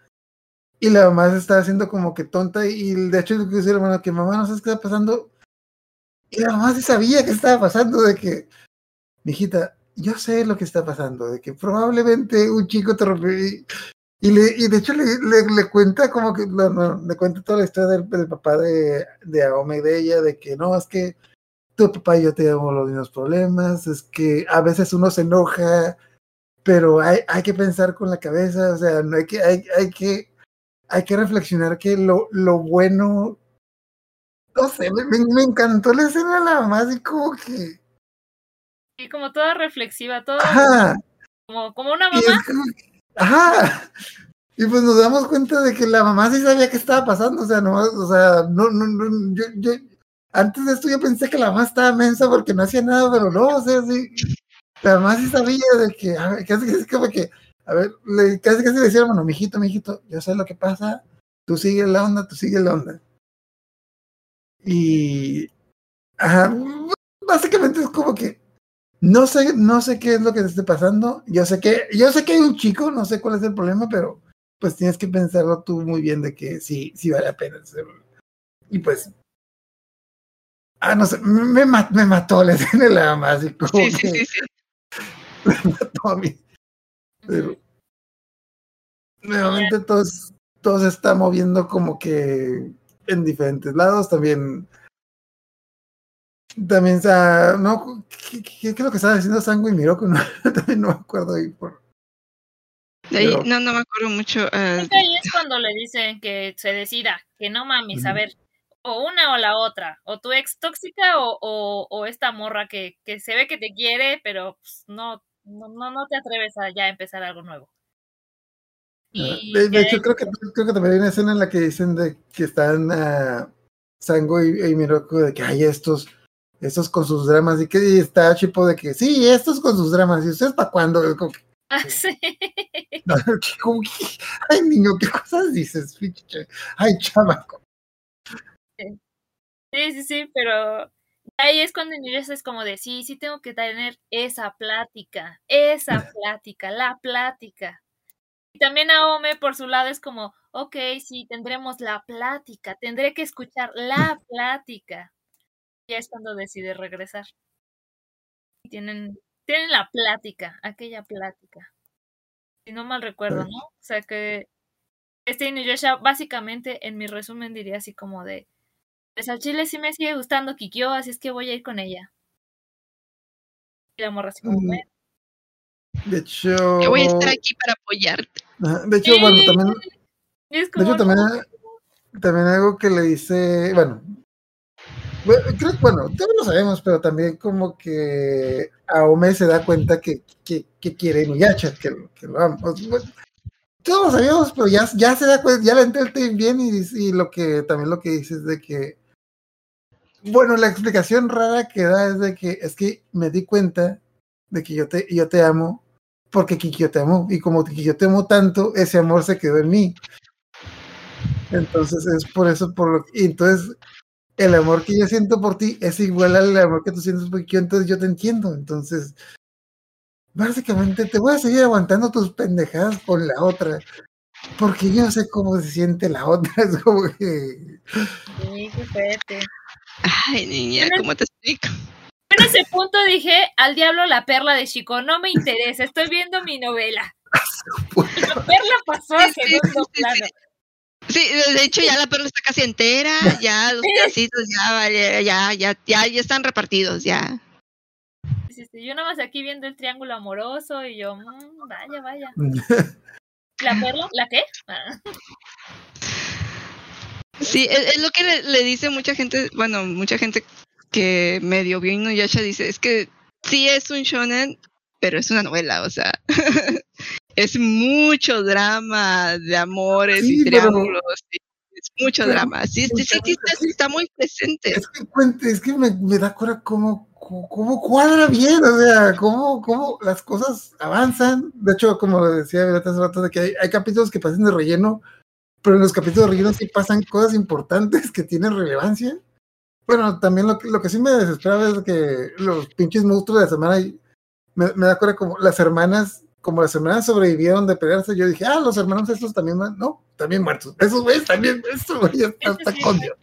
Y la mamá se está haciendo como que tonta. Y de hecho, lo que dice el hermano, que mamá no sabes qué está pasando. Y la mamá sí sabía qué estaba pasando, de que, mijita, yo sé lo que está pasando, de que probablemente un chico te rompió. Y, le, y de hecho le, le, cuenta como que, no, le cuenta toda la historia del, del papá de, de Aome y de ella, de que no, es que tu papá y yo tenemos los mismos problemas, es que a veces uno se enoja, pero hay, hay que pensar con la cabeza, o sea, no hay que, hay, hay que, hay que reflexionar que lo, lo bueno No sé, me, encantó la escena de la mamá, así como que. Y como toda reflexiva, todo Ajá. como, como una mamá. como que- ajá. Y pues nos damos cuenta de que la mamá sí sabía qué estaba pasando, o sea, no, o sea, no, no, no, yo, yo, antes de esto yo pensé que la mamá estaba mensa porque no hacía nada, pero no, o sea, sí, la mamá sí sabía de que, a ver, casi, casi como que, a ver, le, casi casi le decía, bueno, mijito, mijito, yo sé lo que pasa, tú sigue la onda, tú sigue la onda. Y, ajá, básicamente es como que, no sé, no sé qué es lo que te esté pasando. Yo sé que, yo sé que hay un chico, no sé cuál es el problema, pero pues tienes que pensarlo tú muy bien de que sí, sí vale la pena. Y pues, ah, no sé, me, me ma- me mató la escena de la como Sí, sí, que sí, sí. me mató a mí. Pero nuevamente todo, es- todo se está moviendo como que en diferentes lados. También, también, sa- no, ¿qué, qué- qué es lo que estaba diciendo Sango y Miroku? No, también no me acuerdo ahí por. De ahí, Pero- no, no me acuerdo mucho. eh, Es que ahí es cuando le dicen que se decida, que no mames, a ver, o una o la otra, o tu ex tóxica o, o, o esta morra que, que se ve que te quiere, pero pues, no, no, no, te atreves a ya empezar algo nuevo. Ah, Y De, hecho, creo que, creo que también hay una escena en la que dicen de que están ah, Sango y, y Miroku de que hay estos, estos con sus dramas y que y está Chipo de que sí, estos con sus dramas y ustedes para cuándo. Es como que, Ah, sí. como que, ay niño, qué cosas dices, ay chamaco. Sí, sí, sí, pero ahí es cuando Inuyasha es como de, sí, sí tengo que tener esa plática, esa plática, la plática. Y también Aome por su lado es como, ok, sí, tendremos la plática, tendré que escuchar la plática. Y es cuando decide regresar. Y tienen, tienen la plática, aquella plática. Si no mal recuerdo. ¿no? O sea que este Inuyasha básicamente en mi resumen diría así como de, pues al chile sí me sigue gustando Kikyo, así es que voy a ir con ella. Y la morra como, Mm. De hecho, Yo voy a estar aquí para apoyarte. de hecho, bueno, también, de hecho, también, también algo que le dice, bueno, bueno, creo que, bueno, todos lo sabemos, pero también como que Aome se da cuenta que, que, que quiere Inuyasha, que, que lo ama. Sea, bueno, todos lo sabíamos, pero ya, ya se da cuenta, ya le entra el tema bien y, y lo que también lo que dice es de que, bueno, la explicación rara que da es de que es que me di cuenta de que yo te, yo te amo porque Kikyo te amó y como Kikyo te amó tanto, ese amor se quedó en mí. Entonces es por eso, por lo y entonces el amor que yo siento por ti es igual al amor que tú sientes por Kikyo, entonces yo te entiendo. Entonces, básicamente te voy a seguir aguantando tus pendejadas con la otra, porque yo sé cómo se siente la otra. Es como que Sí, qué fuerte. Ay, niña, ¿cómo te explico? En ese punto dije, al diablo la perla de Chico, no me interesa, estoy viendo mi novela. La perla pasó a segundo plano. Sí, de hecho ya la perla está casi entera, ya los pedacitos ya, ya, ya, ya, ya están repartidos, ya. Sí, sí, Yo nada más aquí viendo el triángulo amoroso y yo, "Mm, vaya, vaya. ¿La perla? ¿La qué? Sí, es, es lo que le, le dice mucha gente, bueno, mucha gente que medio vio Inuyasha dice, es que sí es un shonen, pero es una novela, o sea, es mucho drama de amores Sí, y triángulos, es mucho drama, sí, sí, sí, está, está muy presente. es que, cuente- es que me, me da cura cómo, cómo, cuadra bien, o sea, cómo, cómo las cosas avanzan. De hecho, como decía hace rato, de que hay, hay capítulos que pasan de relleno, pero en los capítulos de relleno sí pasan cosas importantes que tienen relevancia. Bueno, también lo, que- lo que sí me desesperaba es que los pinches monstruos de la semana, me, me da cura como las hermanas, como las hermanas sobrevivieron de pelearse, yo dije, ah, los hermanos estos también, van-". no, también muertos. Esos güeyes también, esos güeyes hasta sí. con Dios.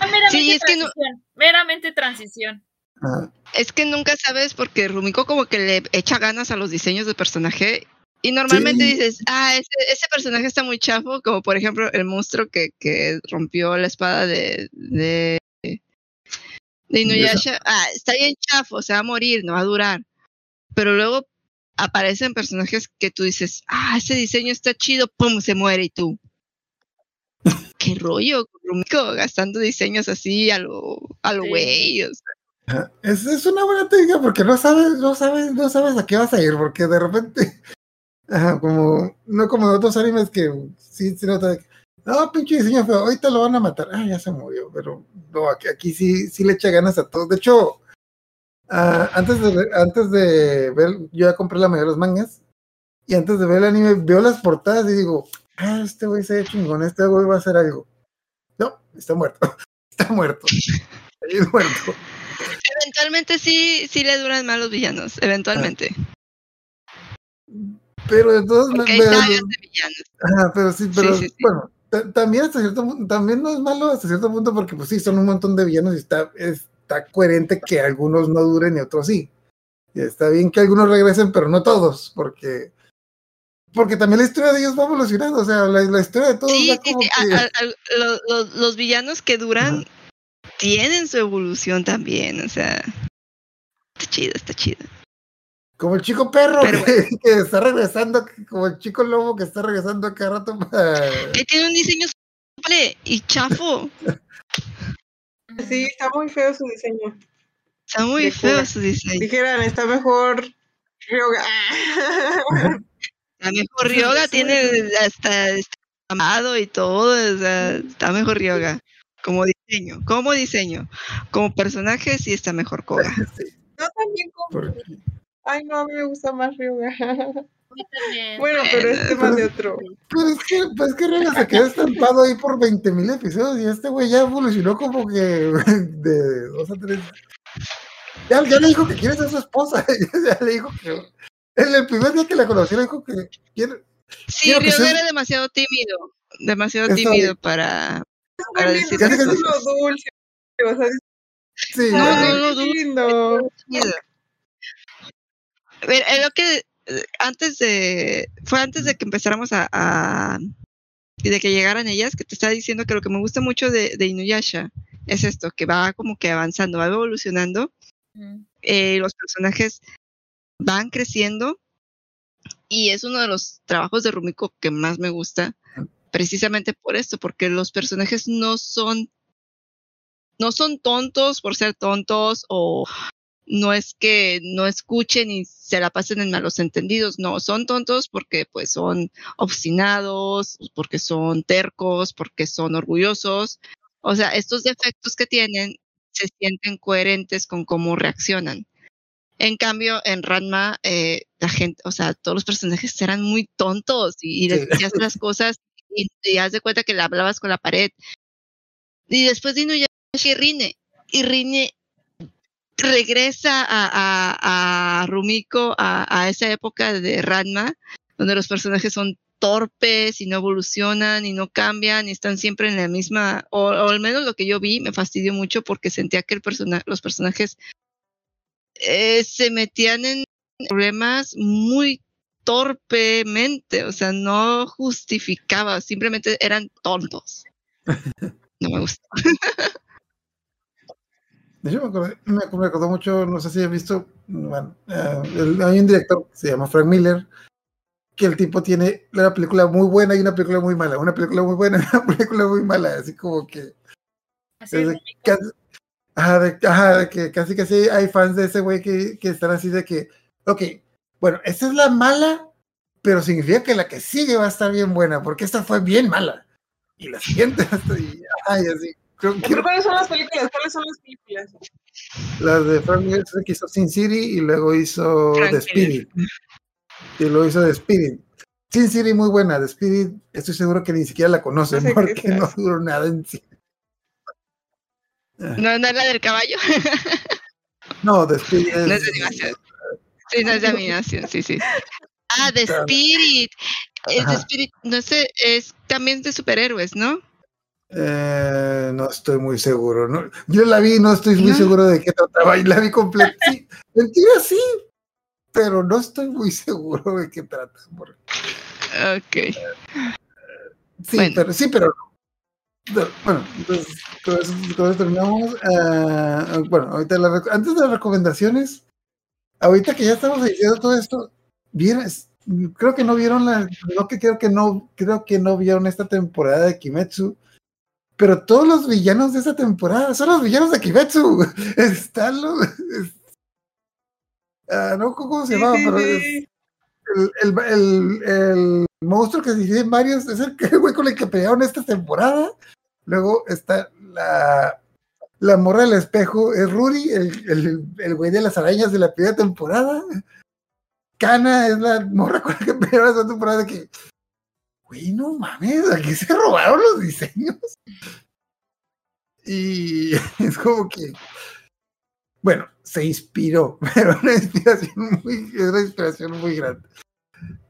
Meramente Sí, es que no- transición. Meramente transición. Ajá. Es que nunca sabes porque Rumiko como que le echa ganas a los diseños de personaje y normalmente Sí. dices, ah, ese, ese personaje está muy chafo, como por ejemplo el monstruo que, que rompió la espada de, de, de Inuyasha. Ah, está bien chafo, se va a morir, no va a durar. Pero luego aparecen personajes que tú dices, ah, ese diseño está chido, pum, se muere y tú. qué rollo Rumiko gastando diseños así a lo, a lo Sí. güey. o sea, Ajá. Es, es una buena técnica porque no sabes, no sabes, no sabes a qué vas a ir, porque de repente, ajá, como, no como en otros animes que sí se nota de que, no, pinche diseño feo, ahorita lo van a matar, ah, ya se murió, pero no, aquí, aquí sí, sí le echa ganas a todos. De hecho, ah, antes de ver- antes de ver, yo ya compré la mayoría de los mangas, y antes de ver el anime, veo las portadas y digo, ah, este güey se ve chingón, este güey va a hacer algo. No, está muerto, está muerto, ahí es muerto. Eventualmente sí, sí le duran mal los villanos, eventualmente. Pero de todos Porque hay pero- sagas de villanos. Ajá, pero sí, pero sí, sí. bueno, ta- también hasta cierto también no es malo hasta cierto punto porque pues sí, son un montón de villanos y está, está coherente que algunos no duren y otros sí. Y está bien que algunos regresen, pero no todos, porque porque también la historia de ellos va evolucionando, o sea, la, la historia de todos Sí, sí, como sí. que- a- a- a- lo- lo- los villanos que duran tienen su evolución también, o sea. Está chido, está chido. Como el chico perro Pero que, que está regresando, como el chico lobo que está regresando a cada rato para... Que tiene un diseño súper y chafo. Sí, está muy feo su diseño. Está muy feo su diseño. Dijeran, está mejor Ryoga. La mejor Ryoga tiene hasta este amado y todo, o sea, está mejor Ryoga. Como diseño, como diseño. Como personaje sí está mejor Koga. No también como. Ay, no, a mí me gusta más Ryoga. A mí también. Bueno, pero es tema de otro. Pero es que, pues es que Rega se quedó estampado ahí por 20 mil episodios y este güey ya evolucionó como que de dos a tres. Ya, ya le dijo que quiere ser su esposa. Ya le dijo que. En el primer día que la conocí le dijo que quiere. Sí, Ryoga sea- era demasiado tímido. Demasiado Está tímido bien. para, para También decir es dulce. O sea, Sí, No, no, no, qué lindo. tímido. A ver, es lo que eh, antes de fue antes de que empezáramos a, a- y de que llegaran ellas que te estaba diciendo que lo que me gusta mucho de, de Inuyasha es esto que va como que avanzando va evolucionando Mm. eh, los personajes van creciendo y es uno de los trabajos de Rumiko que más me gusta precisamente por esto porque los personajes no son no son tontos por ser tontos o no es que no escuchen y se la pasen en malos entendidos, no, son tontos porque pues son obstinados, porque son tercos, porque son orgullosos. O sea, estos defectos que tienen se sienten coherentes con cómo reaccionan. En cambio, en Ranma, eh, la gente, o sea, todos los personajes eran muy tontos y, y decías las cosas y, haz de cuenta que le hablabas con la pared. Y después de Inuyasha y Rine, y Rine regresa a, a, a Rumiko a, a esa época de Ranma, donde los personajes son torpes y no evolucionan y no cambian y están siempre en la misma, o, o al menos lo que yo vi me fastidió mucho porque sentía que el persona, los personajes eh, se metían en problemas muy torpemente, o sea, no justificaba, simplemente eran tontos. No me gusta. De hecho, me acordé, me, ac- me acordó mucho, no sé si has visto, bueno, eh, el- hay un director que se llama Frank Miller, que el tipo tiene una película muy buena y una película muy mala, una película muy buena y una película muy mala, así como que, Así es de casi, ajá, de, ajá, de que casi casi hay fans de ese güey que, que están así de que, ok, bueno, esta es la mala, pero significa que la que sigue va a estar bien buena, porque esta fue bien mala, y la siguiente, y, ajá, y así. Creo, Pero quiero- ¿Cuáles son las películas? ¿Cuáles son las películas? Las de Frank Miller que hizo Sin City y luego hizo Frank The Spirit. Y luego hizo The Spirit. Sin City muy buena, The Spirit estoy seguro que ni siquiera la conocen No sé qué porque no duró nada en sí. ¿No, no es la del caballo? No, The Spirit es, No es de animación. Sí, no es de animación, sí, sí. Ah, The. Spirit. Es Ajá. The Spirit, no sé, es también de superhéroes, ¿no? Eh, no estoy muy seguro. ¿no? Yo la vi, no estoy muy seguro de qué trataba y la vi completa. Sí, mentira sí, pero no estoy muy seguro de qué trata. porque- Ok. Sí, Bueno. pero sí, pero no. No, Bueno, entonces, con eso, con eso terminamos. Ah, bueno, ahorita la antes de las recomendaciones, ahorita que ya estamos diciendo todo esto, vieras, creo que no vieron la, que creo que no, creo que no vieron esta temporada de Kimetsu, pero todos los villanos de esta temporada son los villanos de Kimetsu. Están los, es- ah, no cómo se Sí, llama, sí, pero es el, el, el, el monstruo que se divide en varios, es el que- güey con el que pelearon esta temporada. Luego está la, la morra del espejo, es Rudy, el, el, el güey de las arañas de la primera temporada. Kana es la morra con la que pelearon esta temporada que, güey, no mames, aquí se robaron los diseños. Y es como que, bueno, se inspiró, pero una inspiración muy, una inspiración muy grande.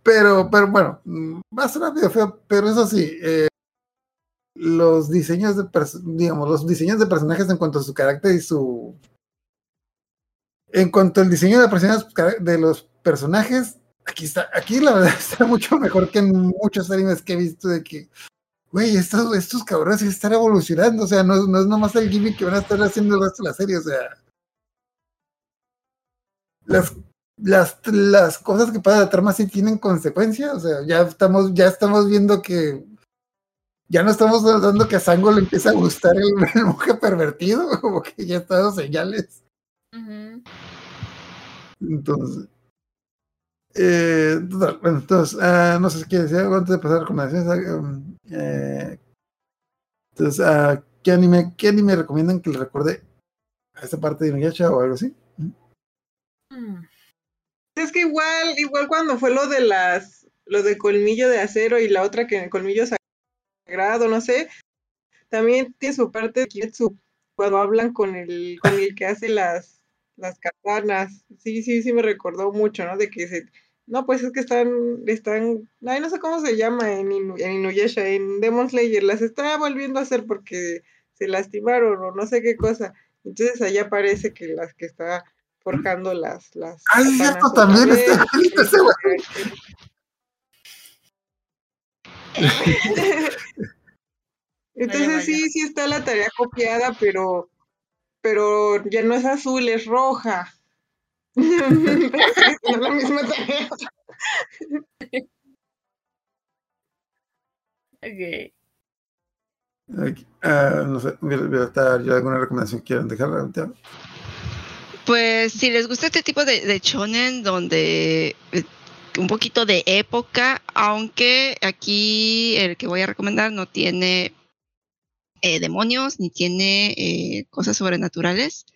Pero, pero bueno, mm, sonar medio feo, pero eso sí, eh, los diseños de, digamos, los diseños de personajes en cuanto a su carácter y su... En cuanto al diseño de, de los personajes, aquí está, aquí la verdad está mucho mejor que en muchos animes que he visto de que, güey, estos, estos cabrones están evolucionando, o sea, no, no es nomás el gimmick que van a estar haciendo el resto de la serie, o sea, las, las, las cosas que pasa la trama sí tienen consecuencias, o sea, ya estamos, ya estamos viendo que ya no estamos dando que a Sango le empieza a gustar el, el monje pervertido, como que ya está dando señales. Entonces, eh, bueno, entonces, ah, no sé si quieres decir algo antes de pasar a recomendaciones. ah, um, eh, entonces, ah, ¿qué, anime, ¿qué anime recomiendan que le recuerde a esta parte de Inuyasha o algo así? Mm. Es que igual, igual cuando fue lo de las, lo de colmillo de acero y la otra que colmillo sagrado, no sé, también tiene su parte de Kimetsu, cuando hablan con el, con el que hace las, las katanas. Sí, sí, sí me recordó mucho, ¿no? De que se, no, pues es que están, están, ay, no sé cómo se llama en, Inu- en Inuyasha, en Demon Slayer, las está volviendo a hacer porque se lastimaron o no sé qué cosa. Entonces allá parece que las que está forjando las, las Ah, es katanas cierto, otra también está güey. Entonces vaya. sí, sí está la tarea copiada, pero, pero ya no es azul, es roja. Siendo la misma tarea. Ok. Ah, no sé, yo alguna recomendación que quieran dejar. Santiago? Pues si les gusta este tipo de, de shonen donde eh, un poquito de época, aunque aquí el que voy a recomendar no tiene eh, demonios ni tiene eh, cosas sobrenaturales,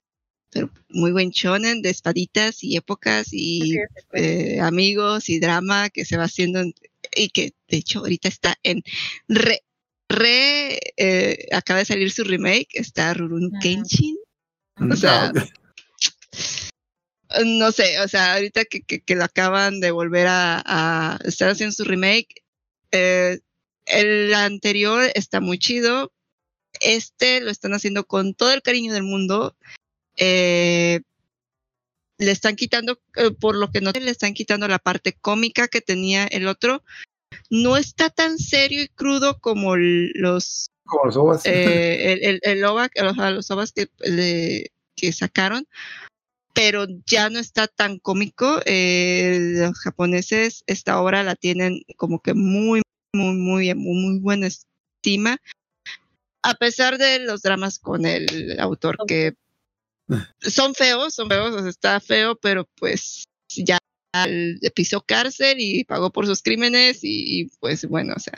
pero muy buen shonen de espaditas y épocas y puede. eh, amigos y drama que se va haciendo en- y que de hecho ahorita está en re, re eh, acaba de salir su remake, está Rurouni Ah. Kenshin. Mm, O sea, ah, no sé, o sea, ahorita que, que, que lo acaban de volver a, a estar haciendo su remake, eh, el anterior está muy chido. Este lo están haciendo con todo el cariño del mundo. Eh, le están quitando, eh, por lo que no le están quitando la parte cómica que tenía el otro. No está tan serio y crudo como los Como los ovas. eh, el, el, el OVA, los, los OVAs que, le- que sacaron, pero ya no está tan cómico. Eh, los japoneses esta obra la tienen como que muy, muy, muy, muy, muy buena estima, a pesar de los dramas con el autor que son feos, son feos, o sea, está feo, pero pues ya pisó cárcel y pagó por sus crímenes y, y, pues bueno, o sea,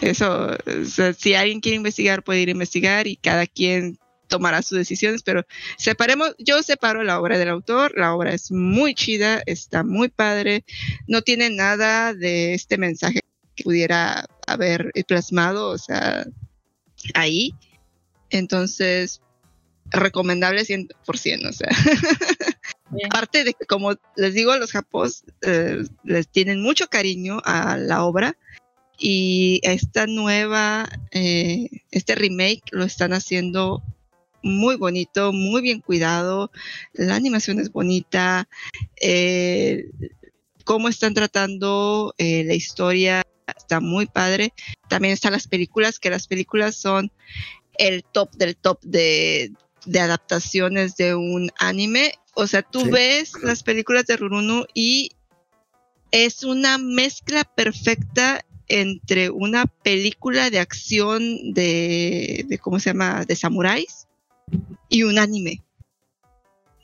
eso, o sea, si alguien quiere investigar, puede ir a investigar y cada quien tomará sus decisiones, pero separemos, yo separo la obra del autor, la obra es muy chida, está muy padre, no tiene nada de este mensaje que pudiera haber plasmado, o sea, ahí. Entonces, recomendable 100%, o sea. Bien. Aparte de que, como les digo, los japos eh, les tienen mucho cariño a la obra y esta nueva, eh, este remake lo están haciendo muy bonito, muy bien cuidado, la animación es bonita, eh, cómo están tratando eh, la historia está muy padre. También están las películas, que las películas son el top del top de, de adaptaciones de un anime. O sea, tú Sí. ves las películas de Rurouni y es una mezcla perfecta entre una película de acción de, de ¿cómo se llama? de samuráis y un anime.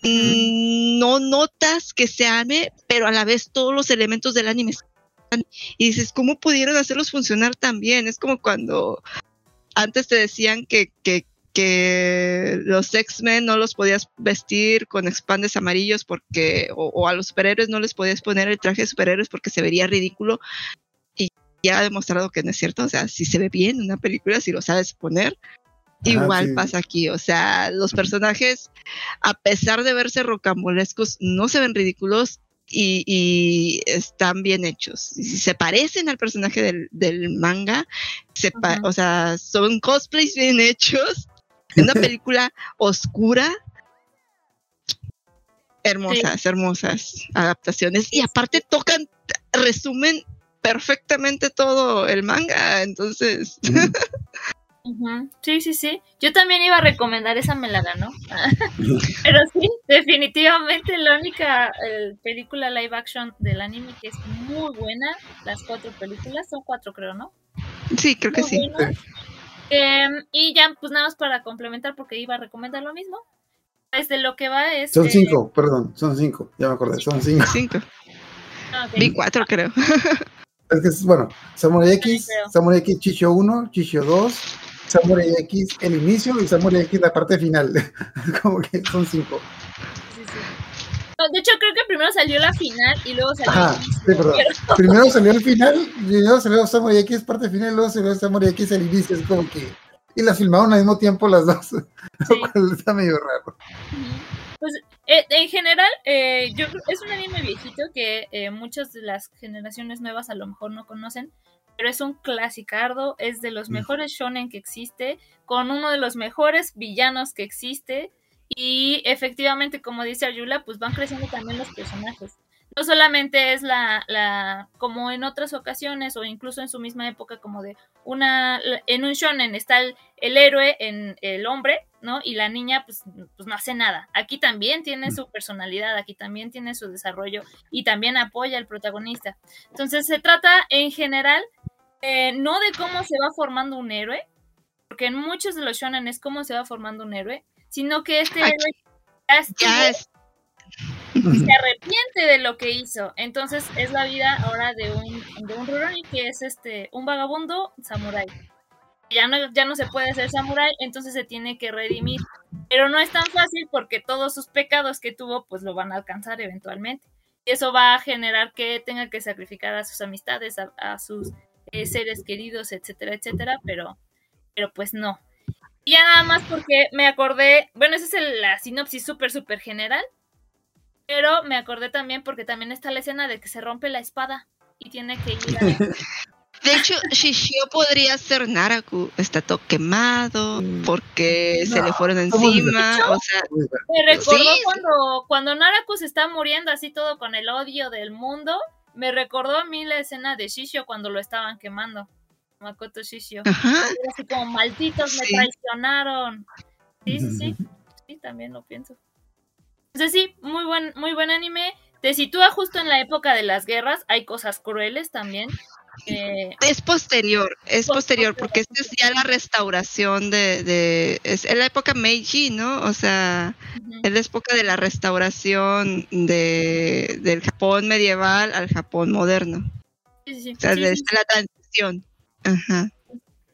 Mm, No notas que se ame, pero a la vez todos los elementos del anime están. Y dices, ¿cómo pudieron hacerlos funcionar tan bien? Es como cuando antes te decían que, que, que los X-Men no los podías vestir con expandes amarillos porque, o, o a los superhéroes no les podías poner el traje de superhéroes porque se vería ridículo. Y ya ha demostrado que no es cierto. O sea, si se ve bien una película, si lo sabes poner, Ajá, igual sí. pasa aquí. O sea, los personajes, a pesar de verse rocambolescos, no se ven ridículos. Y, y están bien hechos. Se parecen al personaje del, del manga, se o sea, son cosplays bien hechos. En una película oscura. Hermosas, hermosas adaptaciones. Y aparte tocan, resumen perfectamente todo el manga. Entonces, Ujú. Sí, sí, sí. Yo también iba a recomendar esa, me la ganó. Pero sí, definitivamente la única eh, película live action del anime que es muy buena, las cuatro películas, son cuatro creo, ¿no? sí, creo que sí. Em, y ya, pues nada más para complementar, porque iba a recomendar lo mismo. Desde lo que va es... Son eh, cinco, perdón, son cinco, ya me acordé, son cinco. Cinco. ah. Vi cuatro, creo. Es que es, bueno, Samurai X. Samurai X Chicho 1, Chicho 2, Samurai X el inicio y Samurai X la parte final. Como que son cinco. Sí, sí. No, de hecho, creo que primero salió la final y luego salió Ajá, el inicio, sí, perdón. pero- Primero salió el final, primero salió Samurai X parte final, luego salió Samurai X el inicio. Es como que. Y las filmaron al mismo tiempo las dos. Lo cual está medio raro. Pues eh, en general, eh, yo es un anime viejito que eh, muchas de las generaciones nuevas a lo mejor no conocen, pero es un clasicardo, es de los Mm. mejores shonen que existe, con uno de los mejores villanos que existe, y efectivamente, como dice Ayula, pues van creciendo también los personajes. No solamente es la, la, como en otras ocasiones, o incluso en su misma época, como de una, en un shonen está el, el héroe en el hombre, ¿no? Y la niña, pues, pues no hace nada. Aquí también tiene su personalidad, aquí también tiene su desarrollo y también apoya al protagonista. Entonces se trata en general eh, no de cómo se va formando un héroe, porque en muchos de los shonen es cómo se va formando un héroe, sino que este héroe ya es, y se arrepiente de lo que hizo. Entonces es la vida ahora de un, de un Rurouni que es este un vagabundo samurái. Ya no, ya no se puede ser samurái, entonces se tiene que redimir. Pero no es tan fácil porque todos sus pecados que tuvo pues lo van a alcanzar eventualmente. Y eso va a generar que tenga que sacrificar a sus amistades, a, a sus eh, seres queridos, etcétera, etcétera, pero, pero pues no. Y ya nada más porque me acordé, bueno, esa es el- la sinopsis súper, súper general, pero me acordé también porque también está la escena de que se rompe la espada y tiene que ir a... de hecho, Shishio podría ser Naraku. Está todo quemado porque se le fueron encima. O sea, Me recordó Sí. cuando, cuando Naraku se está muriendo así todo con el odio del mundo. Me recordó a mí la escena de Shishio cuando lo estaban quemando. Makoto Shishio. ajá. Así como malditos me traicionaron. Sí, sí, sí. Sí, también lo pienso. Entonces sí, muy buen, muy buen anime. Te sitúa justo en la época de las guerras. Hay cosas crueles también. Es posterior, es Pos- posterior, porque esta es ya la restauración de, de es en la época Meiji, ¿no? O sea, es la época de la restauración de, del Japón medieval al Japón moderno. Sí, sí, sí. O sea, Sí, de sí, la transición. Ajá.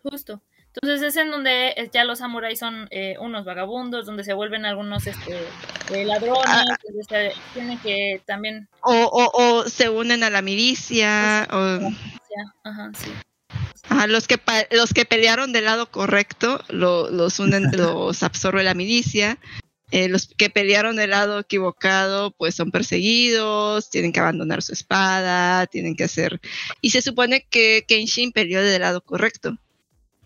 Justo. Entonces es en donde eh, ya los samuráis son eh, unos vagabundos, donde se vuelven algunos este, eh, ladrones, Ah. donde se tienen que también... O, o, o se unen a la milicia, o ya, ajá, sí. ajá, los que pa- los que pelearon del lado correcto, lo- los unen, los absorbe la milicia. Eh, los que pelearon del lado equivocado, pues son perseguidos, tienen que abandonar su espada, tienen que hacer. Y se supone que Kenshin peleó del lado correcto,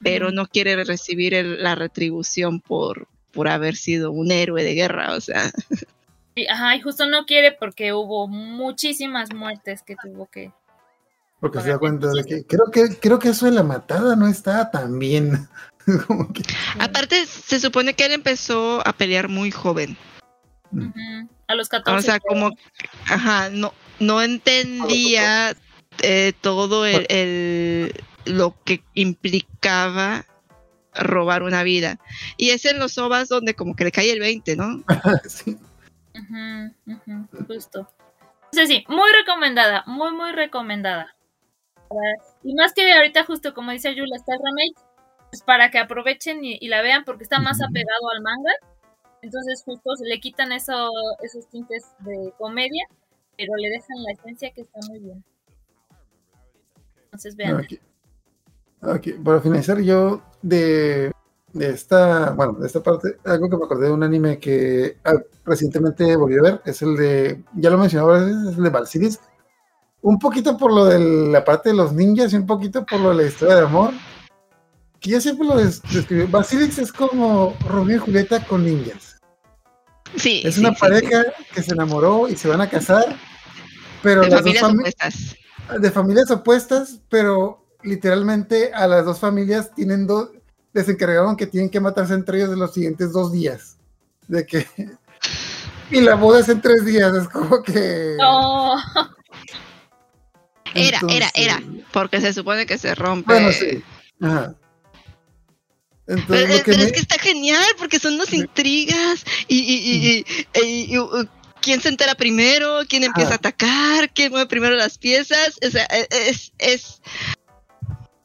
pero no quiere recibir el- la retribución por, por haber sido un héroe de guerra, o sea. Ajá, y justo no quiere porque hubo muchísimas muertes que tuvo que... Porque se da cuenta de que creo que creo que eso de la matada no está tan bien. Como que- Aparte, se supone que él empezó a pelear muy joven. Ujú. A los 14. O sea, como, ajá, no, no entendía eh, todo el, el- lo que implicaba robar una vida. Y es en los ovas donde como que le cae el 20, ¿no? Sí. Ujú, ujú, justo. Entonces sí, muy recomendada, muy, muy recomendada. Y más que ahorita, justo como dice Yula, está el remake, pues para que aprovechen y, y la vean porque está más apegado al manga. Entonces justo se le quitan eso, esos tintes de comedia, pero le dejan la esencia que está muy bien. Entonces vean. Ok. Ok, para finalizar, yo de, de esta, bueno, de esta parte, algo que me acordé de un anime que ah, recientemente volví a ver, es el de, ya lo mencionaba es el de Valsiris. Un poquito por lo de la parte de los ninjas y un poquito por lo de la historia de amor. Que yo siempre lo des- describí. Basilix es como Romeo y Julieta con ninjas. Sí. Es sí, una sí, pareja que se enamoró y se van a casar, pero. De las dos familias fami- opuestas. de familias opuestas, pero literalmente a las dos familias tienen dos, les encargaron que tienen que matarse entre ellos en los siguientes dos días. De que. Y la boda es en tres días, es como que. No, Era, era, Entonces- era. Porque se supone que se rompe. Bueno, sí. Ajá. Pero, Entonces, lo es- que pero me- es que está genial porque son las intrigas y, y, y- y- y- y- quién se entera primero, quién empieza Ah. a atacar, quién mueve primero las piezas. O sea, e- es, es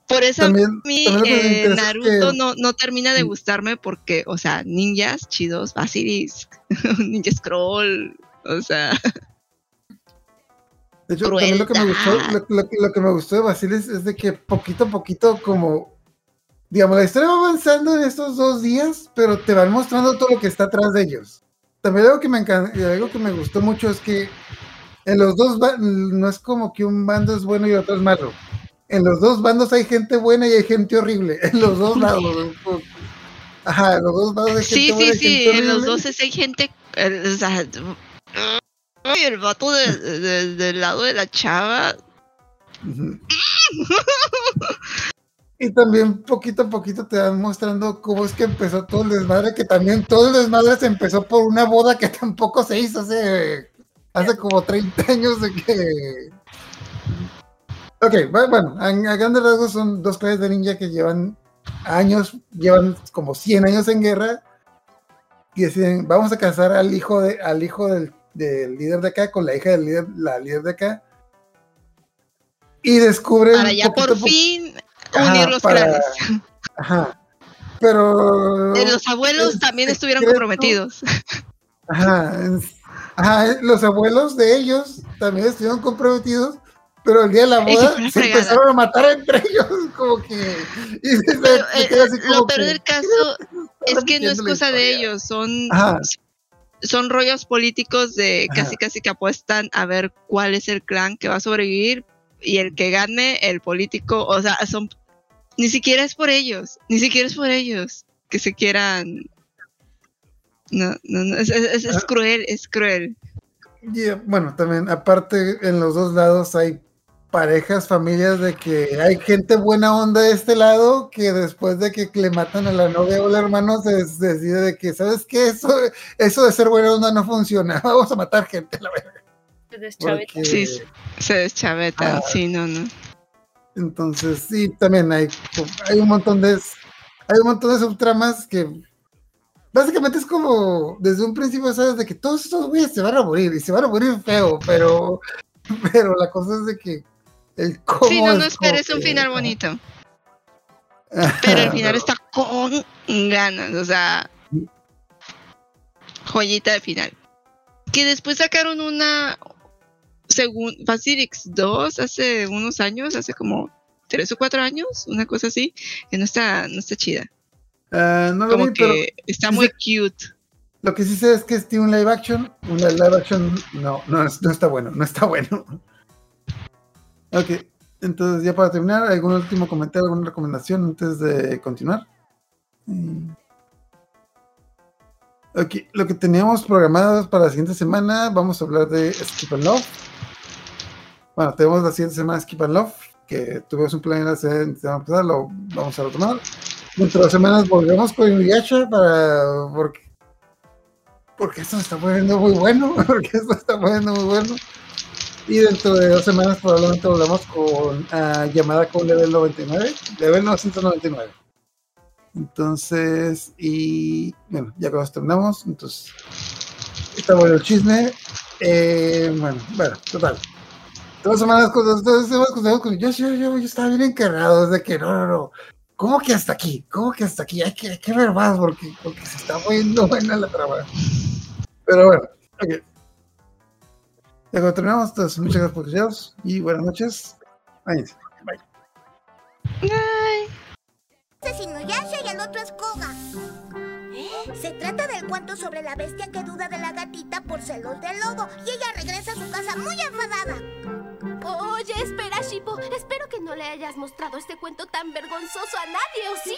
por eso También- a mí eh, Naruto que- no, no termina de Mm. gustarme porque, o sea, ninjas chidos, Basilisk, Ninja Scroll, o sea, De hecho, también lo que me gustó, lo, lo- lo que me gustó de Basilis es de que poquito a poquito, como, digamos, la historia va avanzando en estos dos días, pero te van mostrando todo lo que está atrás de ellos. También algo que me encan- algo que me gustó mucho es que en los dos no es como que un bando es bueno y otro es malo. En los dos bandos hay gente buena y hay gente horrible. En los dos lados. Ajá, en los dos lados hay gente sí, buena sí, y sí, gente en los dos es- hay gente, eh, o sea, ay, el vato de- de- del lado de la chava. Y también poquito a poquito te van mostrando cómo es que empezó todo el desmadre, que también todo el desmadre se empezó por una boda que tampoco se hizo hace, hace como 30 años de que... Ok, bu- bueno, a, a grandes rasgos son dos clases de ninja que llevan años, llevan como 100 años en guerra y deciden, vamos a casar al hijo, de, al hijo del, del líder de acá con la hija del líder, la líder de acá. Y descubren... para ya por fin Ajá, unir los para- clanes. Ajá. Pero. Los abuelos el también estuvieron secreto- comprometidos. Ajá. es- Ajá, los abuelos de ellos también estuvieron comprometidos, pero el día de la boda se fregada. empezaron a matar entre ellos, como que. Y se, se- Pero, se eh, así lo peor que- del caso es que no es cosa de ellos, son. Son rollos políticos de casi casi que apuestan a ver cuál es el clan que va a sobrevivir y el que gane, el político, o sea, son ni siquiera es por ellos, ni siquiera es por ellos que se quieran no, no, no, es, es- es Ah. cruel, es cruel. Bueno, también, aparte, en los dos lados hay parejas, familias de que hay gente buena onda de este lado que después de que le matan a la novia o el hermano se, decide de que, ¿sabes qué? Eso, eso de ser buena onda no funciona. Vamos a matar gente, la verdad. se deschaveta. Porque- Sí. Se deschavetan, Ah. sí, no, no. Entonces, sí, también hay, hay un montón de hay un montón de subtramas que básicamente es como desde un principio sabes de que todos estos güeyes se van a morir y se van a morir feo, pero pero la cosa es de que el cómo Sí, no, no esperes un final bonito. Pero el final está con ganas, o sea, joyita de final. Que después sacaron una según Basilix 2 hace unos años, hace como tres o cuatro años, una cosa así, que no está, no está chida. No lo Como vi, pero que está muy sé- cute. lo que sí sé es que es un live action, un live action no, no, no está bueno, no está bueno. Ok, entonces ya para terminar, ¿algún último comentario, alguna recomendación antes de continuar? Mm. Ok, lo que teníamos programado para la siguiente semana, vamos a hablar de Skip and Love. Bueno, tenemos la siguiente semana Skip and Love, que tuvimos un plan la semana pasada, lo vamos a retomar. Dentro de semanas volvemos con Inuyasha para porque porque esto está poniendo muy bueno, porque esto está poniendo muy bueno. Y dentro de dos semanas probablemente volvamos con ah, llamada con level 99, level 999. Entonces, y bueno, ya cuando terminamos, entonces está bueno el chisme. Eh, bueno, bueno, total. Dos semanas con dos, semanas con, yo, yo, yo, yo estaba bien encargado desde que no, no, no. ¿Cómo que hasta aquí? ¿Cómo que hasta aquí? Hay que, hay que ver más porque, porque se está poniendo buena la trama. Pero bueno, ok. Ya cuando terminamos, entonces muchas gracias por escucharnos y buenas noches. Bye. es Inuyasha y el otro es Koga. Se trata del cuento sobre la bestia que duda de la gatita por celos del lobo y ella regresa a su casa muy enfadada. Oye, espera, Shippo. Espero que no le hayas mostrado este cuento tan vergonzoso a nadie, ¿o sí?